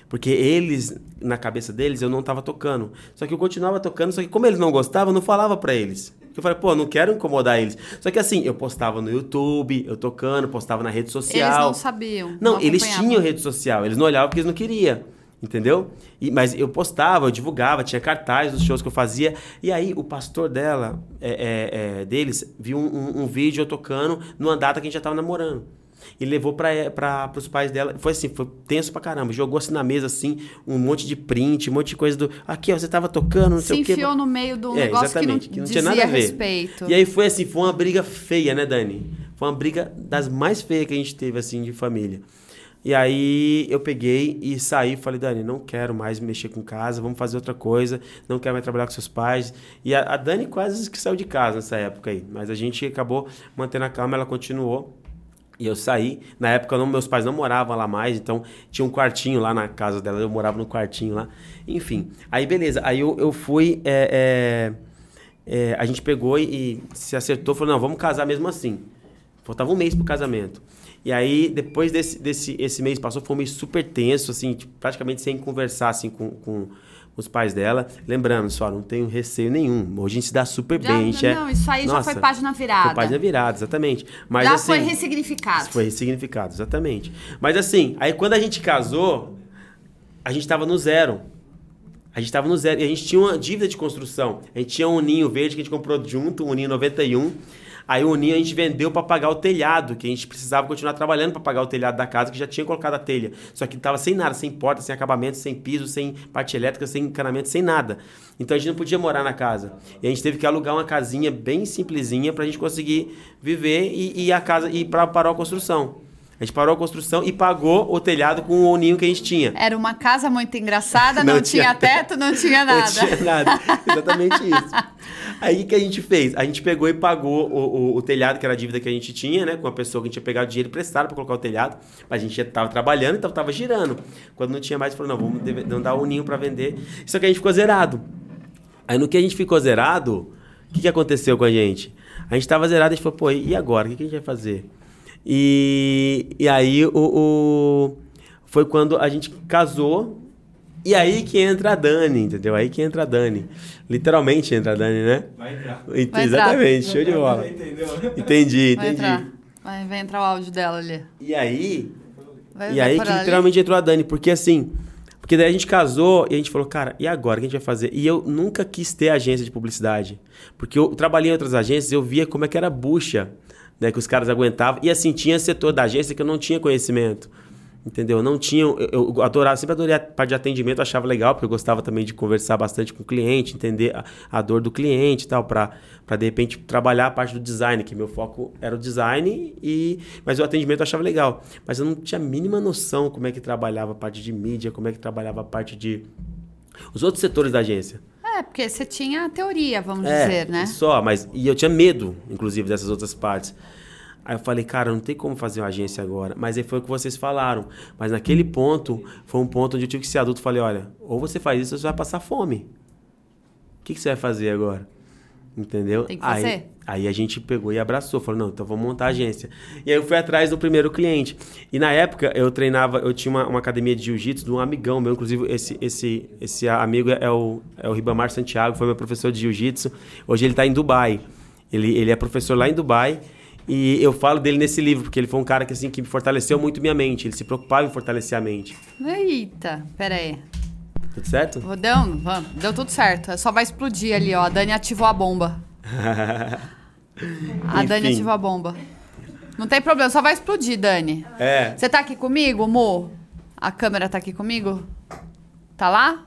Speaker 3: Porque eles, na cabeça deles, eu não tava tocando. Só que eu continuava tocando, só que como eles não gostavam, eu não falava para eles. Eu falei, pô, não quero incomodar eles. Só que assim, eu postava no YouTube, eu tocando, postava na rede social.
Speaker 2: Eles não sabiam.
Speaker 3: Não, eles
Speaker 2: acompanhavam.
Speaker 3: tinham rede social, eles não olhavam porque eles não queriam. Entendeu? E- mas eu postava, eu divulgava, tinha cartaz dos shows que eu fazia. E aí o pastor dela, é, é, é, deles, viu um, um- um vídeo eu tocando numa data que a gente já tava namorando. E levou para os pais dela. Foi assim, foi tenso pra caramba. Jogou assim na mesa, assim, um monte de print, um monte de coisa do. Aqui, ó, você tava tocando, não
Speaker 2: Se
Speaker 3: sei o quê.
Speaker 2: enfiou no meio um
Speaker 3: É,
Speaker 2: negócio
Speaker 3: exatamente,
Speaker 2: que não,
Speaker 3: tinha nada a ver.
Speaker 2: respeito.
Speaker 3: E aí foi assim, foi uma briga feia, né, Dani? Foi uma briga das mais feias que a gente teve, assim, de família. E aí eu peguei e saí falei, Dani, não quero mais mexer com casa, vamos fazer outra coisa, não quero mais trabalhar com seus pais. E a, a Dani quase que saiu de casa nessa época aí, mas a gente acabou mantendo a calma, ela continuou. E eu saí. Na época, não, meus pais não moravam lá mais, então tinha um quartinho lá na casa dela, eu morava no quartinho lá. Enfim, aí beleza. Aí eu, eu fui. é, é, é, a gente pegou e, e se acertou, falou: não, vamos casar mesmo assim. Faltava um mês pro casamento. E aí, depois desse, desse esse mês passou, foi um mês super tenso, assim, tipo, praticamente sem conversar assim, com, com os pais dela. Lembrando, só, não tenho receio nenhum. Hoje a gente se dá super
Speaker 2: Já-
Speaker 3: bem. É-
Speaker 2: não, isso aí já
Speaker 3: Nossa,
Speaker 2: foi página virada.
Speaker 3: Foi página virada, exatamente. Mas,
Speaker 2: Já
Speaker 3: assim,
Speaker 2: foi ressignificado.
Speaker 3: foi ressignificado, exatamente. Mas assim, aí quando a gente casou, a gente tava no zero. A gente tava no zero. E a gente tinha uma dívida de construção. A gente tinha um ninho verde que a gente comprou junto, um ninho 91. Aí o ninho a gente vendeu para pagar o telhado, que a gente precisava continuar trabalhando para pagar o telhado da casa, que já tinha colocado a telha. Só que tava sem nada, sem porta, sem acabamento, sem piso, sem parte elétrica, sem encanamento, sem nada. Então a gente não podia morar na casa. E a gente teve que alugar uma casinha bem simplesinha pra gente conseguir viver e, e a casa e para parar a construção. A gente parou a construção e pagou o telhado com o ninho que a gente tinha.
Speaker 2: Era uma casa muito engraçada, não,
Speaker 3: Não
Speaker 2: tinha,
Speaker 3: tinha
Speaker 2: teto, não tinha nada.
Speaker 3: Não tinha nada. Exatamente isso. Aí o que a gente fez? A gente pegou e pagou o, o, o telhado, que era a dívida que a gente tinha, né? Com a pessoa que a gente tinha pegado dinheiro emprestado para colocar o telhado. Mas a gente já tava trabalhando, então tava girando. Quando não tinha mais, falou, não, vamos não dar o ninho para vender. Só que a gente ficou zerado. Aí no que a gente ficou zerado, o que, que aconteceu com a gente? A gente tava zerado a gente falou, pô, e agora? O que, que a gente vai fazer? E, e aí o, o- foi quando a gente casou. E aí que entra a Dani, entendeu? Aí que entra a Dani. Literalmente entra a Dani, né?
Speaker 1: Vai entrar.
Speaker 2: Vai entrar.
Speaker 3: Exatamente, show de bola.
Speaker 1: Entendeu?
Speaker 3: Entendi,
Speaker 2: Vai
Speaker 3: entendi.
Speaker 2: entrar. Vai, vai entrar o áudio dela ali.
Speaker 3: E aí,
Speaker 2: Vai,
Speaker 3: e
Speaker 2: vai
Speaker 3: aí que
Speaker 2: ali.
Speaker 3: literalmente entrou a Dani, porque assim, porque daí a gente casou e a gente falou, cara, e agora o que a gente vai fazer? E eu nunca quis ter agência de publicidade, porque eu trabalhei em outras agências, eu via como é que era bucha, né, que os caras aguentavam, e assim, tinha setor da agência que eu não tinha conhecimento. Entendeu? Não tinha. Eu, eu adorava, sempre adorei a parte de atendimento, achava legal, porque eu gostava também de conversar bastante com o cliente, entender a, a dor do cliente e tal, para de repente trabalhar a parte do design, que meu foco era o design, e mas o atendimento eu achava legal. Mas eu não tinha a mínima noção como é que trabalhava a parte de mídia, como é que trabalhava a parte de. Os outros setores da agência.
Speaker 2: É, porque você tinha a teoria, vamos
Speaker 3: É,
Speaker 2: dizer, né?
Speaker 3: Só, mas. E eu tinha medo, inclusive, dessas outras partes. Aí eu falei, cara, não tem como fazer uma agência agora. Mas aí foi o que vocês falaram. Mas naquele ponto, foi um ponto onde eu tive que ser adulto. Falei, olha, ou você faz isso ou você vai passar fome. O que, que você vai fazer agora? Entendeu?
Speaker 2: Tem que
Speaker 3: aí,
Speaker 2: fazer.
Speaker 3: aí a gente pegou e abraçou. Falou, não, então vamos montar a agência. E aí eu fui atrás do primeiro cliente. E na época eu treinava, eu tinha uma, uma academia de jiu-jitsu de um amigão meu. Inclusive, esse, esse, esse amigo é o, é o Ribamar Santiago, foi meu professor de jiu-jitsu. Hoje ele está em Dubai. Ele, ele é professor lá em Dubai. E eu falo dele nesse livro, porque ele foi um cara que, assim, que fortaleceu muito minha mente. Ele se preocupava em fortalecer a mente.
Speaker 2: Eita, pera aí.
Speaker 3: Tudo certo?
Speaker 2: Deu, vamos, deu tudo certo. Só vai explodir ali, ó. A Dani ativou a bomba. A Dani
Speaker 3: Enfim.
Speaker 2: ativou a bomba. Não tem problema, só vai explodir, Dani.
Speaker 3: É.
Speaker 2: Você tá aqui comigo, Mo? A câmera tá aqui comigo? Tá lá?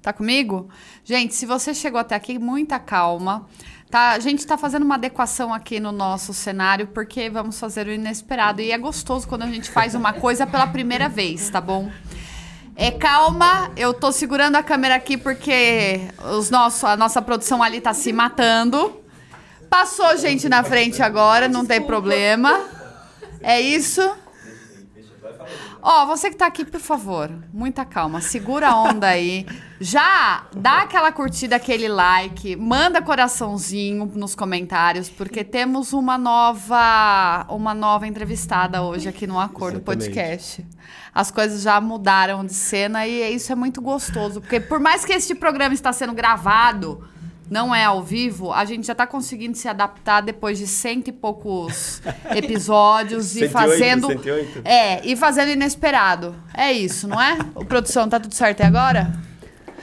Speaker 2: Tá comigo? Gente, se você chegou até aqui, muita calma. Tá, a gente tá fazendo uma adequação aqui no nosso cenário, porque vamos fazer o inesperado. E é gostoso quando a gente faz uma coisa pela primeira vez, tá bom? É calma, eu tô segurando a câmera aqui porque os nosso, a nossa produção ali tá se matando. Passou gente na frente agora, não tem problema. É isso. Ó, você que tá aqui, por favor, muita calma, segura a onda aí. Já dá aquela curtida, aquele like, manda coraçãozinho nos comentários, porque temos uma nova, uma nova entrevistada hoje aqui no Acordo
Speaker 3: Exatamente.
Speaker 2: Podcast. As coisas já mudaram de cena e isso é muito gostoso, porque por mais que este programa está sendo gravado, não é ao vivo, a gente já tá conseguindo se adaptar depois de cento e poucos episódios e
Speaker 3: 108,
Speaker 2: fazendo.
Speaker 3: 108.
Speaker 2: É, e fazendo inesperado. É isso, não é? O produção, tá tudo certo aí agora?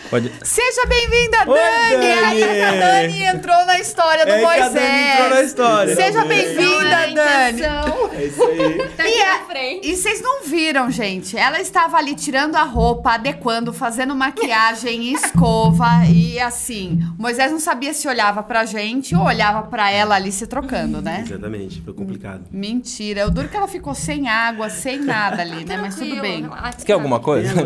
Speaker 1: Pode...
Speaker 2: Seja bem-vinda, Dani!
Speaker 1: Dani!
Speaker 2: É que a Dani entrou na história do
Speaker 1: É que a
Speaker 2: Moisés.
Speaker 1: Dani entrou na história.
Speaker 2: Seja
Speaker 1: Não,
Speaker 2: bem-vinda,
Speaker 4: é
Speaker 2: Dani!
Speaker 4: intenção.
Speaker 3: É isso aí.
Speaker 4: Tá
Speaker 2: E,
Speaker 4: aqui
Speaker 2: a-
Speaker 4: na frente.
Speaker 2: e vocês não viram, gente? Ela estava ali tirando a roupa, adequando, fazendo maquiagem, e escova e assim. Moisés não sabia se olhava pra gente ou olhava pra ela ali se trocando, né?
Speaker 3: Exatamente, foi complicado.
Speaker 2: Mentira. O duro que ela ficou sem água, sem nada ali, né? Mas tudo bem.
Speaker 1: Você quer alguma coisa?
Speaker 4: Não,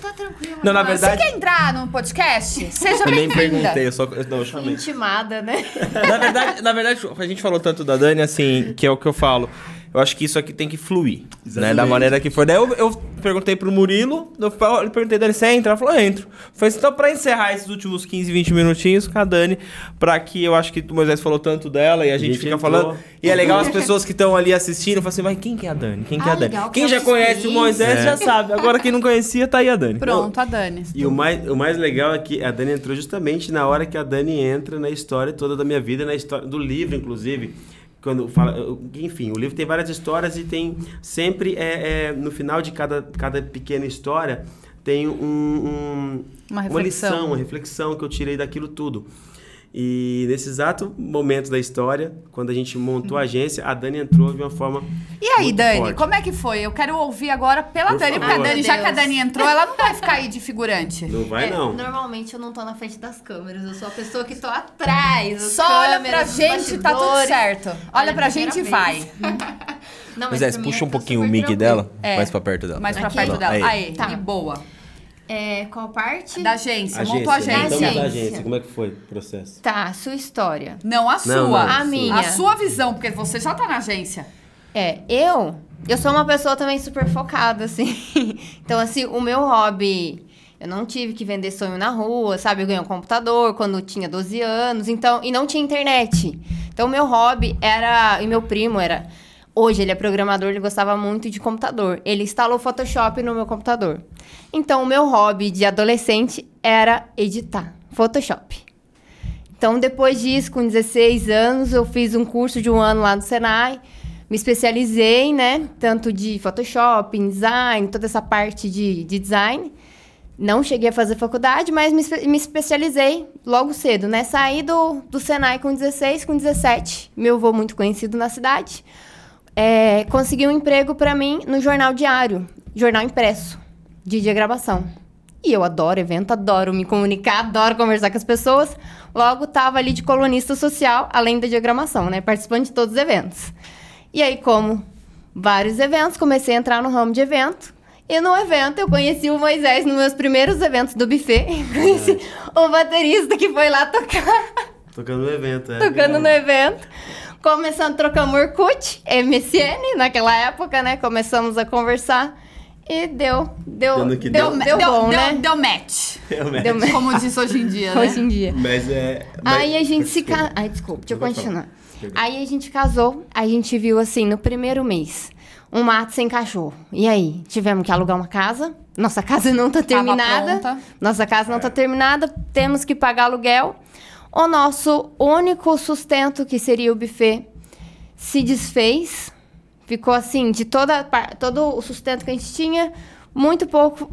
Speaker 4: tá tranquilo.
Speaker 1: Não, na verdade-
Speaker 2: Você quer entrar no podcast? Seja
Speaker 1: Eu nem
Speaker 2: bem-vinda.
Speaker 1: perguntei, eu só. Não, eu chamei.
Speaker 4: Intimada, né?
Speaker 1: Na verdade, na verdade, a gente falou tanto da Dani, assim, que é o que eu falo. Eu acho que isso aqui tem que fluir, né?
Speaker 3: Exatamente.
Speaker 1: Da maneira que for. Daí eu, eu perguntei pro Murilo, eu, perguntei, Dani, você entra? Ela falou, entro. Foi então pra encerrar esses últimos 15, 20 minutinhos com a Dani, pra que eu acho que o Moisés falou tanto dela e a gente,
Speaker 3: gente
Speaker 1: fica
Speaker 3: entrou.
Speaker 1: falando. E é legal as pessoas que estão ali assistindo, falam assim, mas quem que é a Dani? Quem que é
Speaker 4: Ah,
Speaker 1: a Dani?
Speaker 4: legal, que
Speaker 1: quem
Speaker 4: é
Speaker 1: já conhece o. Moisés já sabe. Agora quem não conhecia, tá aí a Dani.
Speaker 2: Pronto, a Dani.
Speaker 3: E o mais, o mais legal é que a Dani entrou justamente na hora que a Dani entra na história toda da minha vida, na história do livro, inclusive. Quando fala, enfim, o livro tem várias histórias e tem sempre é, é, no final de cada, cada pequena história tem um, um-
Speaker 2: Uma
Speaker 3: uma
Speaker 2: reflexão.
Speaker 3: lição, uma reflexão que eu tirei daquilo tudo. E nesse exato momento da história, quando a gente montou a agência, a Dani entrou de uma forma
Speaker 2: E aí,
Speaker 3: muito
Speaker 2: Dani,
Speaker 3: forte.
Speaker 2: como é que foi? Eu quero ouvir agora pela
Speaker 3: Por
Speaker 2: Dani, porque a. Dani, já que a. Dani entrou, ela não vai ficar aí de figurante.
Speaker 3: Não vai
Speaker 4: É,
Speaker 3: não.
Speaker 4: Normalmente eu não tô na frente das câmeras, eu sou a pessoa que tô atrás.
Speaker 2: Só olha pra
Speaker 4: câmeras,
Speaker 2: gente, tá tudo certo. Olha
Speaker 4: Olha,
Speaker 2: pra gente e vai.
Speaker 4: Não, mas pra mim
Speaker 1: puxa um pouquinho o mic dela,
Speaker 2: É.
Speaker 1: mais pra perto dela.
Speaker 2: Mais pra
Speaker 4: Aqui?
Speaker 2: perto dela.
Speaker 1: Aí.
Speaker 2: Aí,
Speaker 4: Tá.
Speaker 2: e boa.
Speaker 4: É, qual parte?
Speaker 2: Da agência, montou a
Speaker 3: Agência,
Speaker 2: agência.
Speaker 3: montamos
Speaker 4: Agência.
Speaker 3: agência. Como é que foi o processo?
Speaker 4: Tá, sua história.
Speaker 2: Não a
Speaker 3: Não,
Speaker 2: sua.
Speaker 3: não,
Speaker 4: A minha.
Speaker 2: A sua visão, porque você já tá na agência.
Speaker 4: É, eu, eu sou uma pessoa também super focada, assim. Então, assim, o meu hobby, eu não tive que vender sonho na rua, sabe? Eu ganhei um computador quando tinha 12 anos, então, e não tinha internet. Então, o meu hobby era, e meu primo era, hoje ele é programador, ele gostava muito de computador. Ele instalou Photoshop no meu computador. Então, o meu hobby de adolescente era editar Photoshop. Então, depois disso, com 16 anos, eu fiz um curso de um ano lá no Senai. Me especializei, né? Tanto de Photoshop, design, toda essa parte de, de design. Não cheguei a fazer faculdade, mas me, me especializei logo cedo, né? Saí do, do Senai com 16, com 17. Meu avô muito conhecido na cidade. É, consegui um emprego para mim no jornal diário, jornal impresso, de diagramação. E eu adoro evento, adoro me comunicar, adoro conversar com as pessoas. Logo, tava ali de colunista social, além da diagramação, né? Participando de todos os eventos. E aí, como vários eventos, comecei a entrar no ramo de evento. E no evento, eu conheci o Moisés nos meus primeiros eventos do buffet. Conheci o baterista que foi lá tocar
Speaker 3: Tocando no evento, é.
Speaker 4: tocando no evento. Começando a trocar Orkut, MSN, naquela época, né? Começamos a conversar e deu, deu,
Speaker 3: Deu
Speaker 4: deu,
Speaker 3: deu.
Speaker 4: deu, bom,
Speaker 2: deu,
Speaker 4: né?
Speaker 2: deu match.
Speaker 3: Realmente.
Speaker 4: Deu match.
Speaker 2: Como diz hoje em dia, né?
Speaker 4: Hoje em dia.
Speaker 3: Mas é. mas-
Speaker 4: Aí a gente se casou. Ai, desculpa, deixa eu continuar. Aí a gente casou, a gente viu assim, no primeiro mês, um mato sem cachorro. E aí, tivemos que alugar uma casa. Nossa casa não tá terminada. Nossa casa não tá terminada, temos que pagar aluguel. O nosso único sustento, que seria o buffet, se desfez. Ficou assim, de toda, todo o sustento que a gente tinha, muito pouco.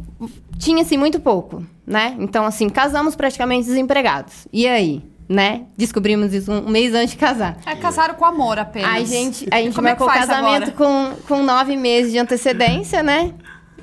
Speaker 4: Tinha assim, muito pouco, né? Então, assim, casamos praticamente desempregados. E aí, né? Descobrimos isso um mês antes de casar.
Speaker 2: É, casaram com amor apenas.
Speaker 4: A gente, a gente
Speaker 2: Como é que
Speaker 4: marcou o
Speaker 2: faz
Speaker 4: casamento com, com nove meses de antecedência, né?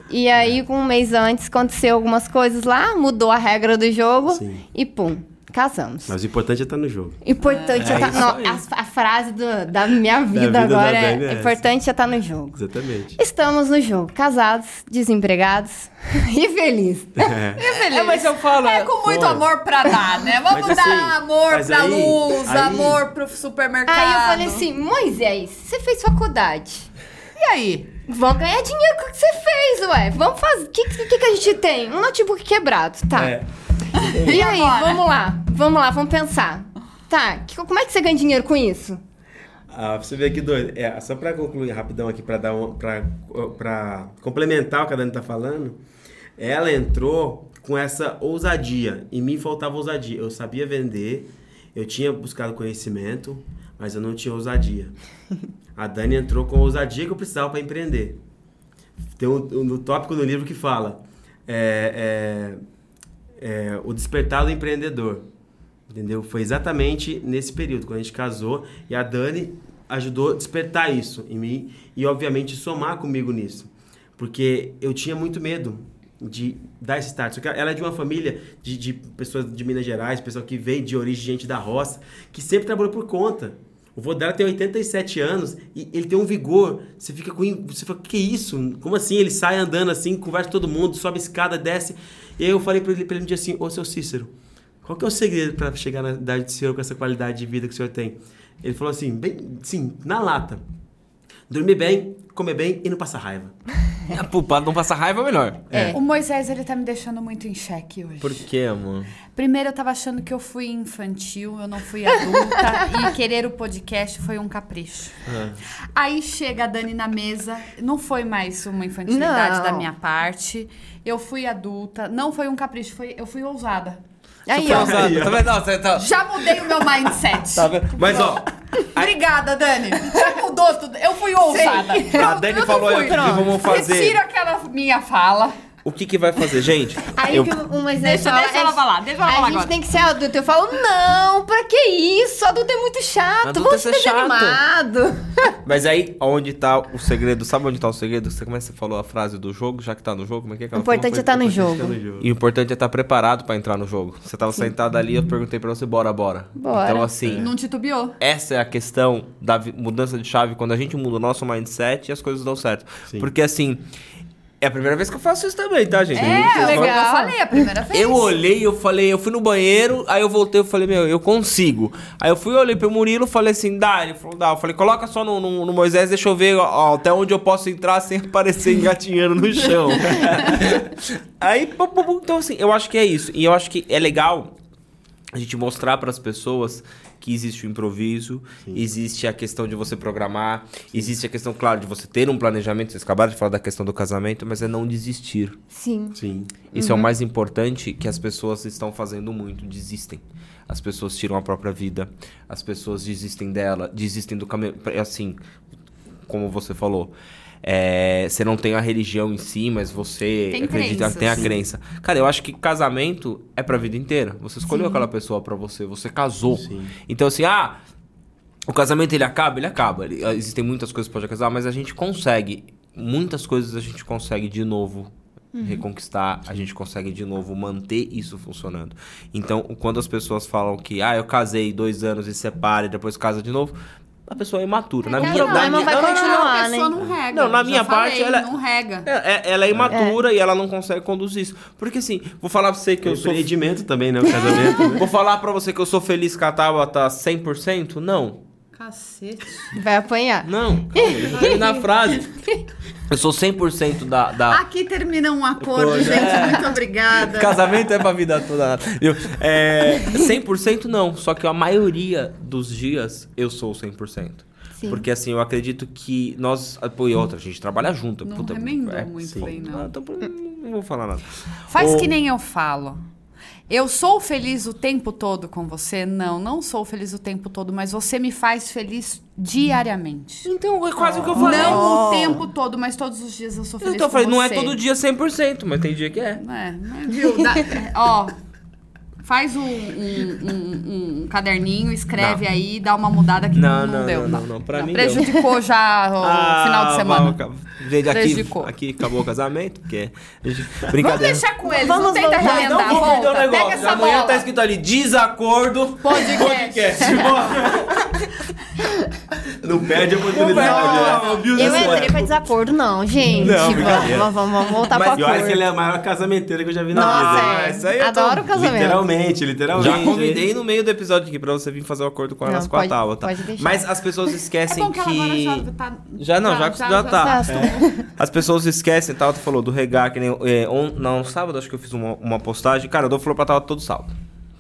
Speaker 4: E aí, com um mês antes, aconteceu algumas coisas lá, mudou a regra do jogo
Speaker 3: Sim.
Speaker 4: e pum, casamos.
Speaker 3: Mas o importante é estar no jogo.
Speaker 4: Importante
Speaker 1: É
Speaker 4: é tá,
Speaker 1: isso
Speaker 4: não,
Speaker 1: aí.
Speaker 4: a, a frase do- da minha vida,
Speaker 3: vida da
Speaker 4: agora
Speaker 3: Dani é
Speaker 4: é importante é estar no jogo.
Speaker 3: Exatamente.
Speaker 4: Estamos no jogo, casados, desempregados e felizes.
Speaker 3: É.
Speaker 1: É, mas eu falo.
Speaker 2: É com muito
Speaker 3: Foi.
Speaker 2: amor pra dar, né? Vamos
Speaker 3: Mas
Speaker 2: dar
Speaker 3: assim,
Speaker 2: amor pra
Speaker 3: aí-
Speaker 2: luz,
Speaker 3: aí-
Speaker 2: amor pro supermercado.
Speaker 4: Aí eu falei assim, Moisés, você fez faculdade.
Speaker 2: E aí?
Speaker 4: Vamos ganhar dinheiro com o que você fez, ué. Vamos fazer. O que, que, que a gente tem? Um notebook quebrado, tá.
Speaker 3: É.
Speaker 4: E,
Speaker 2: E
Speaker 4: aí,
Speaker 2: agora?
Speaker 4: vamos lá. Vamos lá, vamos pensar. Tá, que- como é que você ganha dinheiro com isso?
Speaker 3: Ah, pra você ver que doido. É, só pra concluir rapidão aqui, pra, dar um, pra, pra complementar o que a Dani tá falando, ela entrou com essa ousadia. Em mim faltava ousadia. Eu sabia vender, eu tinha buscado conhecimento, mas eu não tinha ousadia. A Dani entrou com a ousadia que eu precisava para empreender. Tem um, um, um tópico no livro que fala é, é, é, o despertar do empreendedor. Entendeu? Foi exatamente nesse período, quando a gente casou, e a Dani ajudou a despertar isso em mim e, obviamente, somar comigo nisso. Porque eu tinha muito medo de dar esse start. Só que ela é de uma família de, de pessoas de Minas Gerais, pessoal que veio de origem, gente da roça, que sempre trabalhou por conta. O vô dela tem 87 anos e ele tem um vigor. Você fica com. Você fala, que isso? Como assim? Ele sai andando assim, conversa com todo mundo, sobe escada, desce. E aí eu falei pra ele, ele um dia assim: Ô seu Cícero, qual que é o segredo para chegar na idade do senhor com essa qualidade de vida que o senhor tem? Ele falou assim, bem, sim, na lata. Dormir bem, comer bem e não passar raiva.
Speaker 1: Pulpada não passar raiva é melhor.
Speaker 4: É.
Speaker 2: O Moisés, ele tá me deixando muito em xeque hoje.
Speaker 1: Por quê, amor?
Speaker 2: Primeiro, eu tava achando que eu fui infantil, eu não fui adulta, e querer o podcast foi um capricho. Aí chega a Dani na mesa, não foi mais uma infantilidade
Speaker 4: Não.
Speaker 2: da minha parte. Eu fui adulta, não foi um capricho, foi, eu fui ousada.
Speaker 4: Aí, ó.
Speaker 1: tá vendo? Tá-
Speaker 2: Já mudei o meu mindset.
Speaker 1: tá vendo? Mas, ó,
Speaker 2: Obrigada, Dani. Já mudou tudo. Eu fui ousada.
Speaker 1: a Dani falou aí o que que vamos fazer.
Speaker 2: Retira aquela minha fala.
Speaker 1: O que que vai fazer, gente?
Speaker 4: Aí
Speaker 1: Eu-
Speaker 4: que o Moisés
Speaker 2: Deixa- deixa ela
Speaker 4: é,
Speaker 2: falar, deixa ela
Speaker 4: a
Speaker 2: falar
Speaker 4: gente
Speaker 2: agora.
Speaker 4: tem que ser adulto. Eu falo, não, pra que isso? Adulto é muito chato.
Speaker 1: Adulto
Speaker 4: Vamos
Speaker 1: é
Speaker 4: ser
Speaker 1: chato.
Speaker 4: desanimado.
Speaker 1: Mas aí, onde tá o segredo? Sabe onde tá o segredo? Você como é que você falou a frase do jogo, já que tá no jogo? Como é que é que
Speaker 4: O
Speaker 1: ela falou?
Speaker 4: importante é estar no jogo.
Speaker 1: E o importante é estar preparado pra entrar no jogo. Você tava sentado ali, eu perguntei pra você, bora, bora.
Speaker 4: Bora.
Speaker 1: Então, assim,
Speaker 2: Não titubeou.
Speaker 1: essa é a questão da mudança de chave quando a gente muda o nosso mindset e as coisas dão certo.
Speaker 3: Sim.
Speaker 1: Porque assim, é a primeira vez que eu faço isso também, tá, gente?
Speaker 2: É,
Speaker 4: legal.
Speaker 2: eu falei a primeira vez.
Speaker 1: Eu olhei, eu falei, eu fui no banheiro, aí eu voltei, eu falei, meu, eu consigo. Aí eu fui, olhei pro Murilo, falei assim, dá, ele falou, dá. Eu falei, coloca só no, no- no Moisés, deixa eu ver ó, até onde eu posso entrar sem aparecer engatinhando no chão. aí, então assim, eu acho que é isso. E eu acho que é legal a gente mostrar para as pessoas que existe o improviso, existe a questão de você programar, existe a questão, claro, de você ter um planejamento. Vocês acabaram de falar da questão do casamento, mas é não desistir.
Speaker 4: Sim.
Speaker 3: Sim.
Speaker 1: Isso é o mais importante que as pessoas estão fazendo muito, desistem. As pessoas tiram a própria vida, as pessoas desistem dela, desistem do caminho. Assim, como você falou, é, você não tem a religião em si, mas você
Speaker 2: Tem
Speaker 1: acredita
Speaker 2: crenças.
Speaker 1: tem a crença. Cara, eu acho que casamento é pra vida inteira. Você escolheu aquela pessoa pra você, você casou.
Speaker 3: Sim.
Speaker 1: Então, assim, ah, o casamento ele acaba, ele acaba. Ele- existem muitas coisas que pode casar, mas a gente consegue. Muitas coisas a gente consegue de novo reconquistar, a gente consegue de novo manter isso funcionando. Então, quando as pessoas falam que, ah, eu casei dois anos e separa e depois casa de novo, a pessoa é imatura. na
Speaker 2: É,
Speaker 1: minha,
Speaker 2: não,
Speaker 1: na minha,
Speaker 4: vai
Speaker 1: não, não, não,
Speaker 4: continuar,
Speaker 2: a pessoa
Speaker 4: né?
Speaker 2: não rega.
Speaker 1: Não, na
Speaker 2: Já
Speaker 1: minha parte,
Speaker 2: falei,
Speaker 1: ela-
Speaker 2: não rega.
Speaker 1: É, é- ela é imatura e ela não consegue conduzir isso. Porque assim, vou falar pra você que eu sou.
Speaker 3: empreendimento também, né? O casamento. né?
Speaker 1: Vou falar pra você que eu sou feliz com a Tabata 100%? Não.
Speaker 2: Cacete.
Speaker 4: Vai apanhar.
Speaker 1: Não, calma, deixa eu terminar a frase. Eu sou 100% da. da...
Speaker 2: Aqui termina um acordo, gente.
Speaker 1: é.
Speaker 2: Muito obrigada.
Speaker 1: Casamento é pra vida toda. Viu? É, 100% não, só que a maioria dos dias eu sou 100%.
Speaker 4: Sim.
Speaker 1: Porque assim, eu acredito que nós. Pô, e outra, a gente trabalha junto.
Speaker 2: Não
Speaker 1: puta,
Speaker 2: remendou
Speaker 1: é,
Speaker 2: muito
Speaker 1: sim.
Speaker 2: bem, não.
Speaker 1: Ah, então, não vou falar nada.
Speaker 2: Faz que nem eu falo. Eu sou feliz o tempo todo com você? Não, não sou feliz o tempo todo, mas você me faz feliz diariamente.
Speaker 1: Então, é quase o que eu falei.
Speaker 2: Não o tempo todo, mas todos os dias eu sou feliz
Speaker 1: Então, eu
Speaker 2: com
Speaker 1: falei, não é
Speaker 2: você.
Speaker 1: todo dia 100%, mas tem dia que é.
Speaker 2: É, mas viu? Dá- ó, faz um, um- um- um caderninho, escreve
Speaker 1: Não.
Speaker 2: aí, dá uma mudada que
Speaker 1: Não,
Speaker 2: não,
Speaker 1: não,
Speaker 2: deu.
Speaker 1: não, não, não. Pra mim
Speaker 2: Prejudicou já o
Speaker 1: Ah,
Speaker 2: final de semana.
Speaker 1: vamos, aqui,
Speaker 2: Prejudicou.
Speaker 1: aqui acabou o casamento, porque. a gente-
Speaker 2: Vamos
Speaker 1: Brincadeira.
Speaker 2: deixar com eles,
Speaker 4: Vamos
Speaker 2: não tenta
Speaker 4: voltar.
Speaker 2: remendar.
Speaker 1: Não vou perder o
Speaker 2: volta, pega
Speaker 1: negócio.
Speaker 2: essa
Speaker 1: Amanhã
Speaker 2: bola.
Speaker 1: tá escrito ali: desacordo.
Speaker 2: Podcast.
Speaker 3: Não perde a
Speaker 1: Não,
Speaker 3: oportunidade. né?
Speaker 1: viu?
Speaker 4: Eu
Speaker 1: Não,
Speaker 4: entrei pra desacordo, não, gente.
Speaker 3: Não,
Speaker 4: vamos,
Speaker 3: brincadeira.
Speaker 4: vamos, vamos voltar
Speaker 1: Mas
Speaker 4: pra
Speaker 3: E olha que
Speaker 4: acordo.
Speaker 3: ele é a maior casamenteira que eu já vi na
Speaker 4: Nossa,
Speaker 3: vida.
Speaker 4: É.
Speaker 1: isso aí eu tô-
Speaker 4: Adoro casamento.
Speaker 3: Literalmente, literalmente.
Speaker 1: Já convidei no meio do episódio aqui pra você vir fazer o acordo com elas
Speaker 4: Não,
Speaker 1: com a Tábua, tá? Mas as pessoas
Speaker 2: É
Speaker 1: esquecem
Speaker 2: bom que ela agora
Speaker 1: que.
Speaker 2: já tá...
Speaker 1: Já não, já, já, tá.
Speaker 4: já.
Speaker 1: É. As pessoas esquecem, tal, tu falou do regar, que nem. É, on, não, sábado acho que eu fiz uma, uma postagem. Cara, eu dou flor pra Tava todo sábado.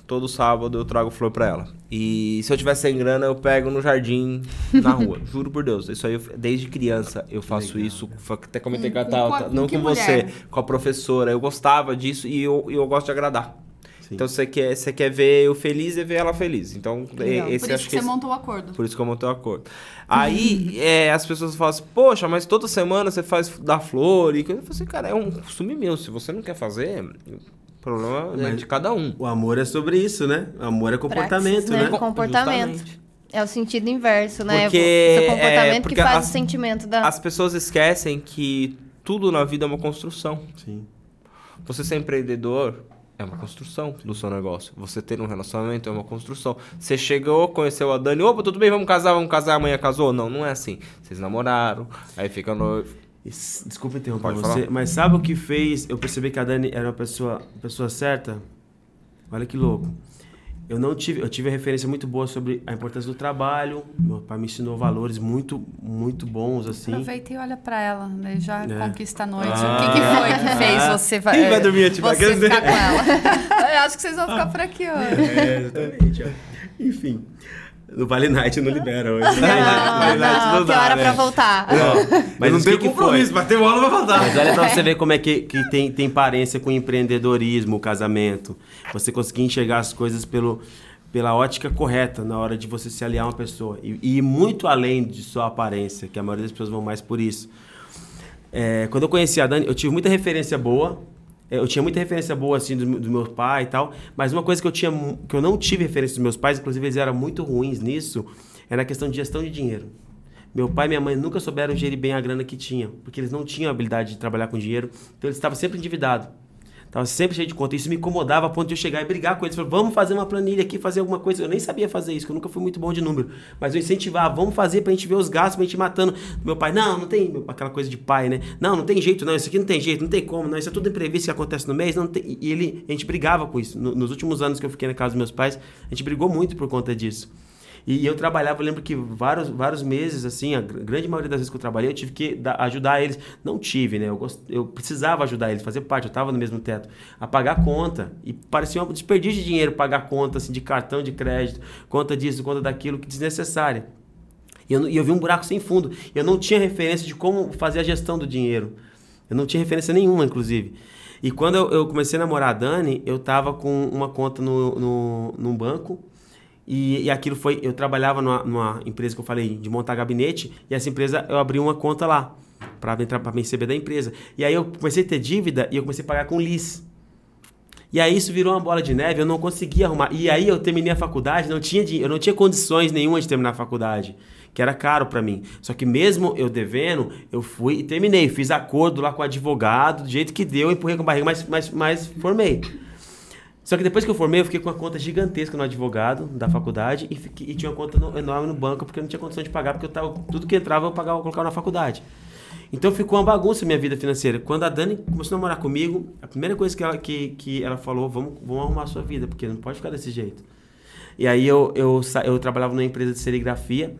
Speaker 1: todo sábado eu trago flor pra ela. E se eu tiver sem grana, eu pego no jardim, na rua. Juro por Deus. Isso aí, eu- desde criança, eu faço isso. Fa- Até comentei com a
Speaker 2: Com- com a-
Speaker 1: não
Speaker 2: com que
Speaker 1: com você,
Speaker 2: mulher?
Speaker 1: com a professora. Eu gostava disso e eu, e eu gosto de agradar.
Speaker 3: Sim.
Speaker 1: Então, você quer, você quer ver eu feliz e ver ela feliz. Então,
Speaker 4: Legal.
Speaker 1: e- esse
Speaker 2: Por isso
Speaker 1: acho
Speaker 2: que
Speaker 1: que
Speaker 2: você
Speaker 1: esse-
Speaker 2: montou o acordo.
Speaker 1: por isso que eu montei o acordo. Aí é, as pessoas falam assim, poxa, mas toda semana você faz dar flor e coisa. Eu falo assim, cara, é um costume meu. Se você não quer fazer, o problema é de cada um.
Speaker 3: O amor é sobre isso, né? O amor é comportamento,
Speaker 4: Praxis, né?
Speaker 3: né?
Speaker 1: Com-
Speaker 4: Comportamento.
Speaker 1: Justamente.
Speaker 4: É o sentido inverso, né?
Speaker 1: Porque,
Speaker 4: o seu
Speaker 1: é,
Speaker 4: comportamento
Speaker 1: porque
Speaker 4: que faz
Speaker 1: as-
Speaker 4: o sentimento da.
Speaker 1: As pessoas esquecem que tudo na vida é uma construção.
Speaker 3: Sim.
Speaker 1: Você ser empreendedor é uma construção do seu negócio. Você ter um relacionamento é uma construção. Você chegou, conheceu a Dani, opa, tudo bem, vamos casar, vamos casar, amanhã casou? Não, não é assim. Vocês namoraram, aí fica noivo.
Speaker 3: Desculpa interromper
Speaker 1: Pode
Speaker 3: você,
Speaker 1: falar.
Speaker 3: mas sabe o que fez eu perceber que a Dani era uma pessoa, pessoa certa? Olha que louco. Eu não tive, eu tive a referência muito boa sobre a importância do trabalho. Meu pai me ensinou valores muito, muito bons assim.
Speaker 2: Aproveita e olha pra ela, né? Já
Speaker 3: É.
Speaker 2: conquista a noite.
Speaker 3: Ah.
Speaker 2: O que, que foi que fez você vai,
Speaker 3: Quem vai dormir de
Speaker 2: você ficar com ela? Eu acho que vocês vão ficar por aqui hoje.
Speaker 3: É, exatamente. ó. Enfim, no Vale Night não libera hoje.
Speaker 4: Não, não, tem hora pra voltar.
Speaker 3: Mas
Speaker 1: não
Speaker 3: o
Speaker 1: tenho
Speaker 3: que que
Speaker 1: compromisso,
Speaker 3: foi?
Speaker 1: bateu bola, vai voltar.
Speaker 3: Mas olha pra você ver como é que, que tem, tem parência com o empreendedorismo, o casamento. Você conseguir enxergar as coisas pelo, pela ótica correta na hora de você se aliar a uma pessoa. E, e ir muito além de só aparência, que a maioria das pessoas vão mais por isso. É, quando eu conheci a Dani, eu tive muita referência boa. Eu tinha muita referência boa, assim, do, do meu pai e tal. Mas uma coisa que eu, tinha, que eu não tive referência dos meus pais, inclusive eles eram muito ruins nisso, era na questão de gestão de dinheiro. Meu pai e minha mãe nunca souberam gerir bem a grana que tinham, porque eles não tinham a habilidade de trabalhar com dinheiro, então eles estavam sempre endividados. Tava sempre cheio de conta. Isso me incomodava a ponto de eu chegar e brigar com eles. Falar, vamos fazer uma planilha aqui, fazer alguma coisa. Eu nem sabia fazer isso, que eu nunca fui muito bom de número. Mas eu incentivava, vamos fazer pra gente ver os gastos, pra gente ir matando. Meu pai, não, não tem aquela coisa de pai, né? Não, não tem jeito, não. Isso aqui não tem jeito, não tem como, não. Isso é tudo imprevisto que acontece no mês. Não tem... E ele, a gente brigava com isso. No- nos últimos anos que eu fiquei na casa dos meus pais, a gente brigou muito por conta disso. E eu trabalhava, eu lembro que vários, vários meses, assim, a gr- grande maioria das vezes que eu trabalhei, eu tive que da- ajudar eles. Não tive, né? Eu, gost- eu precisava ajudar eles, fazer parte, eu estava no mesmo teto. A pagar conta. E parecia um desperdício de dinheiro pagar conta, assim, de cartão de crédito, conta disso, conta daquilo, que desnecessária. E eu, e eu vi um buraco sem fundo. Eu não tinha referência de como fazer a gestão do dinheiro. Eu não tinha referência nenhuma, inclusive. E quando eu, comecei a namorar a Dani, eu tava com uma conta no, no, num banco. E, e aquilo foi. Eu trabalhava numa, numa empresa que eu falei de montar gabinete. E essa empresa eu abri uma conta lá. Para me receber da empresa. E aí eu comecei a ter dívida e eu comecei a pagar com lis. E aí isso virou uma bola de neve, eu não conseguia arrumar. E aí eu terminei a faculdade, não tinha eu não tinha condições nenhuma de terminar a faculdade, que era caro pra mim. Só que mesmo eu devendo, eu fui e terminei, fiz acordo lá com o advogado, do jeito que deu, empurrei com a barriga, mas, mas, mas formei. Só que depois que eu formei, eu fiquei com uma conta gigantesca no advogado da faculdade e, fiquei- e tinha uma conta no- enorme no banco, porque eu não tinha condição de pagar, porque eu tava, tudo que entrava eu pagava, eu colocava na faculdade. Então ficou uma bagunça minha vida financeira. Quando a Dani começou a namorar comigo, a primeira coisa que ela, que, que ela falou, vamos, vamos arrumar a sua vida, porque não pode ficar desse jeito. E aí eu, eu, eu trabalhava numa empresa de serigrafia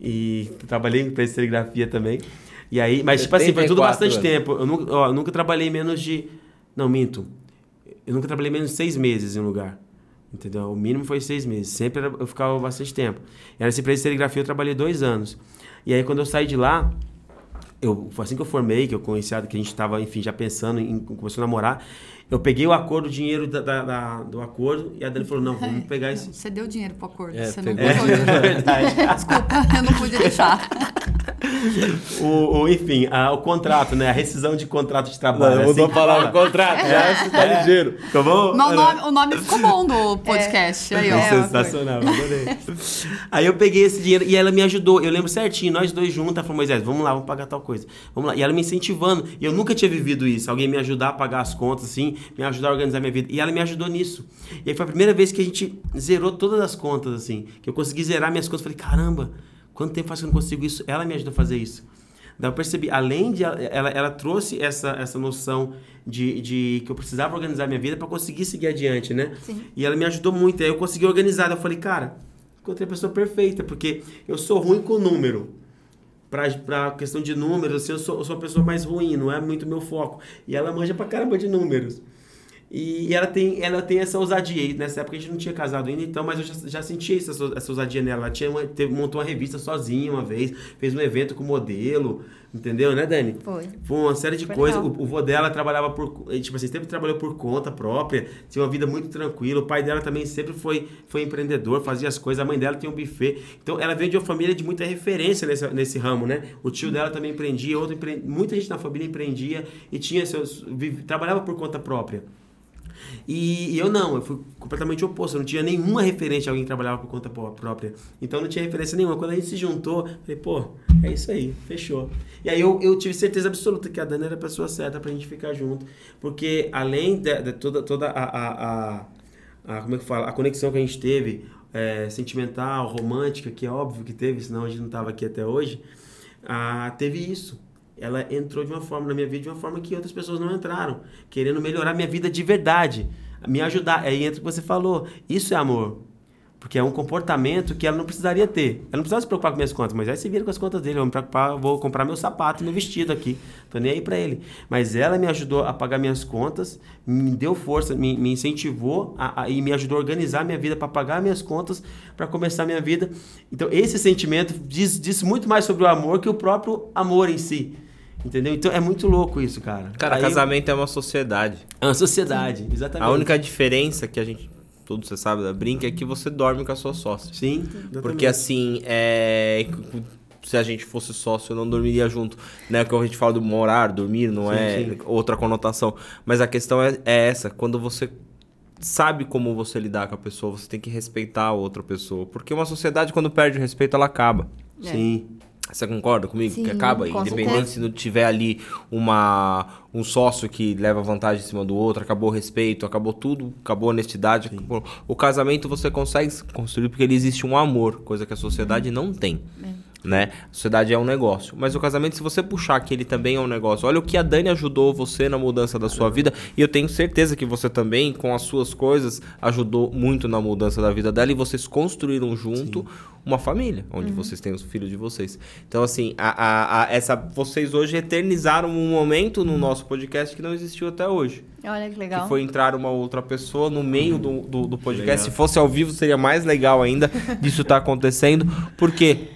Speaker 3: e trabalhei em empresa de serigrafia também. E aí, mas tipo assim, foi tudo
Speaker 1: 74
Speaker 3: bastante
Speaker 1: anos.
Speaker 3: tempo. Eu nunca, ó, eu nunca trabalhei menos de. Não, minto. Eu nunca trabalhei menos de seis meses em um lugar. Entendeu? O mínimo foi seis meses. Sempre era- eu ficava bastante tempo. E nessa empresa de serigrafia eu trabalhei dois anos. E aí quando eu saí de lá, eu, foi assim que eu formei, que eu conheci a, que a gente estava, enfim, já pensando em começou a namorar. Eu peguei o acordo, o dinheiro da, da- da- do acordo, e a Dani falou: não, vamos pegar esse.
Speaker 2: Você deu dinheiro pro acordo.
Speaker 1: É,
Speaker 2: você não
Speaker 1: pegou.
Speaker 2: pegou dinheiro.
Speaker 3: verdade.
Speaker 2: Desculpa, eu não pude deixar.
Speaker 3: O, o- enfim, a- o contrato, né? A rescisão de contrato de trabalho.
Speaker 1: Não,
Speaker 3: é
Speaker 1: mudou a
Speaker 3: assim que
Speaker 1: palavra,
Speaker 3: fala.
Speaker 1: contrato. Já você tá ligeiro.
Speaker 3: Ficou bom?
Speaker 2: Mas o nome, o nome ficou bom do podcast. Aí, ó.
Speaker 3: É sensacional, adorei. Aí eu peguei esse dinheiro e ela me ajudou. Eu lembro certinho, nós dois juntos, ela falou, Moisés, vamos lá, vamos pagar tal coisa. Vamos lá. E ela me incentivando. E eu nunca tinha vivido isso. Alguém me ajudar a pagar as contas, assim, me ajudar a organizar minha vida. E ela me ajudou nisso. E aí foi a primeira vez que a gente zerou todas as contas, assim. Que eu consegui zerar minhas contas. Falei, caramba, quanto tempo faz que eu não consigo isso? Ela me ajudou a fazer isso. Daí eu percebi, além de ela, ela, ela trouxe essa, essa noção de, de que eu precisava organizar minha vida para conseguir seguir adiante, né?
Speaker 4: Sim.
Speaker 3: E ela me ajudou muito. Aí eu consegui organizar. Daí Eu falei, cara, encontrei a pessoa perfeita, porque eu sou ruim com número. Pra, pra questão de números, assim, eu sou, eu sou a pessoa mais ruim, não é muito meu foco. E ela manja pra caramba de números. E, ela, tem, ela tem essa ousadia. E nessa época a gente não tinha casado ainda, então, mas eu já, já sentia essa, essa ousadia nela. Ela tinha uma, teve, montou uma revista sozinha uma vez, fez um evento com modelo, entendeu, né, Dani?
Speaker 4: Foi.
Speaker 3: Foi uma série de coisas. O, o vô dela trabalhava por. eh, Tipo assim, sempre trabalhou por conta própria, tinha uma vida muito tranquila. O pai dela também sempre foi, foi empreendedor, fazia as coisas. A mãe dela tinha um buffet. Então, ela veio de uma família de muita referência nesse, nesse ramo, né? O tio dela também empreendia, outro empre... muita gente na família empreendia e tinha seus. vive- trabalhava por conta própria. E, e eu não, eu fui completamente oposto. Eu não tinha nenhuma referência de alguém que trabalhava por conta pró- própria. Então não tinha referência nenhuma. Quando a gente se juntou, falei, pô, é isso aí, fechou. E aí eu, eu tive certeza absoluta que a Dani era a pessoa certa pra gente ficar junto. Porque além de, de toda, toda a, a, a, a- Como é que fala? A conexão que a gente teve, é, sentimental, romântica, que é óbvio que teve, senão a gente não tava aqui até hoje. Ah, teve isso. Ela entrou de uma forma na minha vida de uma forma que outras pessoas não entraram, querendo melhorar minha vida de verdade, me ajudar. Aí entra o que você falou. Isso é amor. Porque é um comportamento que ela não precisaria ter. Ela não precisava se preocupar com minhas contas, mas aí se vira com as contas dele. Eu vou, me preocupar, vou comprar meu sapato meu vestido aqui. Tô nem aí pra ele. Mas ela me ajudou a pagar minhas contas, me deu força, me, me incentivou a- a- e me ajudou a organizar minha vida para pagar minhas contas, para começar minha vida. Então, esse sentimento diz, diz muito mais sobre o amor que o próprio amor em si. Entendeu? Então é muito louco isso, cara.
Speaker 1: Cara,
Speaker 3: Aí-
Speaker 1: casamento é uma sociedade.
Speaker 3: É uma sociedade, exatamente.
Speaker 1: A única diferença que a gente, tudo você sabe da brinca, é que você dorme com a sua sócia.
Speaker 3: Sim, exatamente.
Speaker 1: Porque assim, é. Se a gente fosse sócio, eu não dormiria junto. Né? Que a gente fala do morar, dormir, não
Speaker 3: Sim,
Speaker 1: é
Speaker 3: sim.
Speaker 1: outra conotação. Mas a questão é, é essa: quando você sabe como você lidar com a pessoa, você tem que respeitar a outra pessoa. Porque uma sociedade, quando perde o respeito, ela acaba.
Speaker 3: Sim.
Speaker 1: Você concorda comigo?
Speaker 4: Sim,
Speaker 1: que acaba, independente se não tiver ali uma, um sócio que leva vantagem em cima do outro, acabou o respeito, acabou tudo, acabou a honestidade. acabou- O casamento você consegue construir porque ele existe um amor, coisa que a sociedade não tem. Né? A sociedade é um negócio. Mas o casamento, se você puxar que ele também é um negócio, olha o que a Dani ajudou você na mudança da sua vida. E eu tenho certeza que você também, com as suas coisas, ajudou muito na mudança da vida dela. E vocês construíram junto uma família, onde vocês têm os filhos de vocês. Então, assim, a, a- a- essa, vocês hoje eternizaram um momento no nosso podcast que não existiu até hoje.
Speaker 4: Olha que legal.
Speaker 1: Que foi entrar uma outra pessoa no meio do, do, do podcast.
Speaker 3: Legal.
Speaker 1: Se fosse ao vivo, seria mais legal ainda disso estar acontecendo. Por quê?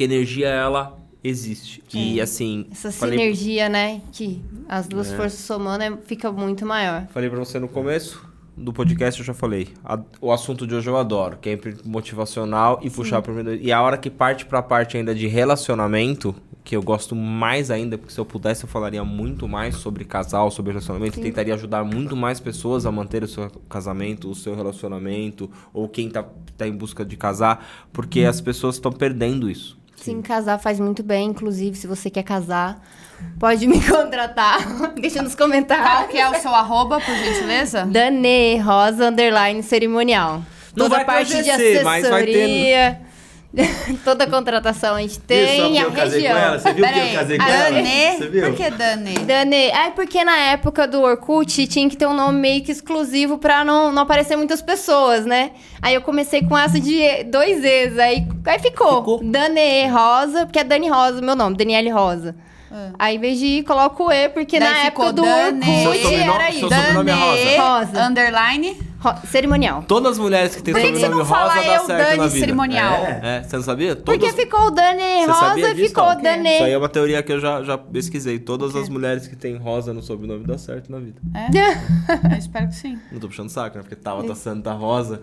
Speaker 1: Porque energia, ela existe. E assim.
Speaker 4: Essa
Speaker 1: falei,
Speaker 4: sinergia, né? Que as duas
Speaker 3: É.
Speaker 4: forças somando é- fica muito maior.
Speaker 1: falei pra você no começo do podcast, eu já falei. A- o assunto de hoje eu adoro, que é motivacional e puxar pro empreendedorismo. E a hora que parte pra parte ainda de relacionamento, que eu gosto mais ainda, porque se eu pudesse eu falaria muito mais sobre casal, sobre relacionamento, e tentaria ajudar muito mais pessoas a manter o seu casamento, o seu relacionamento, ou quem tá, tá em busca de casar, porque as pessoas estão perdendo isso.
Speaker 4: Sim, casar faz muito bem. Inclusive, se você quer casar, pode me contratar. Deixa nos
Speaker 2: Qual
Speaker 4: comentários.
Speaker 2: que é o seu arroba, por gentileza?
Speaker 4: Dane Rosa Underline Cerimonial.
Speaker 1: Não
Speaker 4: Toda
Speaker 1: vai
Speaker 4: a parte
Speaker 1: ter
Speaker 4: de
Speaker 1: GC, mas vai ter-
Speaker 4: assessoria. Toda contratação a gente tem.
Speaker 3: Viu
Speaker 4: a
Speaker 3: eu casei com
Speaker 4: região.
Speaker 3: ela? Você viu que eu
Speaker 2: Peraí,
Speaker 3: casei com ela?
Speaker 2: Dani?
Speaker 3: Você viu?
Speaker 2: Por que Dani?
Speaker 4: Dani, ai, porque na época do Orkut tinha que ter um nome meio que exclusivo pra não, não aparecer muitas pessoas, né? Aí eu comecei com essa de dois E's, aí, aí ficou.
Speaker 1: Ficou.
Speaker 4: Dani Rosa, porque é Dani Rosa, meu nome, Daniele Rosa. Aí, em vez de ir, coloco o E, porque
Speaker 2: Daí
Speaker 4: na época do
Speaker 2: Dani.
Speaker 1: Seu
Speaker 4: Orkut
Speaker 1: sobrenome-
Speaker 4: era
Speaker 1: seu
Speaker 4: isso.
Speaker 1: sobrenome é
Speaker 2: Dani,
Speaker 4: Rosa.
Speaker 2: underline.
Speaker 4: Ro- cerimonial.
Speaker 1: Todas as mulheres que têm
Speaker 2: Por que, que você
Speaker 1: sobrenome
Speaker 2: não
Speaker 1: rosa
Speaker 2: fala
Speaker 1: dá
Speaker 2: eu,
Speaker 1: certo na
Speaker 2: Dani,
Speaker 1: vida.
Speaker 2: cerimonial?
Speaker 3: É.
Speaker 1: É, você não sabia?
Speaker 4: Porque ficou o Dani Rosa,
Speaker 1: disso,
Speaker 4: ficou o Dani.
Speaker 1: Isso aí é uma teoria que eu já, já pesquisei. Todas as mulheres que têm rosa no sobrenome dá certo na vida.
Speaker 2: É? Eu espero que sim.
Speaker 1: Não tô puxando saco, né? Porque Tabata Santa Rosa,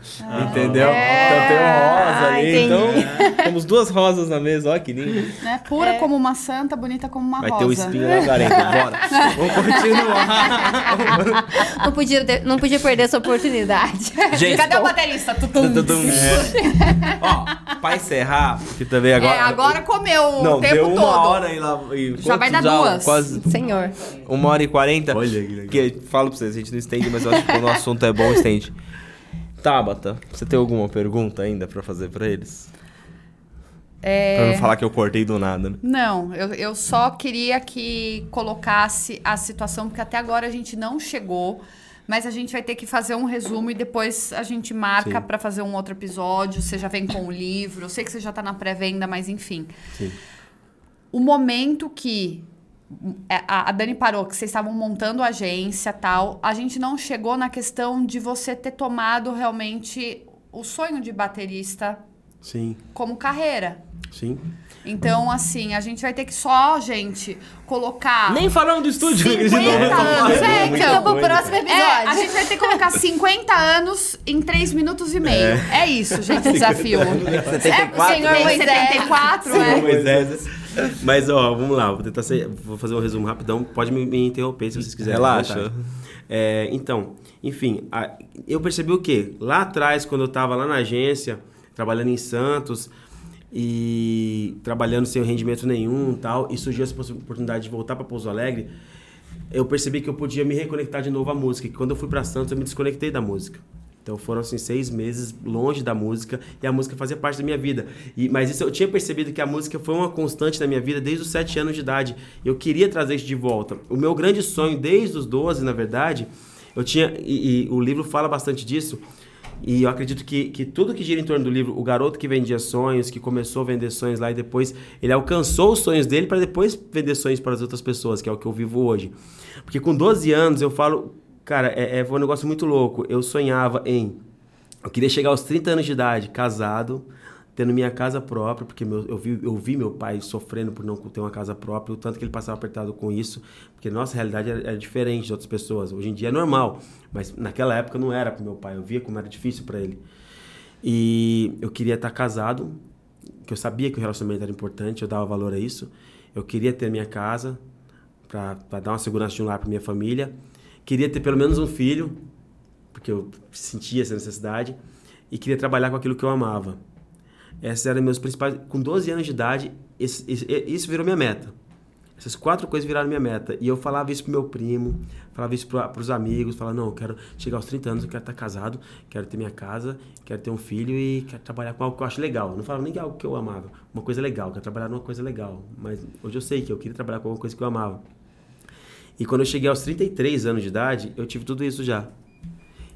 Speaker 1: entendeu?
Speaker 4: É.
Speaker 1: Então tem um rosa
Speaker 4: Ah,
Speaker 1: ali.
Speaker 4: entendi.
Speaker 1: Então, temos duas rosas na mesa. Olha que lindo.
Speaker 2: Né? Pura como uma santa, bonita como uma
Speaker 1: Vai
Speaker 2: rosa.
Speaker 1: ter o espinho lazarento. Bora. Vamos continuar.
Speaker 4: Não podia, ter- não podia perder essa oportunidade.
Speaker 1: Gente,
Speaker 2: Cadê o baterista? Tutum.
Speaker 1: Tudum. Ó, pra encerrar, que também agora...
Speaker 2: É, agora comeu o
Speaker 1: Não,
Speaker 2: tempo
Speaker 1: deu uma
Speaker 2: todo.
Speaker 1: hora e lá... E
Speaker 2: Já vai dar duas.
Speaker 1: Quase
Speaker 4: Senhor.
Speaker 1: Uma hora e quarenta.
Speaker 3: Olha que legal.
Speaker 1: Que, falo pra vocês, a gente não estende, mas eu acho que quando o assunto é bom, estende. Tabata, você tem alguma pergunta ainda pra fazer pra eles?
Speaker 2: É...
Speaker 1: Pra não falar que eu cortei do nada, né?
Speaker 2: Não, eu, eu só queria que colocasse a situação, porque até agora a gente não chegou, mas a gente vai ter que fazer um resumo e depois a gente marca pra fazer um outro episódio. Você já vem com o livro, eu sei que você já tá na pré-venda, mas enfim.
Speaker 3: Sim.
Speaker 2: O momento que é, a a Dani parou, que vocês estavam montando a agência tal. A gente não chegou na questão de você ter tomado realmente o sonho de baterista
Speaker 3: Sim,
Speaker 2: como carreira.
Speaker 3: sim.
Speaker 2: Então, assim, a gente vai ter que só, gente, colocar.
Speaker 1: Nem falando do estúdio.
Speaker 2: 50
Speaker 1: de novo.
Speaker 2: anos, é, então.
Speaker 4: Então, pro próximo
Speaker 2: É,
Speaker 4: episódio.
Speaker 2: a gente vai ter que colocar 50 anos em 3 minutos e meio. É, isso, gente, o desafio.
Speaker 1: 74,
Speaker 2: É, senhor
Speaker 4: né?
Speaker 2: Moisés. 74,
Speaker 3: Senhor
Speaker 2: é.
Speaker 3: Moisés. Mas, ó, vamos lá, vou tentar ser, vou fazer um resumo rapidão. Pode me, me interromper se vocês quiserem.
Speaker 1: Relaxa.
Speaker 3: vontade. É, então, enfim, a- eu percebi o quê? Lá atrás, quando eu estava lá na agência, trabalhando em Santos e trabalhando sem rendimento nenhum tal, e surgiu essa oportunidade de voltar para Pouso Alegre, eu percebi que eu podia me reconectar de novo à música. Que quando eu fui para Santos, eu me desconectei da música. Então foram assim seis meses longe da música e a música fazia parte da minha vida. E, mas isso eu tinha percebido que a música foi uma constante na minha vida desde os sete anos de idade. Eu queria trazer isso de volta. O meu grande sonho desde os 12, na verdade, eu tinha e, e o livro fala bastante disso. E eu acredito que, que tudo que gira em torno do livro, o garoto que vendia sonhos, que começou a vender sonhos lá e depois ele alcançou os sonhos dele para depois vender sonhos para as outras pessoas, que é o que eu vivo hoje. Porque com 12 anos eu falo, cara, é, é foi um negócio muito louco. Eu sonhava em. Eu queria chegar aos 30 anos de idade, casado, tendo minha casa própria, porque meu- eu, vi, eu vi meu pai sofrendo por não ter uma casa própria, o tanto que ele passava apertado com isso, porque nossa realidade era, era diferente de outras pessoas. Hoje em dia é normal, mas naquela época não era para meu pai, eu via como era difícil para ele. E eu queria estar casado, que eu sabia que o relacionamento era importante, eu dava valor a isso. Eu queria ter minha casa, para dar uma segurança de um lar para minha família. Queria ter pelo menos um filho, porque eu sentia essa necessidade. E queria trabalhar com aquilo que eu amava. Esses eram meus principais. Com 12 anos de idade, isso virou minha meta. Essas quatro coisas viraram minha meta. E eu falava isso pro meu primo, falava isso para os amigos, falava, não, eu quero chegar aos 30 anos, eu quero estar casado, quero ter minha casa, quero ter um filho e quero trabalhar com algo que eu acho legal. Eu não falava nem é algo que eu amava, uma coisa legal, quero trabalhar numa coisa legal. Mas hoje eu sei que eu queria trabalhar com alguma coisa que eu amava. E quando eu cheguei aos 33 anos de idade, eu tive tudo isso já.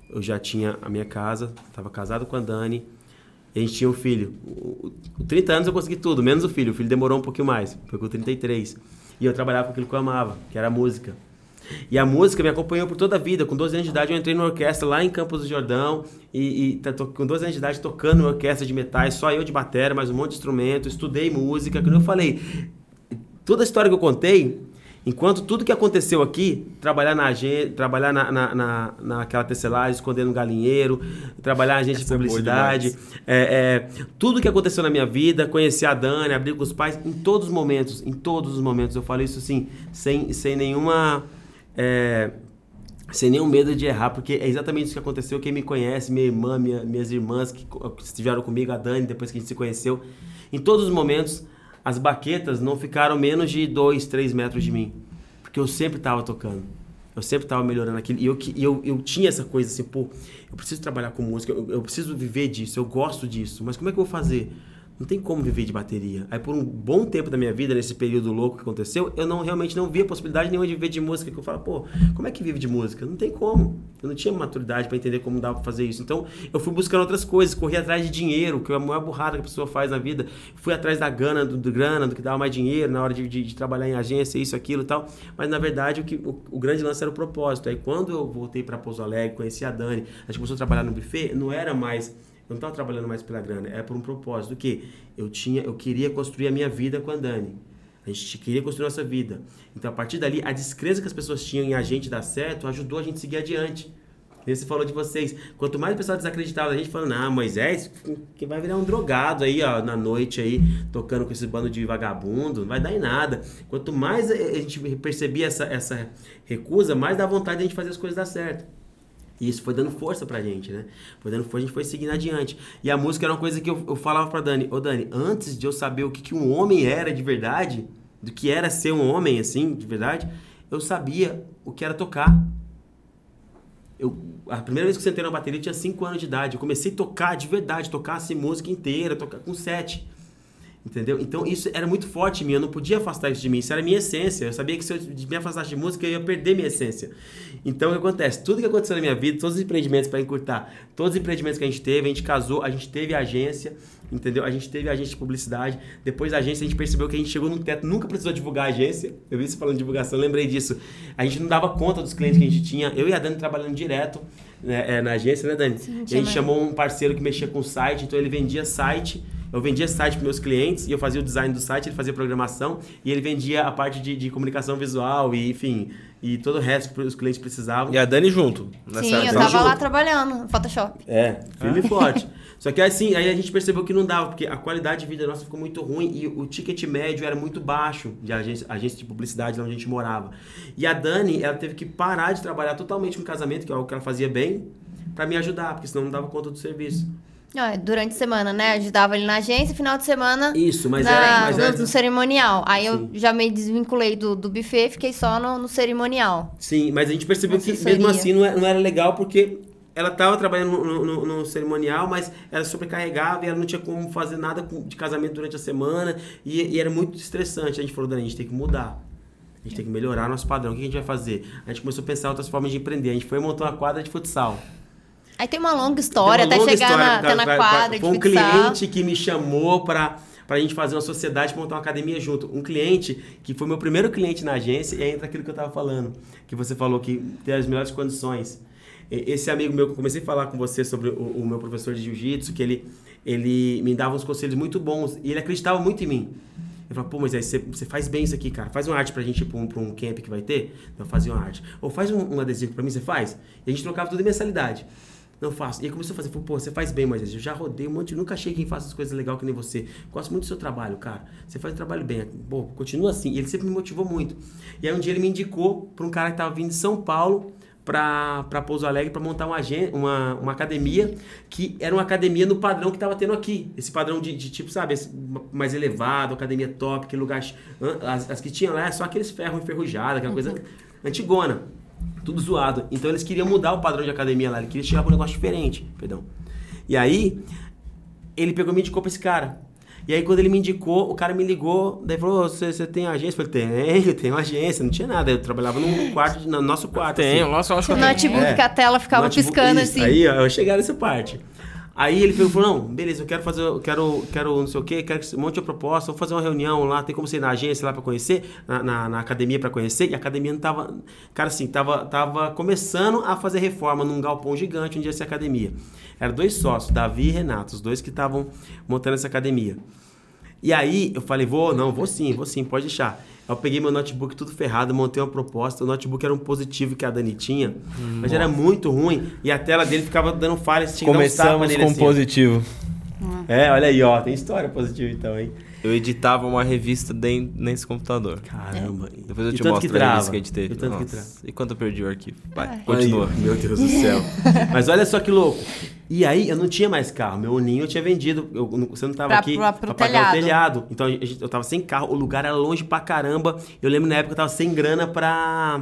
Speaker 3: Eu já tinha a minha casa, estava casado com a Dani, e a gente tinha um filho. O 30 anos eu consegui tudo, menos o filho. O filho demorou um pouquinho mais, foi com 33. E eu trabalhava com aquilo que eu amava, que era música. E a música me acompanhou por toda a vida. Com 12 anos de idade eu entrei numa orquestra lá em Campos do Jordão. E, e tá com 12 anos de idade tocando uma orquestra de metais, só eu de bateria, mais um monte de instrumento. Estudei música, como eu falei. Toda a história que eu contei, enquanto tudo que aconteceu aqui, trabalhar na trabalhar na, na, na, naquela tecelagem, escondendo um galinheiro, trabalhar na agência de
Speaker 1: é
Speaker 3: publicidade, é, é, tudo que aconteceu na minha vida, conhecer a Dani, abrir com os pais, em todos os momentos, em todos os momentos, eu falo isso assim, sem, sem nenhuma. é, sem nenhum medo de errar, porque é exatamente isso que aconteceu. Quem me conhece, minha irmã, minha- minhas irmãs que, que estiveram comigo, a Dani, depois que a gente se conheceu, em todos os momentos, as baquetas não ficaram menos de 2, 3 metros de mim. Porque eu sempre estava tocando. Eu sempre estava melhorando aquilo. E eu, eu, eu tinha essa coisa assim, pô, eu preciso trabalhar com música, eu, eu preciso viver disso, eu gosto disso. Mas como é que eu vou fazer? Não tem como viver de bateria. Aí por um bom tempo da minha vida, nesse período louco que aconteceu, eu não realmente não via possibilidade nenhuma de viver de música. Que eu falo, pô, como é que vive de música? Não tem como. Eu não tinha maturidade para entender como dava para fazer isso. Então, eu fui buscando outras coisas, corri atrás de dinheiro, que é a maior burrada que a pessoa faz na vida. Fui atrás da gana, do, do grana, do que dava mais dinheiro na hora de, de- de trabalhar em agência, isso, aquilo e tal. Mas na verdade, o, que, o, o grande lance era o propósito. Aí quando eu voltei para Pouso Alegre, conheci a Dani, a gente começou a trabalhar no buffet, não era mais não estava trabalhando mais pela grana, era por um propósito. que eu tinha, eu queria construir a minha vida com a Dani. A gente queria construir nossa vida. Então, a partir dali, a descrença que as pessoas tinham em a gente dar certo ajudou a gente a seguir adiante. Você falou de vocês. Quanto mais o pessoal desacreditava da gente, falando, ah, Moisés, que vai virar um drogado aí, ó, na noite aí, tocando com esse bando de vagabundo, não vai dar em nada. Quanto mais a gente percebia essa, essa recusa, mais dá vontade de a gente fazer as coisas dar certo. E isso foi dando força pra gente, né? Foi dando força, a gente foi seguindo adiante. E a música era uma coisa que eu, eu falava pra Dani, ô Dani, antes de eu saber o que, que um homem era de verdade, do que era ser um homem, assim, de verdade, eu sabia o que era tocar. Eu, a primeira vez que eu sentei na bateria eu tinha 5 anos de idade. Eu comecei a tocar de verdade, tocar assim, música inteira, tocar com 7. Entendeu? Então isso era muito forte em mim, eu não podia afastar isso de mim, isso era minha essência. Eu sabia que se eu me afastasse de música, eu ia perder minha essência. Então o que acontece? Tudo que aconteceu na minha vida, todos os empreendimentos para encurtar, todos os empreendimentos que a gente teve, a gente casou, a gente teve agência, entendeu? A gente teve agência de publicidade. Depois da agência, a gente percebeu que a gente chegou num teto, nunca precisou divulgar a agência. Eu vi você falando de divulgação, lembrei disso. A gente não dava conta dos clientes que a gente tinha. Eu e a Dani trabalhando direto né, é, na agência, né, Dani?
Speaker 4: Sim,
Speaker 3: a gente chamou um parceiro que mexia com o site, então ele vendia site. Eu vendia site para meus clientes e eu fazia o design do site, ele fazia programação e ele vendia a parte de, de comunicação visual e, enfim, e todo o resto que os clientes precisavam.
Speaker 1: E a Dani junto. nessa
Speaker 4: Sim, eu tava
Speaker 3: junto.
Speaker 4: lá trabalhando no Photoshop.
Speaker 3: É, firme e forte. Só que assim, aí a gente percebeu que não dava, porque a qualidade de vida nossa ficou muito ruim e o ticket médio era muito baixo de agência, agência de publicidade lá onde a gente morava. E a Dani, ela teve que parar de trabalhar totalmente com casamento, que é algo que ela fazia bem, pra me ajudar, porque senão não dava conta do serviço.
Speaker 4: É durante a semana, né? Ajudava ele na agência, final de semana
Speaker 3: Isso, mas
Speaker 4: na-
Speaker 3: era. Mas
Speaker 4: no,
Speaker 3: era
Speaker 4: no cerimonial. Aí eu
Speaker 3: Sim.
Speaker 4: já me desvinculei do, do buffet, fiquei só no, no cerimonial.
Speaker 3: Sim, mas a gente percebeu que mesmo assim não era, não era legal porque ela estava trabalhando no, no- no cerimonial, mas ela sobrecarregava e ela não tinha como fazer nada de casamento durante a semana e, e era muito estressante. A gente falou, Dani, a gente tem que mudar. A gente tem que melhorar nosso padrão. O que a gente vai fazer? A gente começou a pensar outras formas de empreender. A gente foi montar uma quadra de futsal.
Speaker 4: Aí tem uma longa história,
Speaker 3: uma
Speaker 4: até
Speaker 3: longa
Speaker 4: chegar
Speaker 3: história,
Speaker 4: na, até
Speaker 3: vai-
Speaker 4: na
Speaker 3: vai-
Speaker 4: quadra
Speaker 3: Foi um
Speaker 4: futsal.
Speaker 3: cliente que me chamou para pra gente fazer uma sociedade, montar uma academia junto. Um cliente que foi meu primeiro cliente na agência e aí entra aquilo que eu tava falando, que você falou que tem as melhores condições. Esse amigo meu que eu comecei a falar com você sobre o, o meu professor de jiu-jitsu, que ele, ele me dava uns conselhos muito bons e ele acreditava muito em mim. Eu falava, pô, mas aí você, você faz bem isso aqui, cara. Faz uma arte pra gente ir pra um, pra um camp que vai ter. Eu fazia uma arte. Ou faz um, um adesivo pra mim, você faz? E a gente trocava tudo em mensalidade. Não faço. E aí começou a fazer, falou, pô, você faz bem, mas eu já rodei um monte, nunca achei quem faça as coisas legal que nem você. Gosto muito do seu trabalho, cara. Você faz um trabalho bem. Pô, continua assim. E ele sempre me motivou muito. E aí um dia ele me indicou pra um cara que tava vindo de São Paulo pra, pra Pouso Alegre pra montar uma, uma, uma academia que era uma academia no padrão que tava tendo aqui. Esse padrão de, de tipo, sabe, mais elevado, academia top, aquele lugar. As, as que tinham lá é só aqueles ferros enferrujados, aquela coisa antigona. Tudo zoado. Então eles queriam mudar o padrão de academia lá. Ele queria chegar com um negócio diferente. Perdão. E aí, ele pegou e me indicou pra esse cara. E aí, quando ele me indicou, o cara me ligou, daí falou: "Ô, Você você tem agência? Eu falei: Tenho, tenho agência. Não tinha nada. Eu trabalhava num quarto, no nosso quarto.
Speaker 1: Tem,
Speaker 3: assim.
Speaker 1: nossa, eu acho que
Speaker 4: O
Speaker 1: eu
Speaker 4: notebook
Speaker 3: É.
Speaker 4: que a tela ficava
Speaker 3: Notebook,
Speaker 4: piscando
Speaker 3: isso.
Speaker 4: assim.
Speaker 3: Aí, ó, eu chegar nessa parte. Aí ele falou: Não, beleza, eu quero fazer, eu quero, quero não sei o quê, quero que você monte uma proposta, vou fazer uma reunião lá, tem como você ir na agência lá pra conhecer, na, na, na academia pra conhecer. E a academia não tava. Cara, assim, tava, tava começando a fazer reforma num galpão gigante onde ia ser academia. Eram dois sócios, Davi e Renato, os dois que estavam montando essa academia. E aí eu falei, vou, não, vou sim, vou sim, pode deixar. Eu peguei meu notebook tudo ferrado, montei uma proposta. O notebook era um positivo que a Dani tinha, mas era muito ruim. E a tela dele ficava dando falhas, um
Speaker 1: Começamos
Speaker 3: nele
Speaker 1: com
Speaker 3: assim, ó.
Speaker 1: positivo.
Speaker 3: É, olha aí, ó, tem história positiva então, hein?
Speaker 1: Eu editava uma revista den- nesse computador.
Speaker 3: Caramba.
Speaker 1: Depois eu
Speaker 3: E
Speaker 1: te
Speaker 3: tanto
Speaker 1: mostro
Speaker 3: que
Speaker 1: a
Speaker 3: trava.
Speaker 1: revista que a gente teve.
Speaker 3: E tanto que trava.
Speaker 1: E quanto eu perdi o arquivo? Vai,
Speaker 4: Ai.
Speaker 1: continua.
Speaker 3: Aí, meu Deus do céu. Mas olha só que louco. E aí, eu não tinha mais carro. Meu ninho eu tinha vendido. Eu, você não tava
Speaker 2: Pra-
Speaker 3: aqui
Speaker 2: pra-
Speaker 3: pra pagar o
Speaker 2: telhado.
Speaker 3: Então, a gente- eu tava sem carro. O lugar era longe pra caramba. Eu lembro na época que eu tava sem grana pra...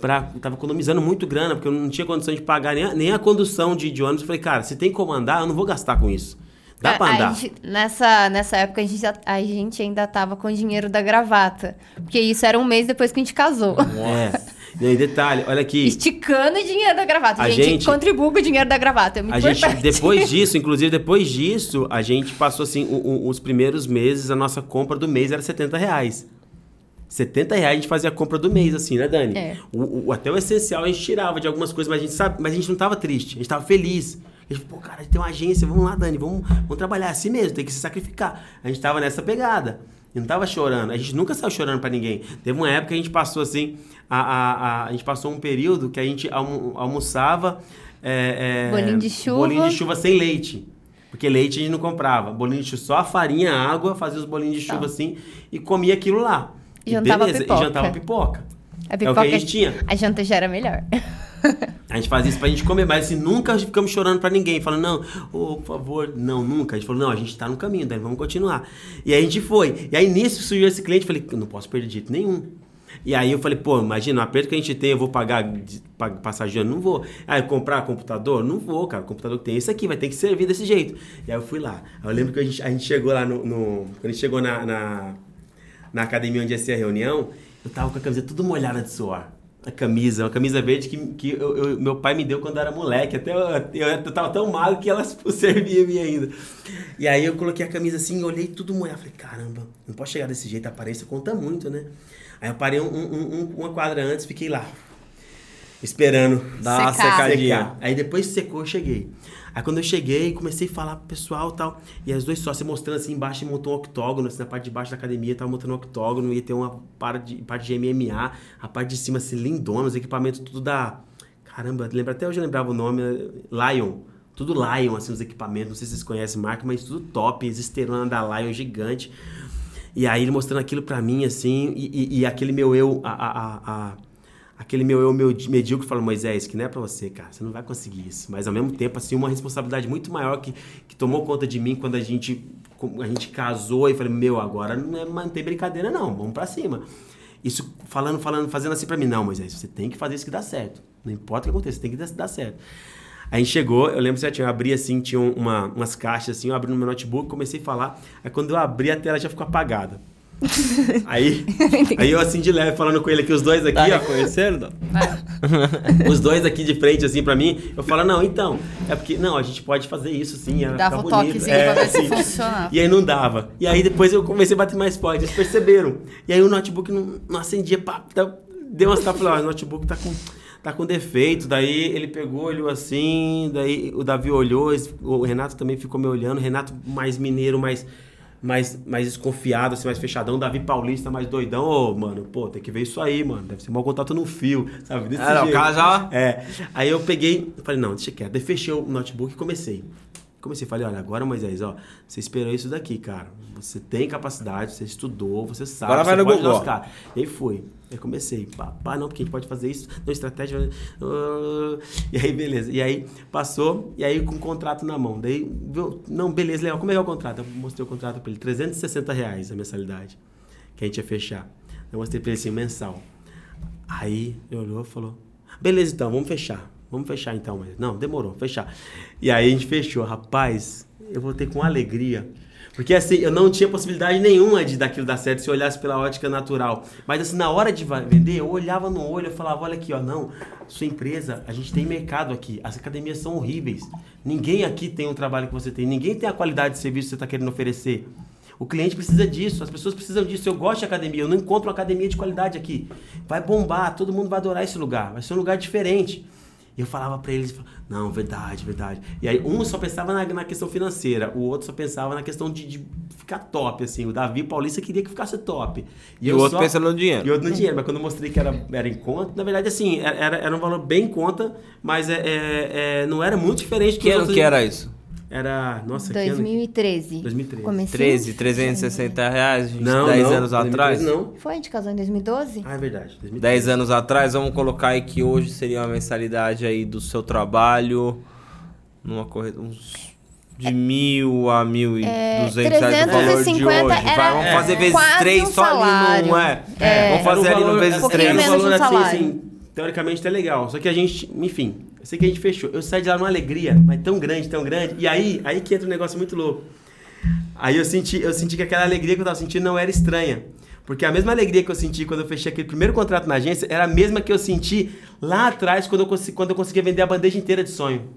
Speaker 3: pra eu tava economizando muito grana, porque eu não tinha condição de pagar nem a, nem a condução de, de ônibus. Eu falei, cara, se tem como andar, eu não vou gastar com isso. Dá
Speaker 4: A-
Speaker 3: pra
Speaker 4: a
Speaker 3: andar.
Speaker 4: gente- nessa, nessa época, a gente, a gente ainda tava com o dinheiro da gravata. Porque isso era um mês depois que a gente casou.
Speaker 3: É. E aí, detalhe, olha aqui.
Speaker 4: Esticando o dinheiro da gravata.
Speaker 3: A
Speaker 4: gente,
Speaker 3: gente-
Speaker 4: contribui com o dinheiro da gravata. É muito
Speaker 3: A gente, depois disso, inclusive depois disso, a gente passou assim, o- o- os primeiros meses, a nossa compra do mês era 70 reais. 70 reais a gente fazia a compra do mês, assim, né, Dani?
Speaker 4: É.
Speaker 3: O, o- até o essencial a gente tirava de algumas coisas, mas a gente sabe, mas a gente não tava triste, a gente tava feliz. Gente, pô, cara, tem uma agência, vamos lá, Dani, vamos, vamos trabalhar assim mesmo, tem que se sacrificar. A gente tava nessa pegada. E não tava chorando. A gente nunca saiu chorando pra ninguém. Teve uma época que a gente passou assim, a, a, a, a gente passou um período que a gente almo- almoçava. é, é,
Speaker 4: Bolinho de chuva.
Speaker 3: Bolinho de chuva sem leite. Porque leite a gente não comprava. Bolinho de chuva, só a farinha, a água, fazia os bolinhos de chuva
Speaker 4: Tá.
Speaker 3: assim e comia aquilo lá.
Speaker 4: E jantava
Speaker 3: beleza,
Speaker 4: pipoca.
Speaker 3: E jantava pipoca.
Speaker 4: A
Speaker 3: É o que
Speaker 4: pipoca,
Speaker 3: a gente tinha.
Speaker 4: A janta já era melhor.
Speaker 3: A gente fazia isso pra gente comer, mas assim, nunca ficamos chorando pra ninguém, falando, não, ô, por favor, não, nunca. A gente falou, não, a gente tá no caminho, Dani, vamos continuar. E aí a gente foi. E aí nisso surgiu esse cliente, falei, não posso perder de jeito nenhum. E aí eu falei, pô, imagina, o aperto que a gente tem, eu vou pagar de- pa- passagem? Não vou. Ah, eu comprar computador? Não vou, cara. O computador que tem isso aqui, vai ter que servir desse jeito. E aí eu fui lá. Aí eu lembro que a gente, a gente chegou lá no, no- Quando a gente chegou na, na, na academia onde ia ser a reunião, eu tava com a camisa tudo molhada de suor. A camisa, uma camisa verde que, que eu- eu- meu pai me deu quando era moleque. Até eu, eu, eu tava tão magro que ela servia a mim ainda. E aí eu coloquei a camisa assim, olhei tudo molhado. Falei, caramba, não posso chegar desse jeito, a aparência conta muito, né? Aí eu parei um- um- um- uma quadra antes, fiquei lá, esperando
Speaker 1: Dá uma secadinha.
Speaker 3: Aí depois que secou, eu cheguei. Aí quando eu cheguei, comecei a falar pro pessoal e tal. E as dois sócios mostrando assim embaixo, montou um octógono, assim, na parte de baixo da academia, tava montando um octógono, ia ter uma parte de, parte de MMA, a parte de cima, assim, lindona, os equipamentos tudo da. Caramba, lembra até hoje eu lembrava o nome, Lion. Tudo Lion, assim, os equipamentos, não sei se vocês conhecem a marca, mas tudo top, esterona da Lion gigante. E aí ele mostrando aquilo pra mim, assim, e, e- e aquele meu eu, a, a- a- aquele meu eu medíocre falou, Moisés, que não é pra você, cara, você não vai conseguir isso. Mas ao mesmo tempo, assim, uma responsabilidade muito maior que, que tomou conta de mim quando a gente, a gente casou e falei, meu, agora não é tem brincadeira não, vamos pra cima. Isso falando, falando, fazendo assim pra mim, não, Moisés, você tem que fazer isso que dá certo. Não importa o que aconteça, tem que dar, certo. Aí a gente chegou, eu lembro certinho, eu abri assim, tinha uma, umas caixas assim, eu abri no meu notebook, comecei a falar. Aí quando eu abri, a tela já ficou apagada. aí, aí eu assim de leve, falando com ele aqui, os dois aqui,
Speaker 1: Tá
Speaker 3: ó.
Speaker 1: reconhecendo?
Speaker 3: Os dois aqui de frente, assim, pra mim, eu falo, não, então, é porque, não, a gente pode fazer isso sim, é,
Speaker 2: Dava o
Speaker 3: bonito.
Speaker 2: toquezinho
Speaker 3: É,
Speaker 2: pra ver se
Speaker 3: assim.
Speaker 2: funcionava.
Speaker 3: E aí não dava. E aí depois eu comecei a bater mais forte, eles perceberam. E aí o notebook não, não acendia, pá, então, deu umas tapas, falei, ó, o notebook tá com, tá com defeito. Daí ele pegou, olhou assim, daí o Davi olhou, o Renato também ficou me olhando, o Renato mais mineiro, mais... Mais, mais desconfiado, assim, mais fechadão, Davi Paulista mais doidão, ô, mano, pô, tem que ver isso aí, mano. Deve ser mau contato no fio, sabe? Desse
Speaker 1: não, o
Speaker 3: jeito.
Speaker 1: cara já-
Speaker 3: É. Aí eu peguei, falei, não, deixa quieto. Daí fechei o notebook e comecei. Comecei, falei, olha, agora, Moisés, ó, você esperou isso daqui, cara. Você tem capacidade, você estudou, você sabe.
Speaker 1: Agora vai
Speaker 3: você
Speaker 1: no
Speaker 3: pode
Speaker 1: Google.
Speaker 3: dar. E aí fui. Aí comecei, pá, pá, não, porque a gente pode fazer isso, não, estratégia. ah, E aí, beleza. E aí passou, e aí com o contrato na mão. Daí, não, beleza, legal, como é que é o contrato? Eu mostrei o contrato pra ele, 360 reais a mensalidade que a gente ia fechar. Eu mostrei pra ele assim, mensal. Aí ele olhou e falou: Beleza, então, vamos fechar. Vamos fechar então, mas. Não, demorou, fechar. E aí a gente fechou. Rapaz, eu voltei com alegria. Porque assim, eu não tinha possibilidade nenhuma de daquilo dar certo se eu olhasse pela ótica natural. Mas assim, na hora de vender, eu olhava no olho e falava, olha aqui, ó, não, sua empresa, a gente tem mercado aqui, as academias são horríveis. Ninguém aqui tem um trabalho que você tem, ninguém tem a qualidade de serviço que você está querendo oferecer. O cliente precisa disso, as pessoas precisam disso. Eu gosto de academia, eu não encontro uma academia de qualidade aqui. Vai bombar, todo mundo vai adorar esse lugar, vai ser um lugar diferente. E eu falava pra eles, não, verdade, verdade. E aí um só pensava na, na questão financeira, o outro só pensava na questão de, de ficar top, assim. O Davi Paulista queria que ficasse top.
Speaker 1: E
Speaker 3: eu
Speaker 1: o outro
Speaker 3: só-
Speaker 1: pensa no dinheiro.
Speaker 3: E outro no dinheiro, mas quando eu mostrei que era, era em conta, na verdade, assim, era, era um valor bem em conta, mas é, é- é- não era muito diferente do
Speaker 1: Que ano que era isso?
Speaker 3: Era, nossa, que ano?
Speaker 4: 2013.
Speaker 3: 2013.
Speaker 4: Comecinho?
Speaker 1: 13, 360 reais, gente,
Speaker 3: Não,
Speaker 1: 10
Speaker 3: não,
Speaker 1: anos
Speaker 3: 2013
Speaker 1: atrás.
Speaker 3: Não.
Speaker 4: Foi, a gente casou em 2012?
Speaker 3: Ah, é verdade. 2013.
Speaker 1: 10 anos atrás, vamos colocar aí que hoje seria uma mensalidade aí do seu trabalho, numa corrida, uns de mil a mil e duzentos reais no valor de
Speaker 4: 350
Speaker 1: hoje.
Speaker 4: era
Speaker 1: Vai, vamos fazer vezes 3
Speaker 4: um
Speaker 1: só ali, não é?
Speaker 4: É.
Speaker 1: Vamos fazer
Speaker 3: um
Speaker 1: ali no
Speaker 3: valor-
Speaker 1: vezes
Speaker 3: um
Speaker 1: 3.
Speaker 4: menos
Speaker 3: valor
Speaker 4: um
Speaker 3: assim, assim, teoricamente é legal. Só que a gente, enfim, eu sei que a gente fechou. Eu saí de lá numa alegria, mas tão grande, tão grande. E aí, aí que entra um negócio muito louco. Aí eu senti, eu senti que aquela alegria que eu tava sentindo não era estranha. Porque a mesma alegria que eu senti quando eu fechei aquele primeiro contrato na agência era a mesma que eu senti lá atrás quando eu, quando eu conseguia vender a bandeja inteira de sonho.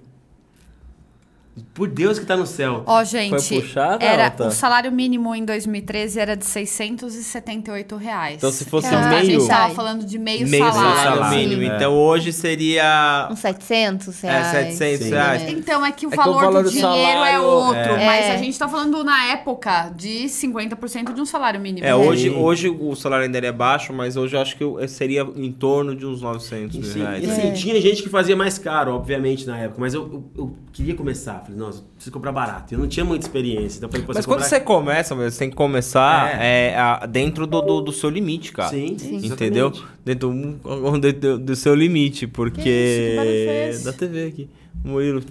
Speaker 3: Por Deus que tá no céu.
Speaker 2: Ó, gente,
Speaker 1: Foi puxada,
Speaker 2: era,
Speaker 1: Alta?
Speaker 2: o salário mínimo em 2013 era de 678 reais.
Speaker 1: Então, se fosse
Speaker 2: a
Speaker 1: meio-
Speaker 2: gente tava falando de meio,
Speaker 1: Meio
Speaker 2: salário.
Speaker 1: salário
Speaker 3: Sim.
Speaker 1: mínimo.
Speaker 3: É.
Speaker 1: Então hoje seria
Speaker 4: Uns 700
Speaker 1: é,
Speaker 4: reais.
Speaker 1: 700
Speaker 3: Sim.
Speaker 1: reais.
Speaker 2: Então é que o,
Speaker 1: É que o
Speaker 2: valor,
Speaker 1: valor
Speaker 2: do
Speaker 1: do
Speaker 2: dinheiro é
Speaker 1: salário-
Speaker 2: outro,
Speaker 1: É.
Speaker 2: mas
Speaker 4: É.
Speaker 2: a gente tá falando na época de 50% de um salário mínimo.
Speaker 1: É, hoje,
Speaker 3: Sim.
Speaker 1: hoje o salário ainda é baixo, mas hoje eu acho que eu- seria em torno de uns 900
Speaker 3: E,
Speaker 1: mil
Speaker 3: sim,
Speaker 1: reais.
Speaker 3: e assim, tinha gente que fazia mais caro, obviamente, na época, mas eu, eu, eu queria começar. Falei, nossa, preciso comprar barato. Eu não tinha muita experiência. Então falei,
Speaker 1: Mas quando
Speaker 3: comprar-
Speaker 1: você começa, você tem que começar é, a- dentro do, do, do seu limite, cara.
Speaker 3: Sim, sim.
Speaker 1: Entendeu? Dentro dentro do seu limite, porque.
Speaker 2: Que isso? Que
Speaker 1: da TV aqui. O Murilo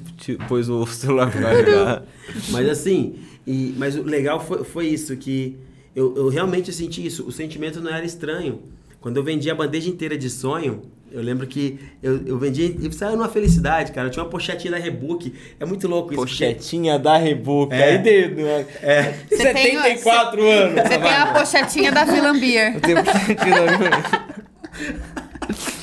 Speaker 1: pôs o celular pra carregar.
Speaker 3: Mas assim, e, mas o legal foi, foi isso, que eu, eu realmente senti isso. O sentimento não era estranho. Quando eu vendi a bandeja inteira de sonho, eu lembro que eu, eu vendi, eu saiu numa felicidade, cara. Eu tinha uma pochetinha da Rebook. É muito louco isso.
Speaker 1: Pochetinha da Rebook.
Speaker 3: É.
Speaker 1: Aí dedo, né?
Speaker 3: É.
Speaker 2: Você tem-
Speaker 1: 74 anos.
Speaker 2: Você tem a pochetinha da Filambier.
Speaker 1: Eu tenho pochetinha da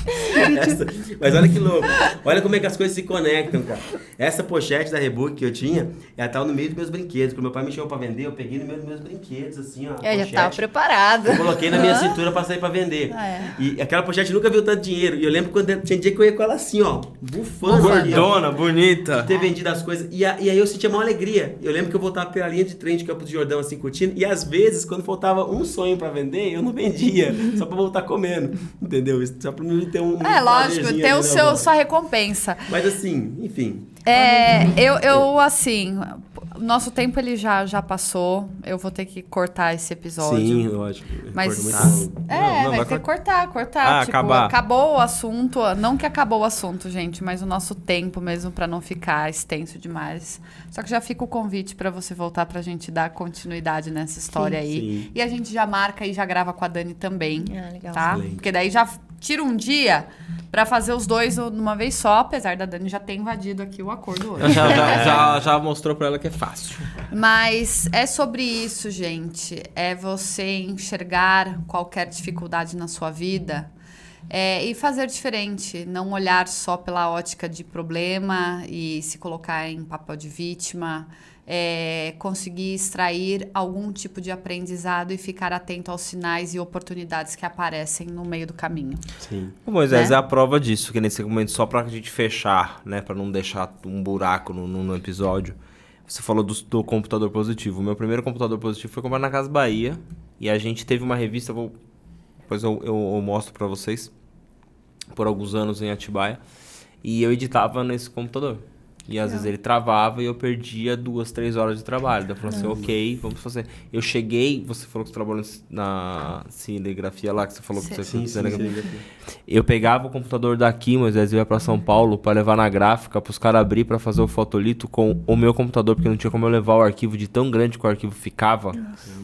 Speaker 3: Essa- Mas olha que louco. Olha como é que as coisas se conectam, cara. Essa pochete da Rebook que eu tinha, ela tava no meio dos meus brinquedos. Quando meu pai me chamou pra vender, eu peguei no meio dos meus brinquedos, assim, ó. a
Speaker 4: Eu já tava preparado.
Speaker 3: Eu coloquei na minha cintura pra sair pra vender.
Speaker 2: Ah, é.
Speaker 3: E aquela pochete nunca viu tanto dinheiro. E eu lembro quando tinha dia que eu ia com ela assim, ó, bufando. ó,
Speaker 1: Gordona, bonita.
Speaker 3: de ter vendido as coisas. E, a- e aí eu sentia maior alegria. Eu lembro que eu voltava pela linha de trem de Campos de Jordão, assim, curtindo. E às vezes, quando faltava um sonho pra vender, eu não vendia. só pra voltar comendo. Entendeu? Só pra mim ter um. um
Speaker 2: É, lógico, ter o seu, sua recompensa.
Speaker 3: Mas assim, enfim.
Speaker 2: É, eu, eu, assim, o nosso tempo ele já, já passou. Eu vou ter que cortar esse episódio.
Speaker 3: Sim, lógico.
Speaker 2: Mas. É,
Speaker 1: Não, não,
Speaker 2: vai
Speaker 1: vai
Speaker 2: ter que
Speaker 1: cort-
Speaker 2: cortar, cortar.
Speaker 1: Ah,
Speaker 2: tipo,
Speaker 1: acabar.
Speaker 2: acabou o assunto. Não que acabou o assunto, gente, mas o nosso tempo mesmo pra não ficar extenso demais. Só que já fica o convite pra você voltar pra gente dar continuidade nessa história aí.
Speaker 3: sim.
Speaker 2: E a gente já marca e já grava com a Dani também.
Speaker 4: Ah, legal.
Speaker 2: Tá?
Speaker 3: Excelente.
Speaker 2: Porque daí já tira um dia pra fazer os dois numa vez só, apesar da Dani já ter invadido aqui o acordo hoje.
Speaker 1: Já, já, já, já mostrou pra ela que é fácil.
Speaker 2: Mas é sobre isso, gente. É você enxergar qualquer dificuldade na sua vida é, e fazer diferente. Não olhar só pela ótica de problema e se colocar em papel de vítima. É, conseguir extrair algum tipo de aprendizado e ficar atento aos sinais e oportunidades que aparecem no meio do caminho.
Speaker 3: Sim.
Speaker 1: O Moisés
Speaker 2: Né?
Speaker 1: é a prova disso, que nesse momento, só pra gente fechar, né? Pra não deixar um buraco no, no- no episódio. Você falou do, do computador positivo. O meu primeiro computador positivo foi comprado na Casa Bahia. E a gente teve uma revista, vou, depois eu, eu- eu mostro pra vocês, por alguns anos em Atibaia. E eu editava nesse computador. E às vezes ele travava e eu perdia duas, três horas de trabalho. Daí eu falei assim, ok, vamos fazer. Eu cheguei, você falou que você trabalhou na cinegrafia lá, que você falou que você
Speaker 3: Sim, sim.
Speaker 1: Eu pegava o computador daqui, Moisés, e ia pra São Paulo pra levar na gráfica, pros caras abrir pra fazer o fotolito com o meu computador, porque não tinha como eu levar o arquivo de tão grande que o arquivo ficava.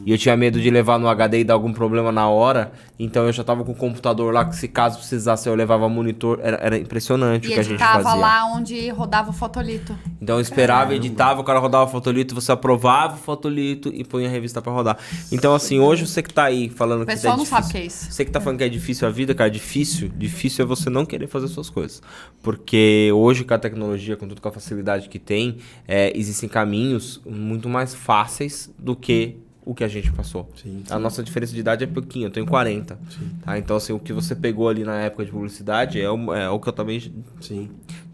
Speaker 1: E eu tinha medo de levar no HD e dar algum problema na hora. Então eu já tava com o computador lá, que se caso precisasse eu levava monitor. Era, era impressionante
Speaker 2: E
Speaker 1: o que a gente fazia.
Speaker 2: lá onde rodava o fotolito.
Speaker 1: Então eu esperava, editava, o cara rodava o fotolito, você aprovava o fotolito e punha a revista pra rodar. Então, assim, hoje você que tá aí falando
Speaker 2: O
Speaker 1: que
Speaker 2: pessoal
Speaker 1: é
Speaker 2: não
Speaker 1: difícil,
Speaker 2: sabe o que é isso.
Speaker 1: Você que tá falando que é difícil a vida, cara, difícil, difícil é você não querer fazer suas coisas. Porque hoje, com a tecnologia, com tudo com a facilidade que tem, é, existem caminhos muito mais fáceis do que o que a gente passou.
Speaker 3: Sim,
Speaker 1: A nossa diferença de idade é pouquinho, eu tenho 40. Tá? Então, assim, o que você pegou ali na época de publicidade é o, é o que eu também
Speaker 3: Sim.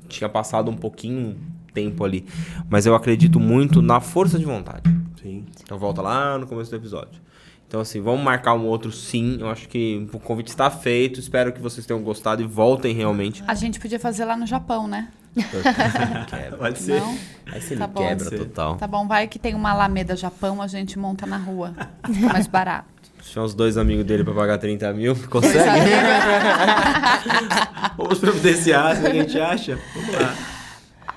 Speaker 1: tinha passado um pouquinho tempo ali. Mas eu acredito muito na força de vontade.
Speaker 3: Sim.
Speaker 1: Então volta lá no começo do episódio. Então, assim, vamos marcar um outro sim. Eu acho que o convite está feito. Espero que vocês tenham gostado e voltem realmente.
Speaker 2: A gente podia fazer lá no Japão, né?
Speaker 3: Pode ser.
Speaker 2: Não?
Speaker 1: Aí você
Speaker 2: Tá bom.
Speaker 1: quebra total.
Speaker 2: Tá bom, vai que tem uma Alameda Japão, a gente monta na rua. Fica mais barato.
Speaker 1: Tiver uns dois amigos dele pra pagar 30 mil, consegue?
Speaker 3: Vamos providenciar, se a gente acha. Vamos lá.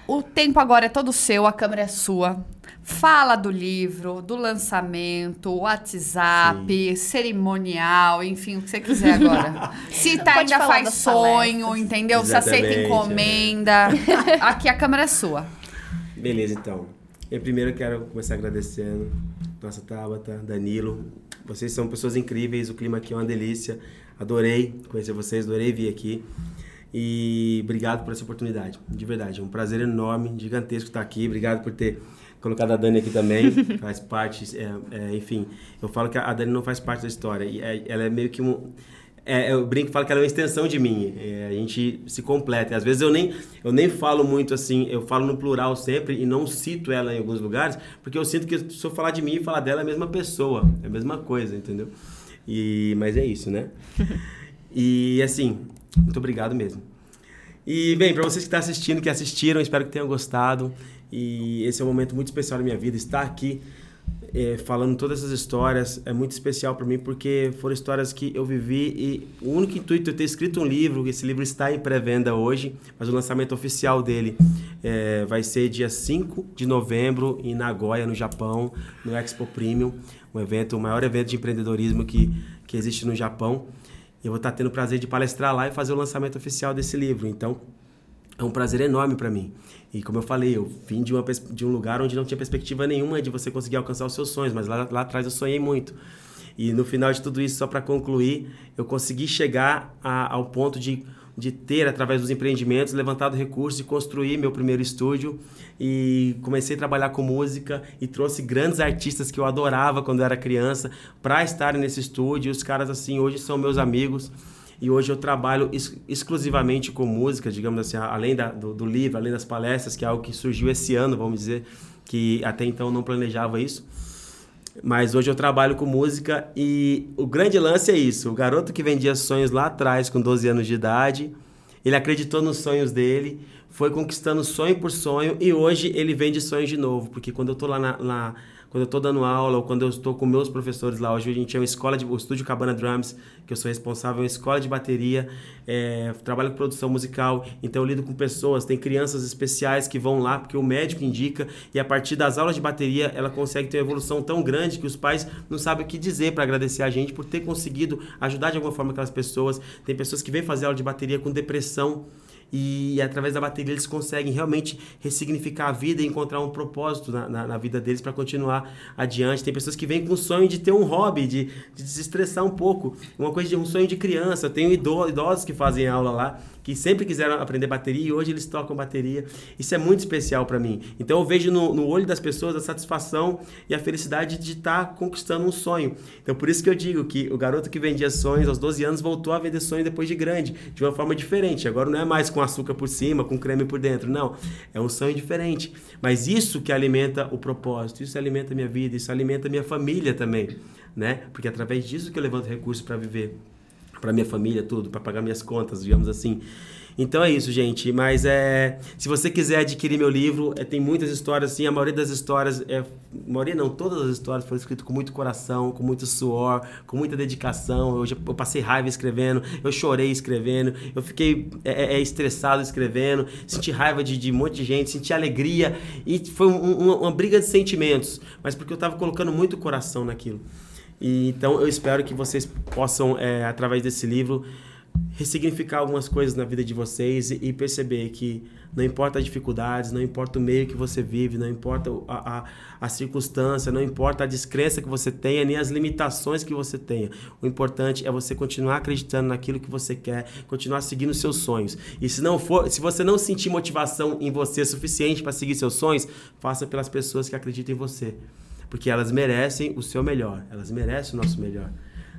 Speaker 2: O tempo agora é todo seu, a câmera é sua. Fala do livro, do lançamento, WhatsApp, cerimonial, enfim, o que você quiser agora. Se tá, ainda faz sonho,
Speaker 4: palestras.
Speaker 2: entendeu? Se aceita
Speaker 3: Exatamente,
Speaker 2: encomenda. Aqui a câmera é sua.
Speaker 3: Beleza, então. Eu primeiro quero começar agradecendo nossa Tabata, Danilo. Vocês são pessoas incríveis, o clima aqui é uma delícia. Adorei conhecer vocês, adorei vir aqui. E obrigado por essa oportunidade, de verdade. É um prazer enorme, gigantesco estar aqui. Obrigado por ter colocado a Dani aqui também, faz parte, é, é, enfim. Eu falo que a Dani não faz parte da história, e é- ela é meio que um, é, eu brinco e falo que ela é uma extensão de mim. É, a gente se completa. Às vezes eu nem, eu nem falo muito assim, eu falo no plural sempre e não cito ela em alguns lugares, porque eu sinto que se eu falar de mim e falar dela é a mesma pessoa, é a mesma coisa, entendeu? E, mas é isso, né? E assim, muito obrigado mesmo. E, bem, para vocês que estão assistindo, que assistiram, espero que tenham gostado. E esse é um momento muito especial na minha vida. Estar aqui eh, falando todas essas histórias é muito especial para mim, porque foram histórias que eu vivi e o único intuito é ter escrito um livro. Esse livro está em pré-venda hoje, mas o lançamento oficial dele eh, vai ser dia 5 de novembro em Nagoya, no Japão, no Expo Premium, um evento, o maior evento de empreendedorismo que, que existe no Japão. Eu vou estar tendo o prazer de palestrar lá e fazer o lançamento oficial desse livro. Então, é um prazer enorme para mim. E como eu falei, eu vim de, uma, de um lugar onde não tinha perspectiva nenhuma de você conseguir alcançar os seus sonhos, mas lá, lá atrás eu sonhei muito. E no final de tudo isso, só para concluir, eu consegui chegar a, ao ponto de, de ter, através dos empreendimentos, levantado recursos e construir meu primeiro estúdio. E comecei a trabalhar com música e trouxe grandes artistas que eu adorava quando era criança para estarem nesse estúdio. E os caras, assim, hoje são meus amigos. E hoje eu trabalho ex exclusivamente com música, digamos assim, além da, do, do livro, além das palestras, que é algo que surgiu esse ano, vamos dizer, que até então não planejava isso. Mas hoje eu trabalho com música e o grande lance é isso. O garoto que vendia sonhos lá atrás, com 12 anos de idade, ele acreditou nos sonhos dele, foi conquistando sonho por sonho e hoje ele vende sonhos de novo. Porque quando eu tô lá na, na quando eu estou dando aula ou quando eu estou com meus professores lá. Hoje a gente é uma escola de o Estúdio Cabana Drums, que eu sou responsável, é uma escola de bateria, é, trabalho com produção musical, então eu lido com pessoas, tem crianças especiais que vão lá porque o médico indica e a partir das aulas de bateria ela consegue ter uma evolução tão grande que os pais não sabem o que dizer para agradecer a gente por ter conseguido ajudar de alguma forma aquelas pessoas. Tem pessoas que vêm fazer aula de bateria com depressão e, através da bateria eles conseguem realmente ressignificar a vida e encontrar um propósito na, na, na vida deles para continuar adiante. Tem pessoas que vêm com o sonho de ter um hobby, de, de desestressar um pouco, uma coisa de um sonho de criança. Tem idosos que fazem aula lá que sempre quiseram aprender bateria e hoje eles tocam bateria. Isso é muito especial para mim. Então eu vejo no, no, olho das pessoas a satisfação e a felicidade de estar tá conquistando um sonho. Então por isso que eu digo que o garoto que vendia sonhos aos 12 anos voltou a vender sonhos depois de grande, de uma forma diferente. Agora não é mais com açúcar por cima, com creme por dentro, não. É um sonho diferente. Mas isso que alimenta o propósito, isso alimenta a minha vida, isso alimenta a minha família também, né? Porque é através disso que eu levanto recursos para viver para minha família, tudo, para pagar minhas contas, digamos assim. Então é isso, gente. Mas é, se você quiser adquirir meu livro, é, tem muitas histórias, assim. A maioria das histórias, é, maioria não, todas as histórias foram escritas com muito coração, com muito suor, com muita dedicação. Eu, já, eu passei raiva escrevendo, eu chorei escrevendo, eu fiquei é, é, é estressado escrevendo, senti raiva de, de, um monte de gente, senti alegria e foi um, um, uma briga de sentimentos, mas porque eu estava colocando muito coração naquilo. E, então eu espero que vocês possam, é, através desse livro, ressignificar algumas coisas na vida de vocês e, perceber que não importa as dificuldades, não importa o meio que você vive, não importa a, a, a circunstância, não importa a descrença que você tenha, nem as limitações que você tenha. O importante é você continuar acreditando naquilo que você quer, continuar seguindo seus sonhos. E se não for, se você não sentir motivação em você suficiente para seguir seus sonhos, faça pelas pessoas que acreditam em você porque elas merecem o seu melhor, elas merecem o nosso melhor.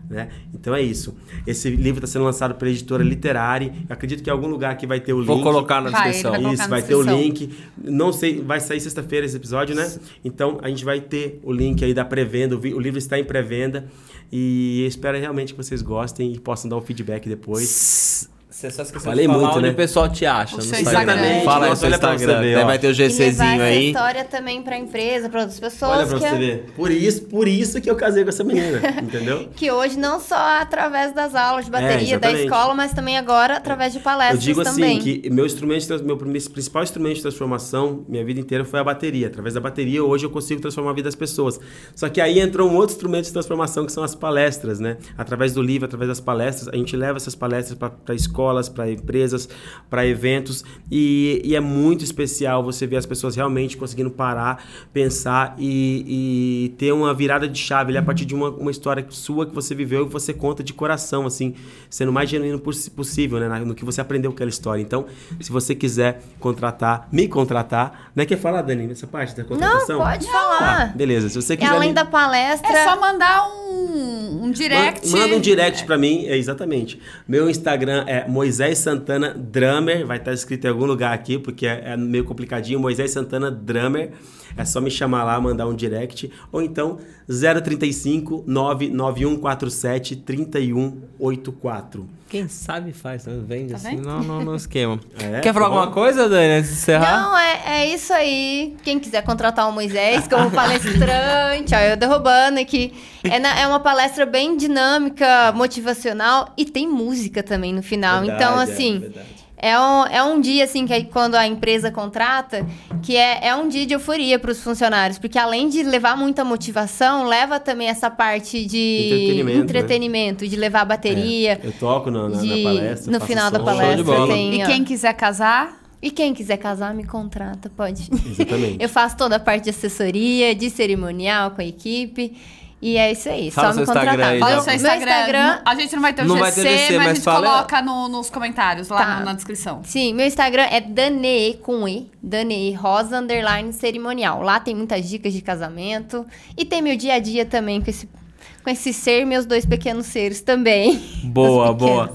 Speaker 3: Né? Então é isso. Esse livro está sendo lançado pela editora Literari. Eu acredito que em algum lugar aqui vai ter o link.
Speaker 1: Vou colocar na descrição.
Speaker 2: Vai,
Speaker 3: isso, vai ter o link. Não sei, vai sair sexta-feira esse episódio, né? Então a gente vai ter o link aí da pré-venda. O livro está em pré-venda. E espero realmente que vocês gostem e possam dar um feedback depois.
Speaker 1: Você só esqueceu
Speaker 3: Falei de falar muito,
Speaker 1: onde
Speaker 3: né?
Speaker 1: o pessoal te acha.
Speaker 2: O
Speaker 1: no
Speaker 2: seu
Speaker 1: Instagram.
Speaker 2: Instagram.
Speaker 1: Fala aí o seu
Speaker 3: olha pra você
Speaker 1: Instagram.
Speaker 3: ver,
Speaker 1: vai ter o GCzinho aí.
Speaker 4: história também pra empresa, para outras pessoas.
Speaker 3: Olha pra
Speaker 4: que,
Speaker 3: você ver. Por isso, por isso que eu casei com essa menina, entendeu?
Speaker 4: que hoje não só através das aulas de bateria da
Speaker 3: exatamente.
Speaker 4: escola, mas também agora através de
Speaker 3: Eu
Speaker 4: palestras
Speaker 3: digo assim
Speaker 4: também.
Speaker 3: que meu instrumento, de trans- meu principal instrumento de transformação, minha vida inteira foi a bateria. Através da bateria, hoje eu consigo transformar a vida das pessoas. Só que aí entrou um outro instrumento de transformação que são as palestras, né? Através do livro, através das palestras, a gente leva essas palestras para escolas, para empresas, para eventos e, e é muito especial você ver as pessoas realmente conseguindo parar, pensar e, e ter uma virada de chave ali a partir de uma, uma história sua que você viveu e você conta de coração, assim, sendo o mais genuíno poss- possível, né? No que você aprendeu com aquela história. Então, se você quiser contratar, me contratar, né? Quer falar, Dani, nessa parte da
Speaker 4: Não,
Speaker 3: contratação?
Speaker 4: pode
Speaker 3: Tá,
Speaker 4: falar.
Speaker 3: beleza. Se você
Speaker 4: E
Speaker 3: quiser.
Speaker 4: além
Speaker 3: me-
Speaker 4: da palestra.
Speaker 2: É só mandar um, um direct.
Speaker 3: Ma- Manda um direct pra mim, é exatamente. Meu Instagram é Moisés Santana Drummer, vai estar escrito em algum lugar aqui, porque é, é meio complicadinho. Moisés Santana Drummer. É só me chamar lá, mandar um direct. Ou então 035 99147 3184.
Speaker 1: Quem sabe faz, né? vende
Speaker 2: Tá
Speaker 1: assim, não, não, não esquema.
Speaker 3: É,
Speaker 1: Quer falar
Speaker 3: tá bom.
Speaker 1: alguma coisa, Dani, antes de encerrar?
Speaker 4: Não, é, é isso aí. Quem quiser contratar o Moisés como palestrante, ó, eu derrubando aqui. É, na- é uma palestra bem dinâmica, motivacional e tem música também no final.
Speaker 3: Verdade,
Speaker 4: então,
Speaker 3: é,
Speaker 4: assim,
Speaker 3: verdade.
Speaker 4: É um, é um dia, assim, que aí quando a empresa contrata, que é, é um dia de euforia para os funcionários. Porque além de levar muita motivação, leva também essa parte de
Speaker 3: Entretenimento, né?
Speaker 4: entretenimento, de levar a bateria.
Speaker 3: Eu toco na, na- na
Speaker 4: de-
Speaker 3: palestra.
Speaker 4: no final da
Speaker 3: som.
Speaker 1: De
Speaker 4: palestra tem.
Speaker 2: E quem quiser casar,
Speaker 4: E quem quiser casar, me contrata, pode.
Speaker 3: Exatamente.
Speaker 4: Eu faço toda a parte de assessoria, de cerimonial com a equipe. E é isso aí,
Speaker 1: Fala
Speaker 4: só me
Speaker 1: Instagram
Speaker 4: contratar.
Speaker 1: aí,
Speaker 2: fala seu
Speaker 4: Meu
Speaker 2: Instagram.
Speaker 4: Instagram-
Speaker 2: A gente não vai ter o
Speaker 1: Não
Speaker 2: GC,
Speaker 1: vai ter GC,
Speaker 2: mas,
Speaker 1: mas
Speaker 2: a gente
Speaker 1: fala-
Speaker 2: coloca no- nos comentários, lá
Speaker 4: Tá.
Speaker 2: no- na descrição.
Speaker 4: Sim, meu Instagram é Dane com E, Dane Rosa underline cerimonial. Lá tem muitas dicas de casamento e tem meu dia a dia também com esse com esse ser meus dois pequenos seres também.
Speaker 1: Boa, boa.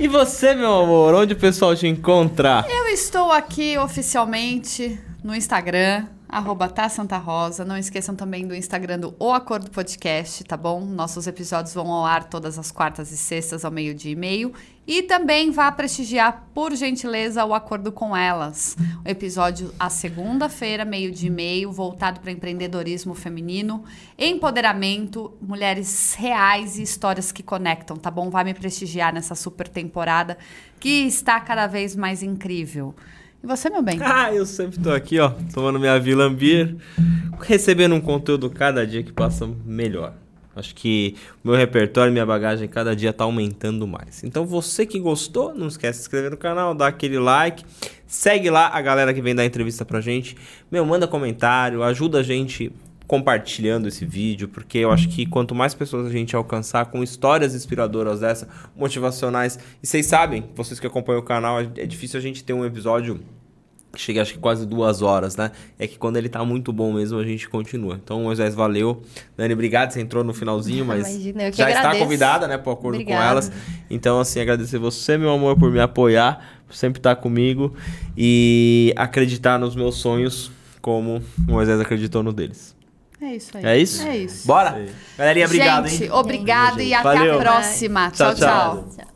Speaker 1: E você, meu amor, onde o pessoal te encontra?
Speaker 2: Eu estou aqui oficialmente no Instagram, arroba tá Santa Rosa. Não esqueçam também do Instagram do O Acordo Podcast, tá bom? Nossos episódios vão ao ar todas as quartas e sextas ao meio-dia e meio. E também vá prestigiar, por gentileza, o Acordo com Elas. O episódio à segunda-feira, meio-dia e meio, voltado para empreendedorismo feminino, empoderamento, mulheres reais e histórias que conectam, tá bom? Vai me prestigiar nessa super temporada que está cada vez mais incrível. E você, meu bem?
Speaker 1: Ah, eu sempre tô aqui, ó, tomando minha Vila Beer, recebendo um conteúdo cada dia que passa melhor. Acho que meu repertório, minha bagagem cada dia tá aumentando mais. Então você que gostou, não esquece de se inscrever no canal, dar aquele like, segue lá a galera que vem dar entrevista pra gente. Meu, manda comentário, ajuda a gente compartilhando esse vídeo, porque eu acho que quanto mais pessoas a gente alcançar com histórias inspiradoras dessa, motivacionais, e vocês sabem, vocês que acompanham o canal, é difícil a gente ter um episódio que chega acho que quase duas horas, né? É que quando ele tá muito bom mesmo, a gente continua. Então, Moisés, valeu. Dani, obrigado. Você entrou no finalzinho, mas
Speaker 4: Imagina,
Speaker 1: já está
Speaker 4: agradeço.
Speaker 1: convidada, né, pro acordo com
Speaker 4: Obrigada.
Speaker 1: elas. Então, assim, agradecer você, meu amor, por me apoiar, por sempre estar comigo e acreditar nos meus sonhos como o Moisés acreditou no deles.
Speaker 2: É isso aí.
Speaker 1: É isso?
Speaker 2: É isso.
Speaker 1: Bora? Galerinha, obrigado,
Speaker 2: Gente,
Speaker 1: hein?
Speaker 2: obrigado e até
Speaker 1: Valeu.
Speaker 2: a próxima. Tchau.
Speaker 1: tchau.
Speaker 2: tchau.
Speaker 4: Tchau.